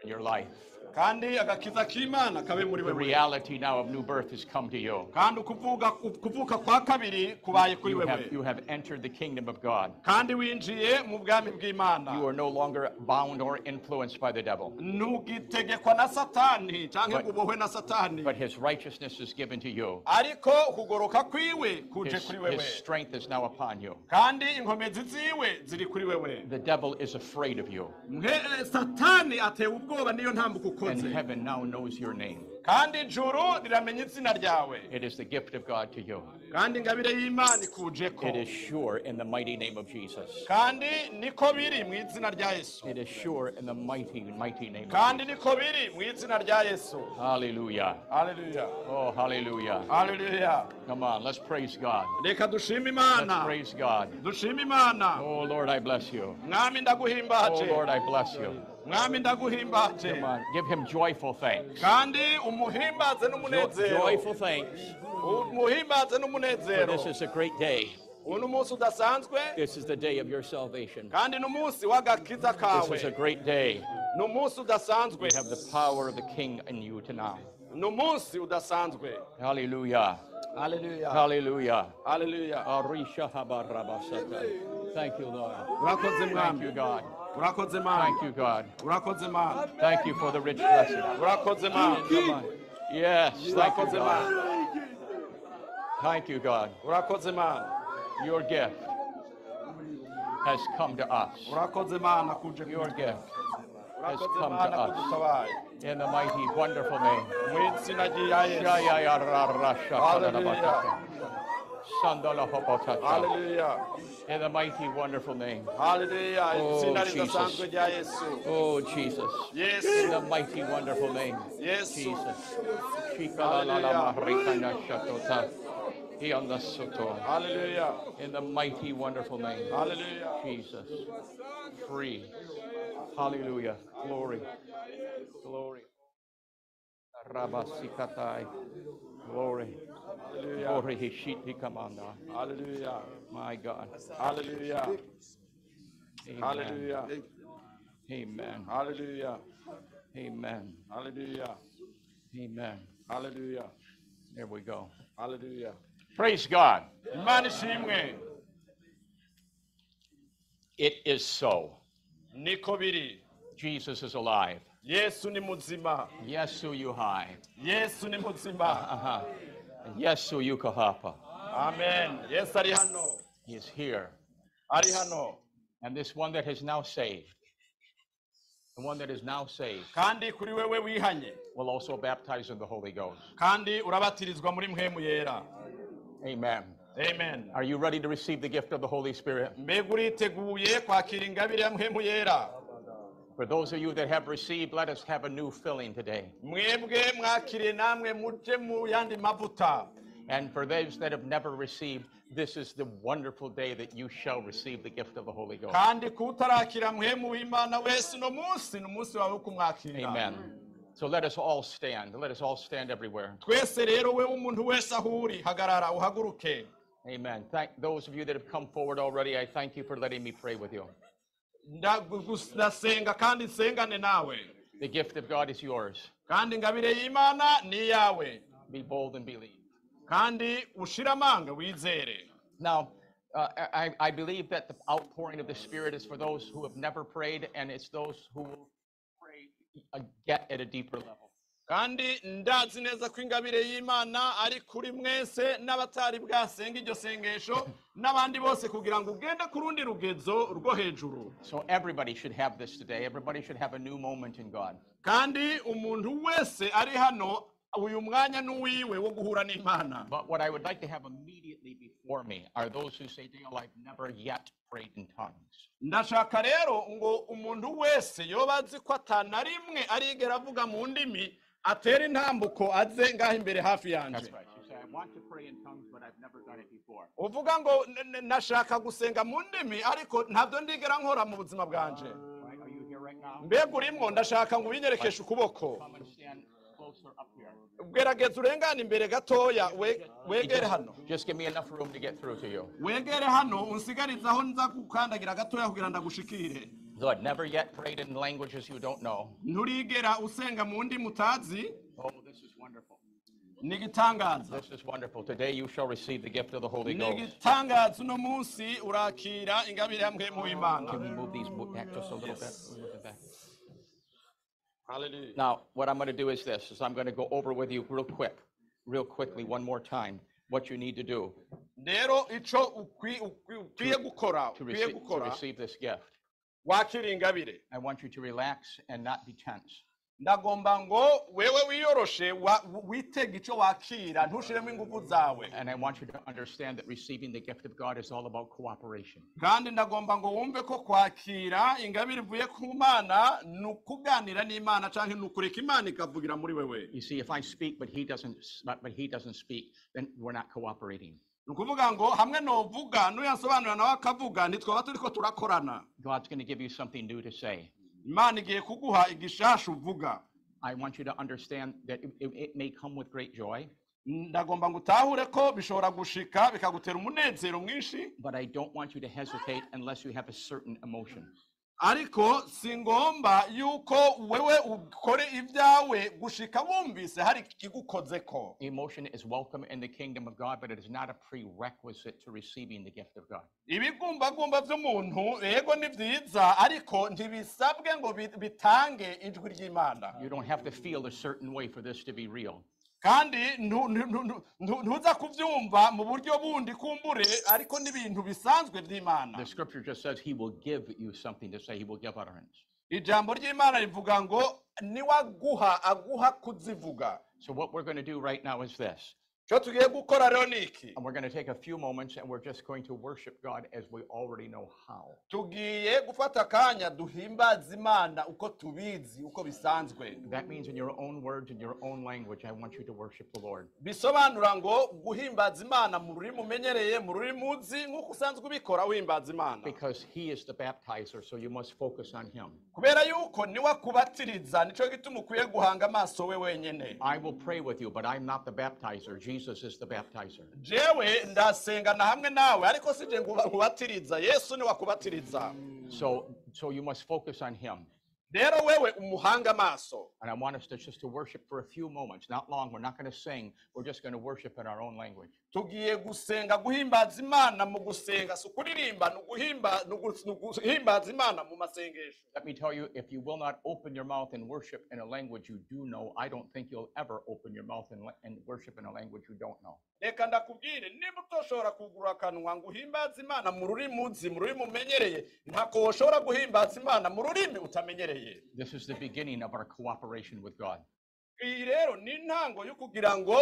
In your life. Kandi agakiza k'imana kabe muri The wewe reality now of new birth has come to you. kandi ukuvuga kuvuka kwa kabiri kubaye kuri You wewe have, you have entered the kingdom of God. kandi winjiye mu bwami bw'imana You are no longer bound or influenced by the devil, ntugitegekwa na satani cyangwa But- ngo ubohwe na satani but his righteousness is given to you. ariko kugoroka kwiwe kuje His, kuri wewe his strength is now upon you. kandi inkomezi ziwe ziri kuri wewe The devil is afraid of you, Mhe- eh, satani atewe ubwoba niyo and heaven now knows your name. kandi ijuru riramenya izina ryawe It is the gift of God to you. kandi ingabire y'imana ikujeko It is sure in the mighty name of Jesus. kandi niko biri mu izina rya yesu It is sure in the mighty, mighty name of kandi niko biri mu izina rya yesu Hallelujah. Oh, hallelujah. haleluya Come on, let's praise God. Let's praise God. Oh, Lord, I bless you. Oh, Lord, I bless you. Mwami ndaguhimbaje Come on, give him joyful thanks. kandi umuhimbaze Jo- n'umunezero joyful thanks. umuhimbaze For n'umunezero this is a great day. uyu ni umunsi udasanzwe This is the day of your salvation. kandi ni umunsi w'agakiza kawe This is a great day. ni umunsi udasanzwe We have the power of the King in you to now. ni umunsi udasanzwe Hallelujah. haleluya Hallelujah. haleluya Arisha habarabasata. Thank you, Lord. Thank mwami you, God. Thank you, God. Thank you for the rich blessing. Yes, thank you, God. Thank you, God. Your gift has come to us. Your gift has come to us. In the mighty, wonderful name. Izina rya yesu Shayayararashakadabakata. Sandalahobotata. haleluya In the mighty, wonderful name. haleluya Oh, Jesus. ridasanzwe rya yesu Oh, Jesus. In the mighty, wonderful name. yesu Jesus. Iyandasoto. In the mighty, wonderful name. haleluya Jesus. Free. Hallelujah. Glory. Glory. Rabasikatai. Glory. Haleluya Glory. Hishiti kamanda. haleluya My God. haleluya Amen. haleluya Amen. Hallelujah. Amen. Hallelujah. Amen. haleluya There we go. Hallelujah. Praise God. ishimwe eh? It is so. Jesus is alive. yesu ni muzima Yesu yuhai. yesu ni muzima uh-huh. Yesu yukohapa. amen yesu ari hano He is here. ari hano And this one that is now saved, the one that is now saved, kandi kuri wewe wihanye will also baptize in the Holy Ghost. kandi urabatirizwa muri mpemu yera Amen. amen Are you ready to receive the gift of the Holy Spirit? mbega uriteguye kwakira ingabire ya mpemu yera For those of you that have received, let us have a new filling today. mwebwe mwakiriye namwe muje mu yandi mavuta And for those that have never received, this is the wonderful day that you shall receive the gift of the Holy Ghost. kandi kutarakira mpemu w'imana wese uno munsi ni umunsi wawe wo kumwakira Amen. So let us all stand. Let us all stand everywhere. twese rero wewe umuntu wese aho uri hagarara uhaguruke Amen. Thank those of you that have come forward already. I thank you for letting me pray with you. Ndagu- ndasenga kandi nsengane nawe The gift of God is yours. kandi ingabire y'imana ni iyawe Be bold and believe. kandi ushire amanga wizere Now, uh, I, I believe that the outpouring of the Spirit is for those who have never prayed, and it's those who will pray again at a deeper level. Kandi ndazi neza ko ingabire y'imana ari kuri mwese n'abatari bwasenga iryo sengesho n'abandi bose kugira ngo ugende ku rundi rugezo rwo hejuru So everybody should have this today. Everybody should have a new moment in God. kandi umuntu wese ari hano uyu mwanya n'uwiwe wo guhura n'imana But what I would like to have immediately before me are those who say, Dale, I've never yet prayed in tongues. ndashaka rero ngo umuntu wese yoba azi ko atana rimwe arigera avuga mu ndimi atere intambuko aze ngaho imbere hafi yanjye uvuga ngo nashaka gusenga mu ndimi ariko ntabyo ndigera nkora mu buzima bwanjye mbega urimo ndashaka ngo ubinyerekeshe ukuboko. Gerageza urengane imbere gatoya wegere hano. wegere hano unsigarizaho nza gukandagira gatoya kugira ndagushikire. Lord, never yet prayed in languages you don't know. nturigera usenga mu ndimi utazi Oh, this is wonderful. ni igitangaza This is wonderful. Today you shall receive the gift of the Holy ni Ghost. igitangaza uno munsi urakira ingabire ya mpemu w'imana Can we move these bo- back just a little bit? Move it back. Hallelujah. Now, what I'm going to do is this, is I'm going to go over with you real quick, real quickly, one more time, what you need to do rero ico ukwi- ukwi- ukwiye gukora to ukwiye receive, to gukora receive this gift. Wakira ingabire I want you to relax and not be tense. ndagomba ngo wewe wiyoroshe wa- witega ico wakira ntushiremo ingufu zawe And I want you to understand that receiving the gift of God is all about cooperation. kandi ndagomba ngo wumve ko kwakira ingabire ivuye ku mana ni ukuganira n'imana canke ni ukureka imana ikavugira muri wewe You see, if I speak but he doesn't, but but he doesn't speak, then we're not cooperating. Ni ukuvuga ngo hamwe novuga n'uyansobanurira nawe akavuga ntitwaba turiko turakorana God's going to give you something new to say. imana igiye kuguha igishasha uvuga I want you to understand that it, it- it may come with great joy, ndagomba ngo utahure ko bishobora gushika bikagutera umunezero mwinshi but I don't want you to hesitate unless you have a certain emotion. Ariko si yuko wewe ukore ibyawe gushika wumvise hari ikigukozeko Emotion is welcome in the kingdom of God, but it is not a prerequisite to receiving the gift of God. ibigumbagumba by'umuntu yego ni byiza ariko ntibisabwe ngo bitange ijwi ry'imana You don't have to feel a certain way for this to be real. Kandi ntu- ntu- ntu- ntu- ntuza kubyumva mu buryo bundi kumbure ariko n'ibintu bisanzwe by'imana The scripture just says he will give you something to say, he will give utterance. ijambo ry'imana rivuga ngo niwaguha aguha kuzivuga So, what we're going to do right now is this. Icyo tugiye gukora rero ni iki And we're going to take a few moments and we're just going to worship God as we already know how. tugiye gufata akanya duhimbaza imana uko tubizi uko bisanzwe That means in your own words, in your own language, I want you to worship the Lord. bisobanura ngo guhimbaza imana mu rurimi umenyereye mu rurimi uzi nk'uko usanzwe ubikora wihimbaza imana Because he is the baptizer, so you must focus on him. kubera yuko niwe akubatiriza nicyo gituma ukwiye guhanga amaso we wenyine I will pray with you, but I'm not the baptizer. Jesus is the baptizer. jewe ndasengana hamwe nawe ariko si je nkubatiriza yesu niwe akubatiriza So, so you must focus on him. rero wewe umuhanga amaso And I want us to just to worship for a few moments, not long. We're not going to sing. We're just going to worship in our own language. Tugiye gusenga guhimbaza imana mu gusenga si ukuririmba ni uguhimba- ni ugu- uguhimbaza imana mu masengesho Let me tell you, if you will not open your mouth and worship in a language you do know, I don't think you'll ever open your mouth and, and worship in a language you don't know. reka ndakubwire niba utoshobora kugura akanwa ngo uhimbaze imana mu rurimi uzi mu rurimi umenyereye ntako woshobora guhimbaza imana mu rurimi utamenyereye This is the beginning of our cooperation with God. Iyi rero ni intango yo kugira ngo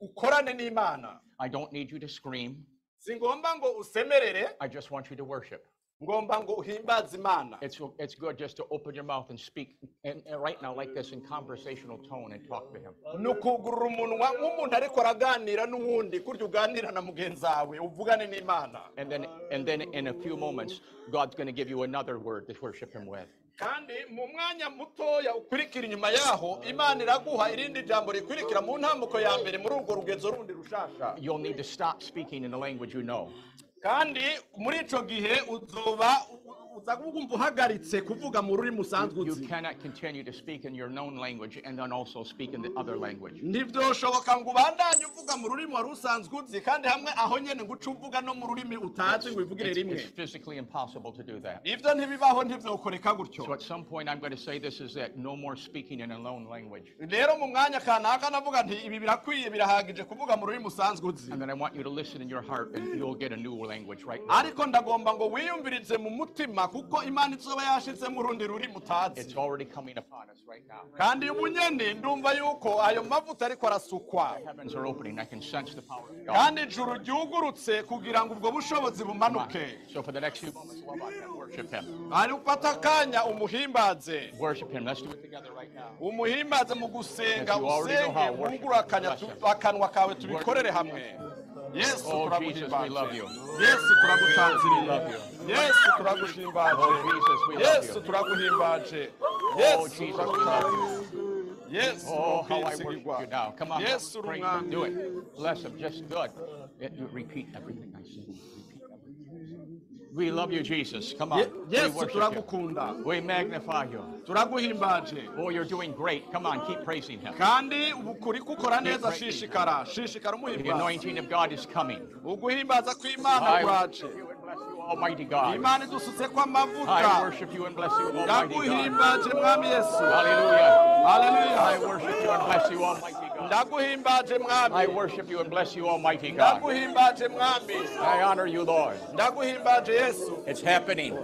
ukorane n'imana I don't need you to scream. si ngomba ngo usemerere I just want you to worship. Ngomba ngo imana It's, it's good just to open your mouth and speak and, and right now like this in conversational tone and talk to him. ni ukugurura umunwa nk'umuntu ariko araganira n'uwundi kurya uganira na mugenzi wawe uvugane n'imana And then, and then in a few moments, God's going to give you another word to worship him with. kandi mu mwanya mutoya ukurikira inyuma yaho imana iraguha irindi jambo rikurikira mu ntambuko ya mbere muri urwo rugezo rundi rushasha You'll need to stop speaking in the language you know. Kandi muri ico gihe uzoba u- u- uza wumva uhagaritse kuvuga mu rurimi usanzwe You uzi cannot continue to speak in your known language and then also speak in the other language. ntibyoshoboka ngo ubandanye uvuga mu rurimi wari usanzwe uzi kandi hamwe aho nyene ngo uce uvuga no mu rurimi utazi ngo ubivugire It's, rimwe it's physically impossible to do that. ivyo ntibibaho ntivyokoreka gutyo So at some point, I'm going to say this is it. No more speaking in a known language. rero mu mwanya kanaka navuga nti ibi birakwiye birahagije kuvuga mu rurimi usanzwe uzi And then I want you to listen in your heart and you'll get a new language right now. ariko ndagomba ngo wiyumvirize mu mutima kuko imana izuba yashyize mu rundi ruri mutazi kandi ubunyeni ndumva yuko ayo mavuta ariko arasukwa. Kandi ijuru ryugurutse kugira ngo ubwo bushobozi bumanuke. Ari ufata akanya umuhimbaze. Umuhimbaze mu gusenga usenge wungura akanwa kawe tubikorere hamwe. Yesu oh, oh, Jesus, we love you. Oh, yesu turagutanziriye love you. yesu turaguhimbaje Oh, Jesus, we love you. Oh, Jesus, we love you. yesu Oh, how I worship you now. Come on. yesu uri Praise umwami him. Do it. Bless him. Just good. It- repeat everything I say. We love you, Jesus. Come on. Ye- We worship you. We magnify you. Oh, you're doing great. Come on, keep praising him. kandi ubu kuri gukora neza Great. shishikara shishikara The anointing of God is coming. I kuraje worship you and bless you, Almighty God. imana idusutse ko I worship you and bless you, Almighty God. yesu Hallelujah. I worship you and bless you, Almighty I worship you and bless you, Almighty God. I honor you, Lord. It's happening.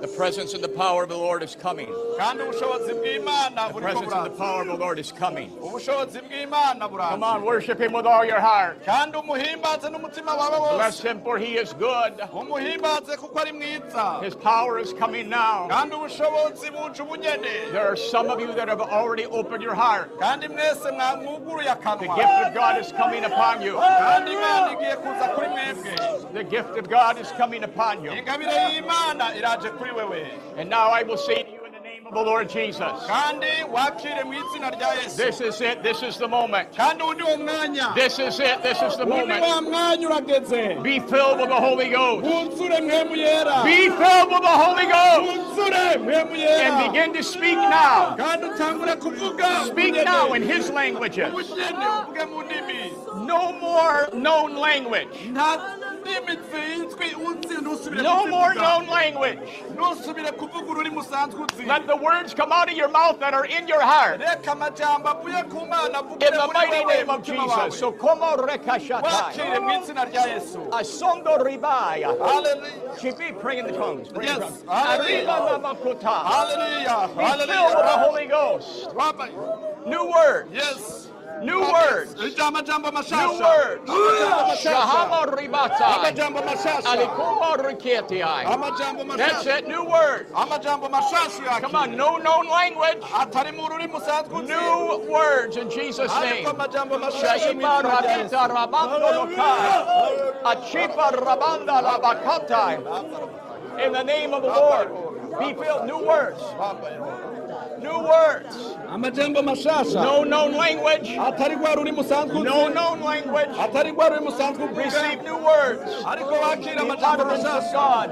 The presence and the power of the Lord is coming. kandi ubushobozi bw'imana The presence and the power of the Lord is coming. Come on, worship him with all your heart. kandi umuhimbaze n'umutima wawe Bless him, for he is good. umuhimbaze kuko ari mwiza His power is coming now. kandi ubushobozi buje ubunyene There are some of you that have already opened your heart. kandi mwese mwamwuguruye The gift of God is coming upon you. kandi imana igiye kuza kuri mwebwe The gift of God is coming upon you. Ingabire y'imana iraje kuri wewe And now I will say to you in the name of the Lord Jesus kandi wakire mu izina rya yesu this is it. This is the moment. kandi uwo ni wo mwanya This is it. This is the ni moment. mwanya urageze Be filled with the Holy Ghost. wuzure mwemu yera Be filled with the Holy Ghost. mwemu And begin to speak now. kandi utangure kuvuga Speak now in His languages. ubugeni uvuge mu ndimi No more known language. nta ndimi zizwi uzi ntusubire No more known language. ntusubire kuvuga ururimi usanzwe uzi Let the words come out of your mouth that are in your heart. reka amajambo avuye ku mana In the mighty name of Jesus. So como rekashatai. wakire mu izina rya yesu Asondo ribaya. haleluya Should be praying in the tongues. Pray Yes. tongues. Hallelujah. Arriba Be filled with the Holy Ghost. New words. yes New words. New words. Shahama ribata. Alikuma riketiai. That's it. New words. Come on. No known language. atari mu rurimi usanzwe uzi New words in Jesus' name. ariko amajambo mashasha mu Shaiba izina rya Yesu. rabita rabando lokai. Achipa rabanda labakatai. In the name of the Lord. Be filled. New words. New words. amajambo mashasha No known language. atari rwa rurimi usanzwe uzi No known language. atari rwa rurimi usanzwe uvuga Receive new words. ariko wakira amajambo utterance of mashasha God.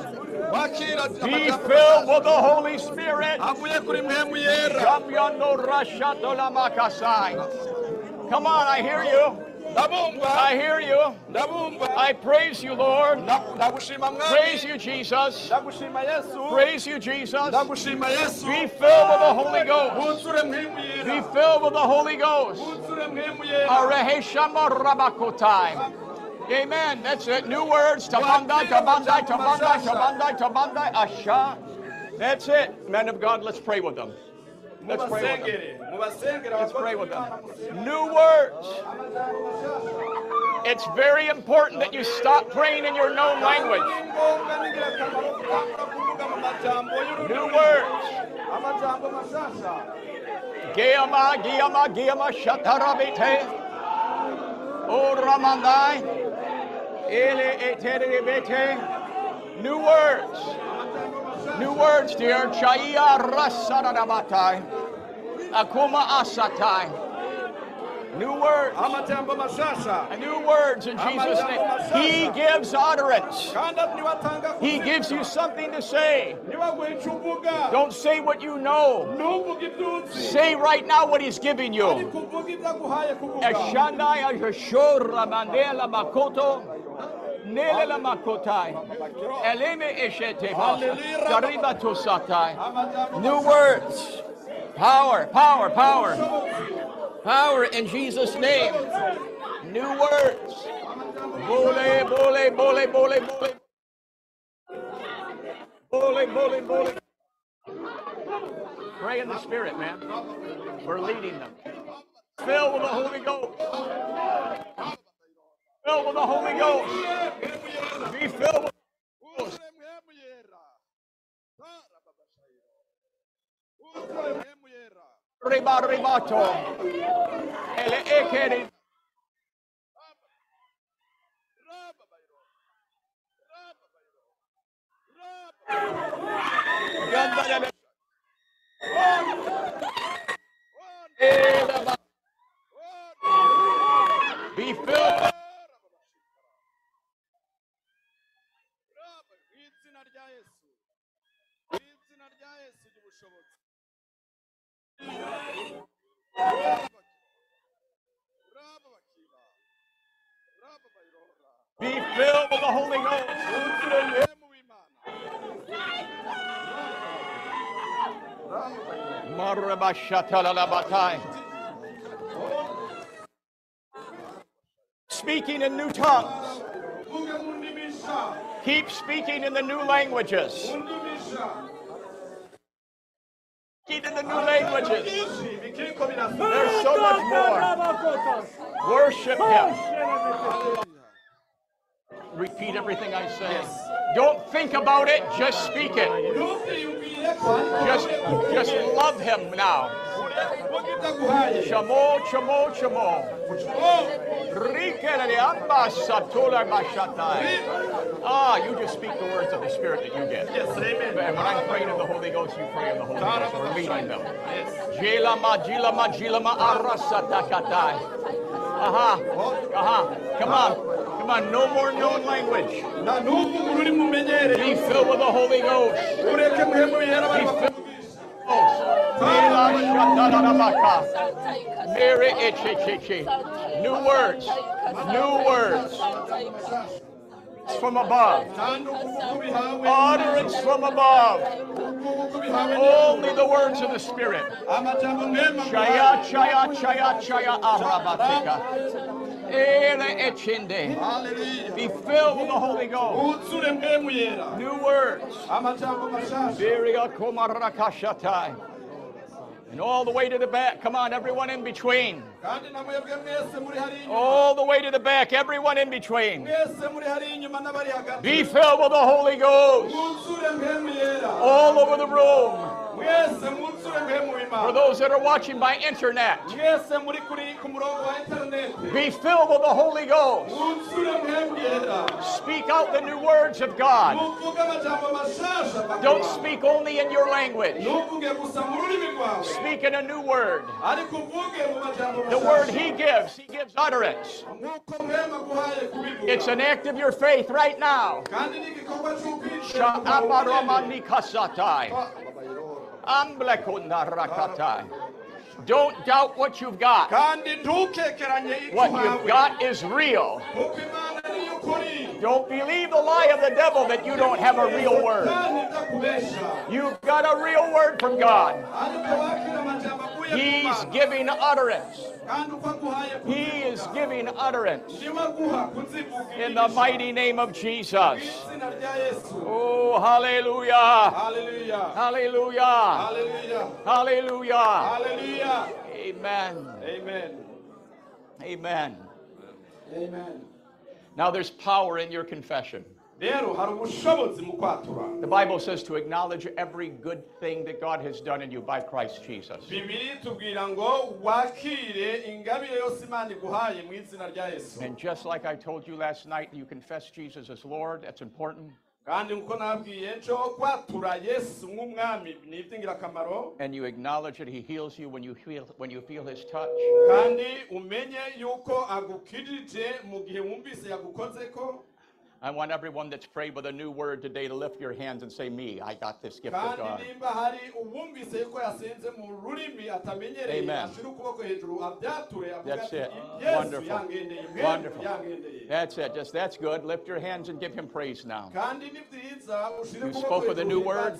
wakira Be amajambo filled with the Holy Spirit. avuye kuri mwemu yera Shamyando rashato lamakasai. Come on, I hear you. I hear you. I praise you, Lord. Praise you, Jesus. Praise you, Jesus. Be filled with the Holy Ghost. Be filled with the Holy Ghost. wuzure mwemu yera Areheshama rabakotai. Amen. That's it. New words. Tabandai, tabandai, tabandai, tabandai, tabandai, asha. That's it. Men of God, let's pray with them. Let's pray with them. Let's pray with them. New words. It's very important that you stop praying in your known language. New words. Giyama, giyama, giyama, shatarabite. O ramandai. Ele eterebete. New words. New words, dear. Chaya rasaradabatai. Akuma asatai. New words. New words in Jesus' name. He gives utterance. He gives you something to say. nibaguha icyo uvuga Don't say what you know. ntuvuge ibyo uzi Say right now what He's giving you. ariko uvuge ibyo aguhaye kuvuga Eshandai Ajashora Mandela Makoto. Nelela Makotai. Eleme Eshete Dariba Tosatai. New words. Power, power, power. Power in Jesus' name. New words. Bole, bole, bole, bole, bole. Bole, bully, bully. Pray in the Spirit, man. We're leading them. Fill with the Holy Ghost. Fill with the Holy Ghost. Be filled with mpemu yera. Riba ribato. Be filled. Raba. Mu izina rya Yesu. Mu izina rya Yesu ry'ubushobozi. Raba bakiba. Raba bayrora. Be filled with the Holy Ghost. Speaking in new tongues. Keep speaking in the new languages. In the new languages. Byinshi bikiriko birasa. There's so much more. Worship Him. Repeat everything I say. Don't think about it, just speak it. Ntukwiyumvire ko ariko Just, just love Him now. Amba satula bashatai. Ah, you just speak the words of the Spirit that you get. yes, amen. And when I'm praying in the Holy Ghost, you pray in the Holy Ghost. We're leading them. Jilama, jilama, jilama, arasatakatai. Aha, aha. Come on. Come on. No more known language. Na n'ubu ururi mumenyereye. Be filled with the Holy Ghost. Mary. New words. New words. From above. Utterance from above. Only the words of the Spirit. Chaya, chaya, chaya, chaya. Hallelujah. Be filled with the Holy Ghost. New words. Amajambo mashasha. Viria komarakashatai. And all the way to the back. Come on, everyone in between. Kandi na mwebwe mwese muri hari inyuma. All the way to the back. Everyone in between. Mwese muri hari inyuma n'abari hagati. Be filled with the Holy Ghost. Mwuzure mpemu yera. All over the room. Mwese mwuzure mpemu For those that are watching by internet. Mwese muri kuri ku murongo wa interineti. Be filled with the Holy Ghost. Mwuzure mpemu yera. Speak out the new words of God. Muvuge amajambo mashasha Don't speak only in your language. Ntuvuge gusa mu rurimi rwawe. Speak in a new word. ariko uvuge mu majambo The word. He gives, He gives utterance. nk'uko mwema guhaye kubivuga. It's an act of your faith right now. Kandi ni igikorwa cy'ukwizera kwawe. Sha'abaromanikasatai. Amblekundarakai. Don't doubt what you've got. kandi ntukekeranye icyo What you've got is real. kuko imana niyo ukuri Don't believe the lie of the devil that you don't have a real word. You've got a real word from God. ariko wakira amajambo avuye ku He's giving utterance. kandi uko aguhaye He is giving utterance niwe aguha kuzivuga in the mighty name of Jesus. izina rya yesu Oh, hallelujah. haleluya Hallelujah. haleluya Hallelujah. Amen. amen Amen. amen Now there's power in your confession. rero hari ubushobozi mu kwatura The Bible says to acknowledge every good thing that God has done in you by Christ Jesus. bibiri tubwira ngo wakire ingabire yose imana iguhaye mu izina rya yesu And just like I told you last night, you confess Jesus as Lord. That's important. Kandi nkuko nco kwatura yesu nk'umwami ni iby'ingirakamaro And you acknowledge that He heals you when you feel when you feel His touch. kandi umenye yuko agukirije mu gihe wumvise yagukozeko I want everyone that's prayed with a new word today to lift your hands and say, Me, I got this gift of God. nimba hari uwumvise yuko yasenze mu rurimi atamenyereye Amen. ashira ukuboko hejuru abyature avuga That's it. Wonderful. Wonderful. That's it. Just that's good. Lift your hands and give Him praise now. kandi ni byiza ushire You spoke with a new word.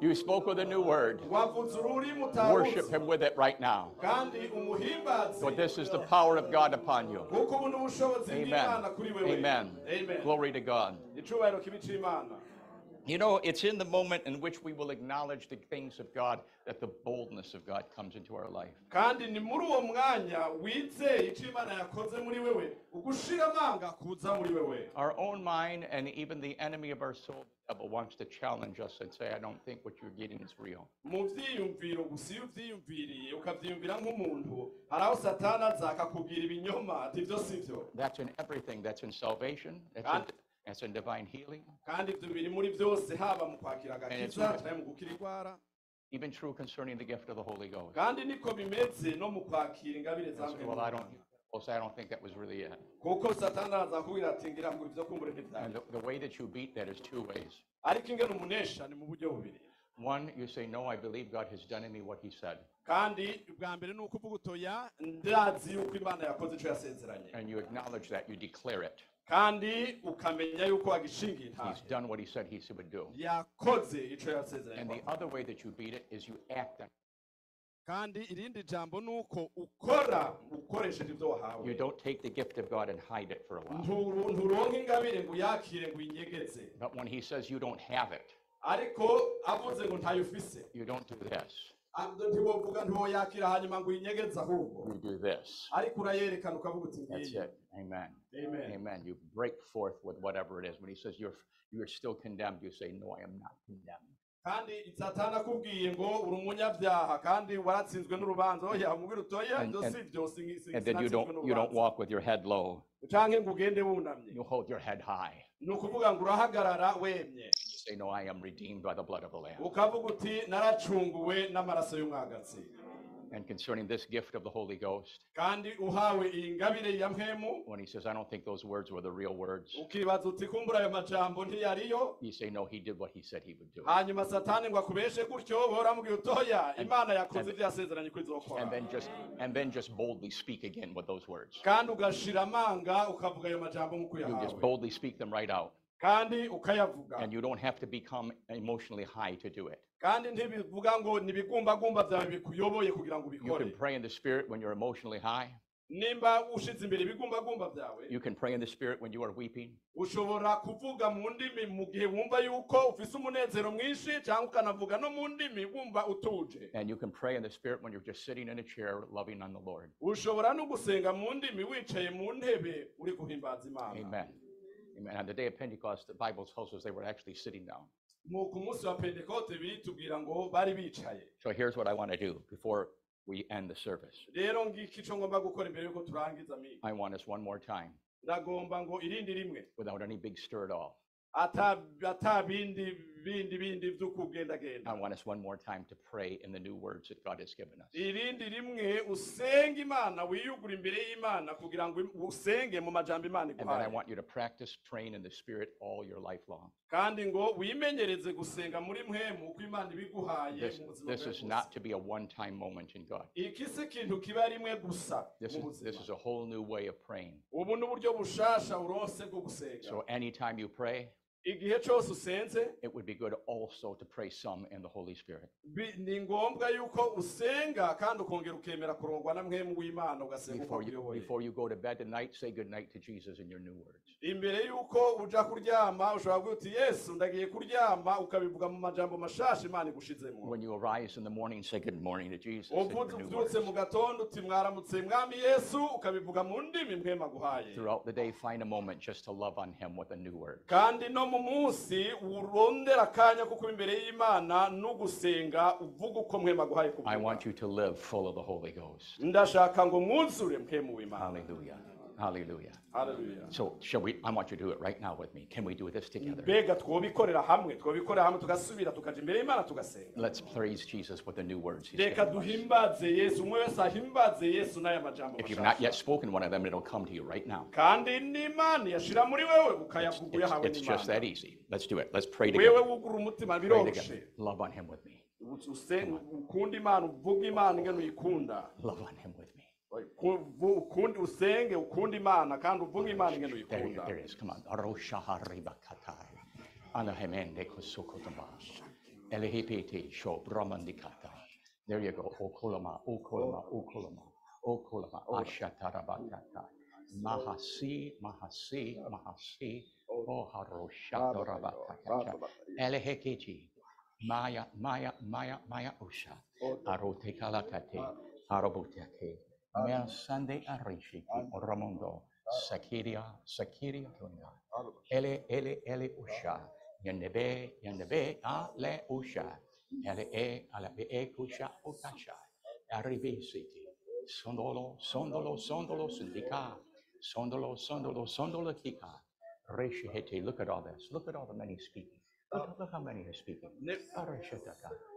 You spoke with a new word. Worship Him with it right now. For this is the power of God upon you. kuko ubu ni ubushobozi Amen. bw'imana kuri wewe Amen. Amen. Glory to God. Icyubahiro kibi cy'imana You know, it's in the moment in which we will acknowledge the things of God that the boldness of God comes into our life. kandi ni muri uwo mwanya wizeye icyo imana yakoze muri wewe ugushira amanga kuza muri wewe Our own mind and even the enemy of our soul, the devil, wants to challenge us and say, I don't think what you're getting is real. mu vyiyumviro gusa iyo uvyiyumviriye ukavyiyumvira nk'umuntu hari aho satani aza akakubwira ibinyoma ati ivyo si vyo That's in everything. That's in salvation. That's in, And- in divine healing. kandi ivyo biri muri vyose haba mu kwakira it's agakiza okay. mu gukira igwara Even true concerning the gift of the Holy Ghost. kandi niko bimeze no mu kwakira ingabire za I well, I don't, say, I don't think that was really it. kuko satani araza ati ngira ngo ivyo kumbure And the, the way that you beat that is two ways. ariko ingene umunesha ni mu buryo bubiri One, you say, No, I believe God has done in me what He said. kandi ubwa mbere ni ukuvuga utoya ndazi yuko imana yakoze ico yasezeranye And you acknowledge that, you declare it. Kandi ukamenya yuko wagishingiye He's intahe done what He said He would do. yakoze ico And the other way that you beat it is you act on kandi irindi jambo ni uko ukora ukoresheje ibyo wahawe You don't take the gift of God and hide it for a while. Nturu- ingabire ngo uyakire ngo uyinyegeze But when He says you don't have it, ariko avuze ngo ntayo ufise you don't do this. Ntiwovuga ntiwoyakira hanyuma ngo uyinyegeze ahubwo You do this. ariko urayerekana ukavuga uti That's it. Amen. amen Amen. You break forth with whatever it is. When He says you're you're still condemned, you say, No, I am not condemned. kandi satani akubwiye ngo uri umunyabyaha kandi waratsinzwe n'urubanza oh, oya umubwira utoya oh, And- ibyo si byo si- si- then you sinatsinzwe don't you don't walk with your head low. canke ngo ugende wunamye You hold your head high. ni ukuvuga ngo urahagarara wemye say, No, I am redeemed by the blood of the Lamb. ukavuga uti naracunguwe n'amaraso y'umwagazi And concerning this gift of the Holy Ghost, kandi uhawe iyi ngabire ya mpemu when he says, I don't think those words were the real words, ukibaza uti kumbura ayo majambo ntiyariyo you say, No, he did what he said he would do. hanyuma satani ngo akubeshe gutyo bahora utoya imana yakoze ibyo yasezeranye ko And then just and then just boldly speak again with those words. kandi ugashira amanga ukavuga ayo majambo nk'uko You just uyahawe boldly speak them right out. Kandi ukayavuga And you don't have to become emotionally high to do it. kandi ntibivuga ngo nibigumbagumba byawe bikuyoboye kugira ngo You ubikore can pray in the spirit when you're emotionally high. nimba ushize imbere ibigumbagumba byawe You can pray in the spirit when you are weeping. ushobora kuvuga mu ndimi mu gihe wumva yuko ufise umunezero mwinshi cyangwa ukanavuga no mu ndimi wumva utuje And you can pray in the spirit when you're just sitting in a chair loving on the Lord. ushobora no gusenga mu ndimi wicaye mu ntebe uri guhimbaza imana Amen. Amen. On the day of Pentecost, the Bible tells us they were actually sitting down. mu ku munsi wa pentekote bitubwira ngo bari bicaye So here's what I want to do before we end the service. rero ngiki ico ngomba gukora imbere yuko turangiza mi I want us one more time, ndagomba ngo irindi rimwe without any big stir at all. Bindi bindi I want us one more time to pray in the new words that God has given us. irindi rimwe usenga imana wiyugura imbere y'imana kugira ngo usenge mu majambo imana And then I iguhaye want you to practice praying in the Spirit all your life long. kandi ngo wimenyereze gusenga muri mpemu uko imana ibiguhaye This, mu buzima this bwawe is bwose. not to be a one time moment in God. iki si ikintu kiba rimwe gusa This mu is, this buzima is a whole new way of praying. ubu ni uburyo bushasha uronse bwo gusenga So anytime you pray, igihe cyose usenze it would be good also to pray some in the Holy Spirit. bi- ni ngombwa yuko usenga kandi ukongera ukemera kurongwa na mwemu w'imana ugasenga uko Before you, akuyoboye before you go to bed tonight, say good night to Jesus in your new words. imbere yuko uja kuryama ushobora kuvuga uti yesu ndagiye kuryama ukabivuga mu majambo mashasha imana igushizemo When you arise in the morning, say good morning to Jesus. in uvuze your new mu words. gatondo uti mwaramutse mwami yesu ukabivuga mu ndimi mwema aguhaye Throughout the day, find a moment just to love on Him with a new word. kandi no mu munsi urondera akanya ko kuba imbere y'imana no gusenga uvuga uko mwema guhaye kuvuga ndashaka ngo mwuzure mwemuwe imana Hallelujah. Hallelujah. So, shall we? I want you to do it right now with me. Can we do this together? mbega twobikorera hamwe twobikorera hamwe tugasubira tukaja imbere y'imana tugasenga Let's praise Jesus with the new words He's reka given us. duhimbaze yesu umwe wese ahimbaze yesu n'aya majambo If you've not yet spoken one of them, it'll come to you right now. kandi n'imana yashira muri wewe It's, ukayavuga it's- uyahawe it's just that n'imana easy. Let's do it. Let's pray wewe together. wugura umutima Pray together. Love on Him with me. Use- ukunda imana uvuga imana ingene uyikunda Love on Him with ukundi usenge ukunda imana kandi uvuga imana There, uyikunda there is. Come on. Aroshaharibakatai. Anahemende kusukotamash. Elihipiti sho brahmandikatai. There you go. Okolama, okolama, oh. okolama, okolama. Ashatarabakatai. Mahasi, mahasi, mahasi. Oh, haroshatorabakakacha. Elehekeji. Maya, Maya, Maya, Maya Usha. Oh. Arote kalakate. Mea sande arishiki. Ramondo. Sakiria, Sakiria tunda. Ele, ele, ele usha. Yanebe, yanebe, ale usha. Ele e, ale be e kusha utasha. Arrivi siti. Sondolo, sondolo, sondolo, sindika. Sondolo, sondolo, sondolo kika. Reshihete. Look at all this. Look at all the many speaking. Look, look how many are speaking. Oh,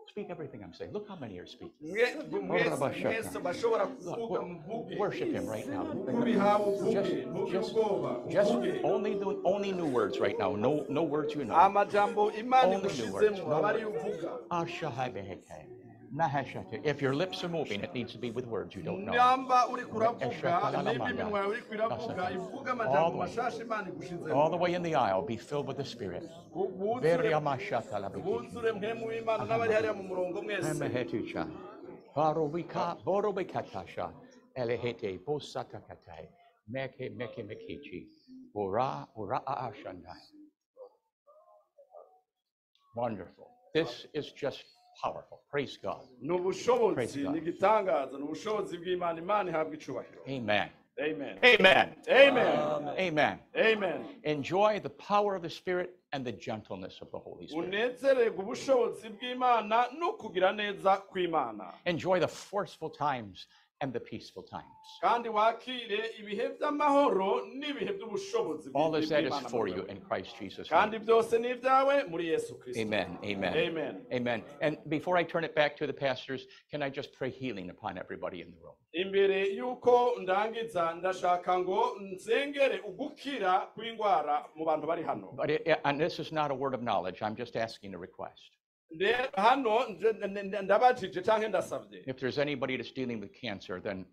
Speak everything I'm saying. Look how many are speaking. Mwe- mwese mwese bashobora kuvuga muvuge Worship him right now. Just, just, just only the only new words right now. No, no words you know. Only new words. igushizemo aba ariyo uvuga Ashahabeheke. Nahashate. If your lips are moving, it needs to be with words you don't know. nyamba uri kuravuga nimba iminwa yawe uri kwiravuga ivuga amajambo mashasha imana All the way in the aisle, be filled with the Spirit. Bu- Very buzure amashata labiki. buzure mpemu w'imana n'abari hariya mu murongo mwese Emehetusha. Barobika, borobikatasha. Elehete, bosatakatai. Meke, meke, mekichi. Ura, ura, ashandai. Wonderful. This is just powerful. Praise God. ni ubushobozi ni igitangaza ni ubushobozi bw'imana imana ihabwa icubahiro Amen. amen Amen. amen Amen. amen Enjoy the power of the Spirit and the gentleness of the Holy Spirit. unezererwe ubushobozi bw'imana no kugira neza kw'imana Enjoy the forceful times and the peaceful times. kandi wakire ibihe by'amahoro n'ibihe by'ubushobozi All is that is for you in Christ Jesus. name. byose ni ibyawe muri yesu kirisito Amen. Amen. amen Amen. And before I turn it back to the pastors, can I just pray healing upon everybody in the room? imbere y'uko ndangiza ndashaka ngo nsengere ugukira kw'indwara mu bantu bari hano But it, and this is not a word of knowledge. I'm just asking a request. If there's anybody that's dealing with cancer, then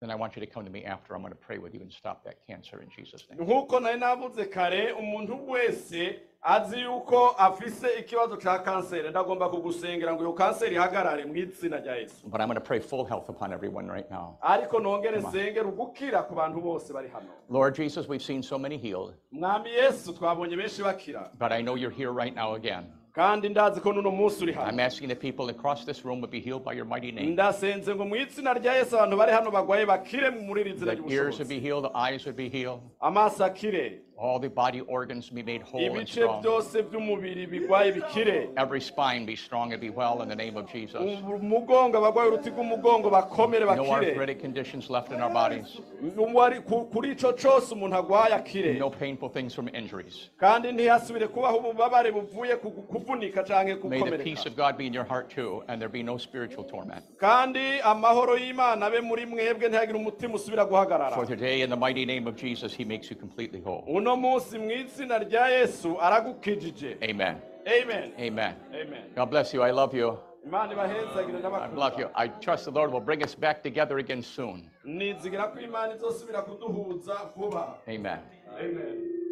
then I want you to come to me after. I'm going to pray with you and stop that cancer in Jesus' name. nk'uko nari navuze kare umuntu wese azi yuko afise ikibazo cya kanseri ndagomba kugusengera ngo iyo kanseri ihagarare mu izina rya yesu But I'm going to pray full health upon everyone right now. ariko nongere sengera ugukira ku bantu bose bari hano Lord Jesus, we've seen so many healed, mwami yesu twabonye benshi bakira but I know you're here right now again. Kandi ndazi ko n'uno munsi uri I'm asking that people across this room would be healed by your mighty name. ndasenze ngo mu izina rya yesu abantu bari hano bagwaye bakire muri iri zina That ears would be healed, the eyes would be healed, amaso akire all the body organs be made whole and strong. byose by'umubiri bigwaye bikire Every spine be strong and be well in the name of Jesus. umugongo abagwaye uruti rw'umugongo bakomere No arthritic conditions left in our bodies. Uwari- ku- kuri ico cose umuntu agwaye akire No painful things from injuries. kandi ntihasubire kubaho ububabare buvuye ku kuvunika canke May the peace of God be in your heart too, and there be no spiritual torment. kandi amahoro y'imana abe muri mwebwe ntihagire umutima usubira guhagarara For today, in the mighty name of Jesus, He makes you completely whole. Uno munsi mu izina rya yesu aragukijije Amen. amen Amen. amen God bless you. I love you. I love you. I trust the Lord will bring us back together again soon. nizigira ko imana izosubira kuduhuza vuba Amen. amen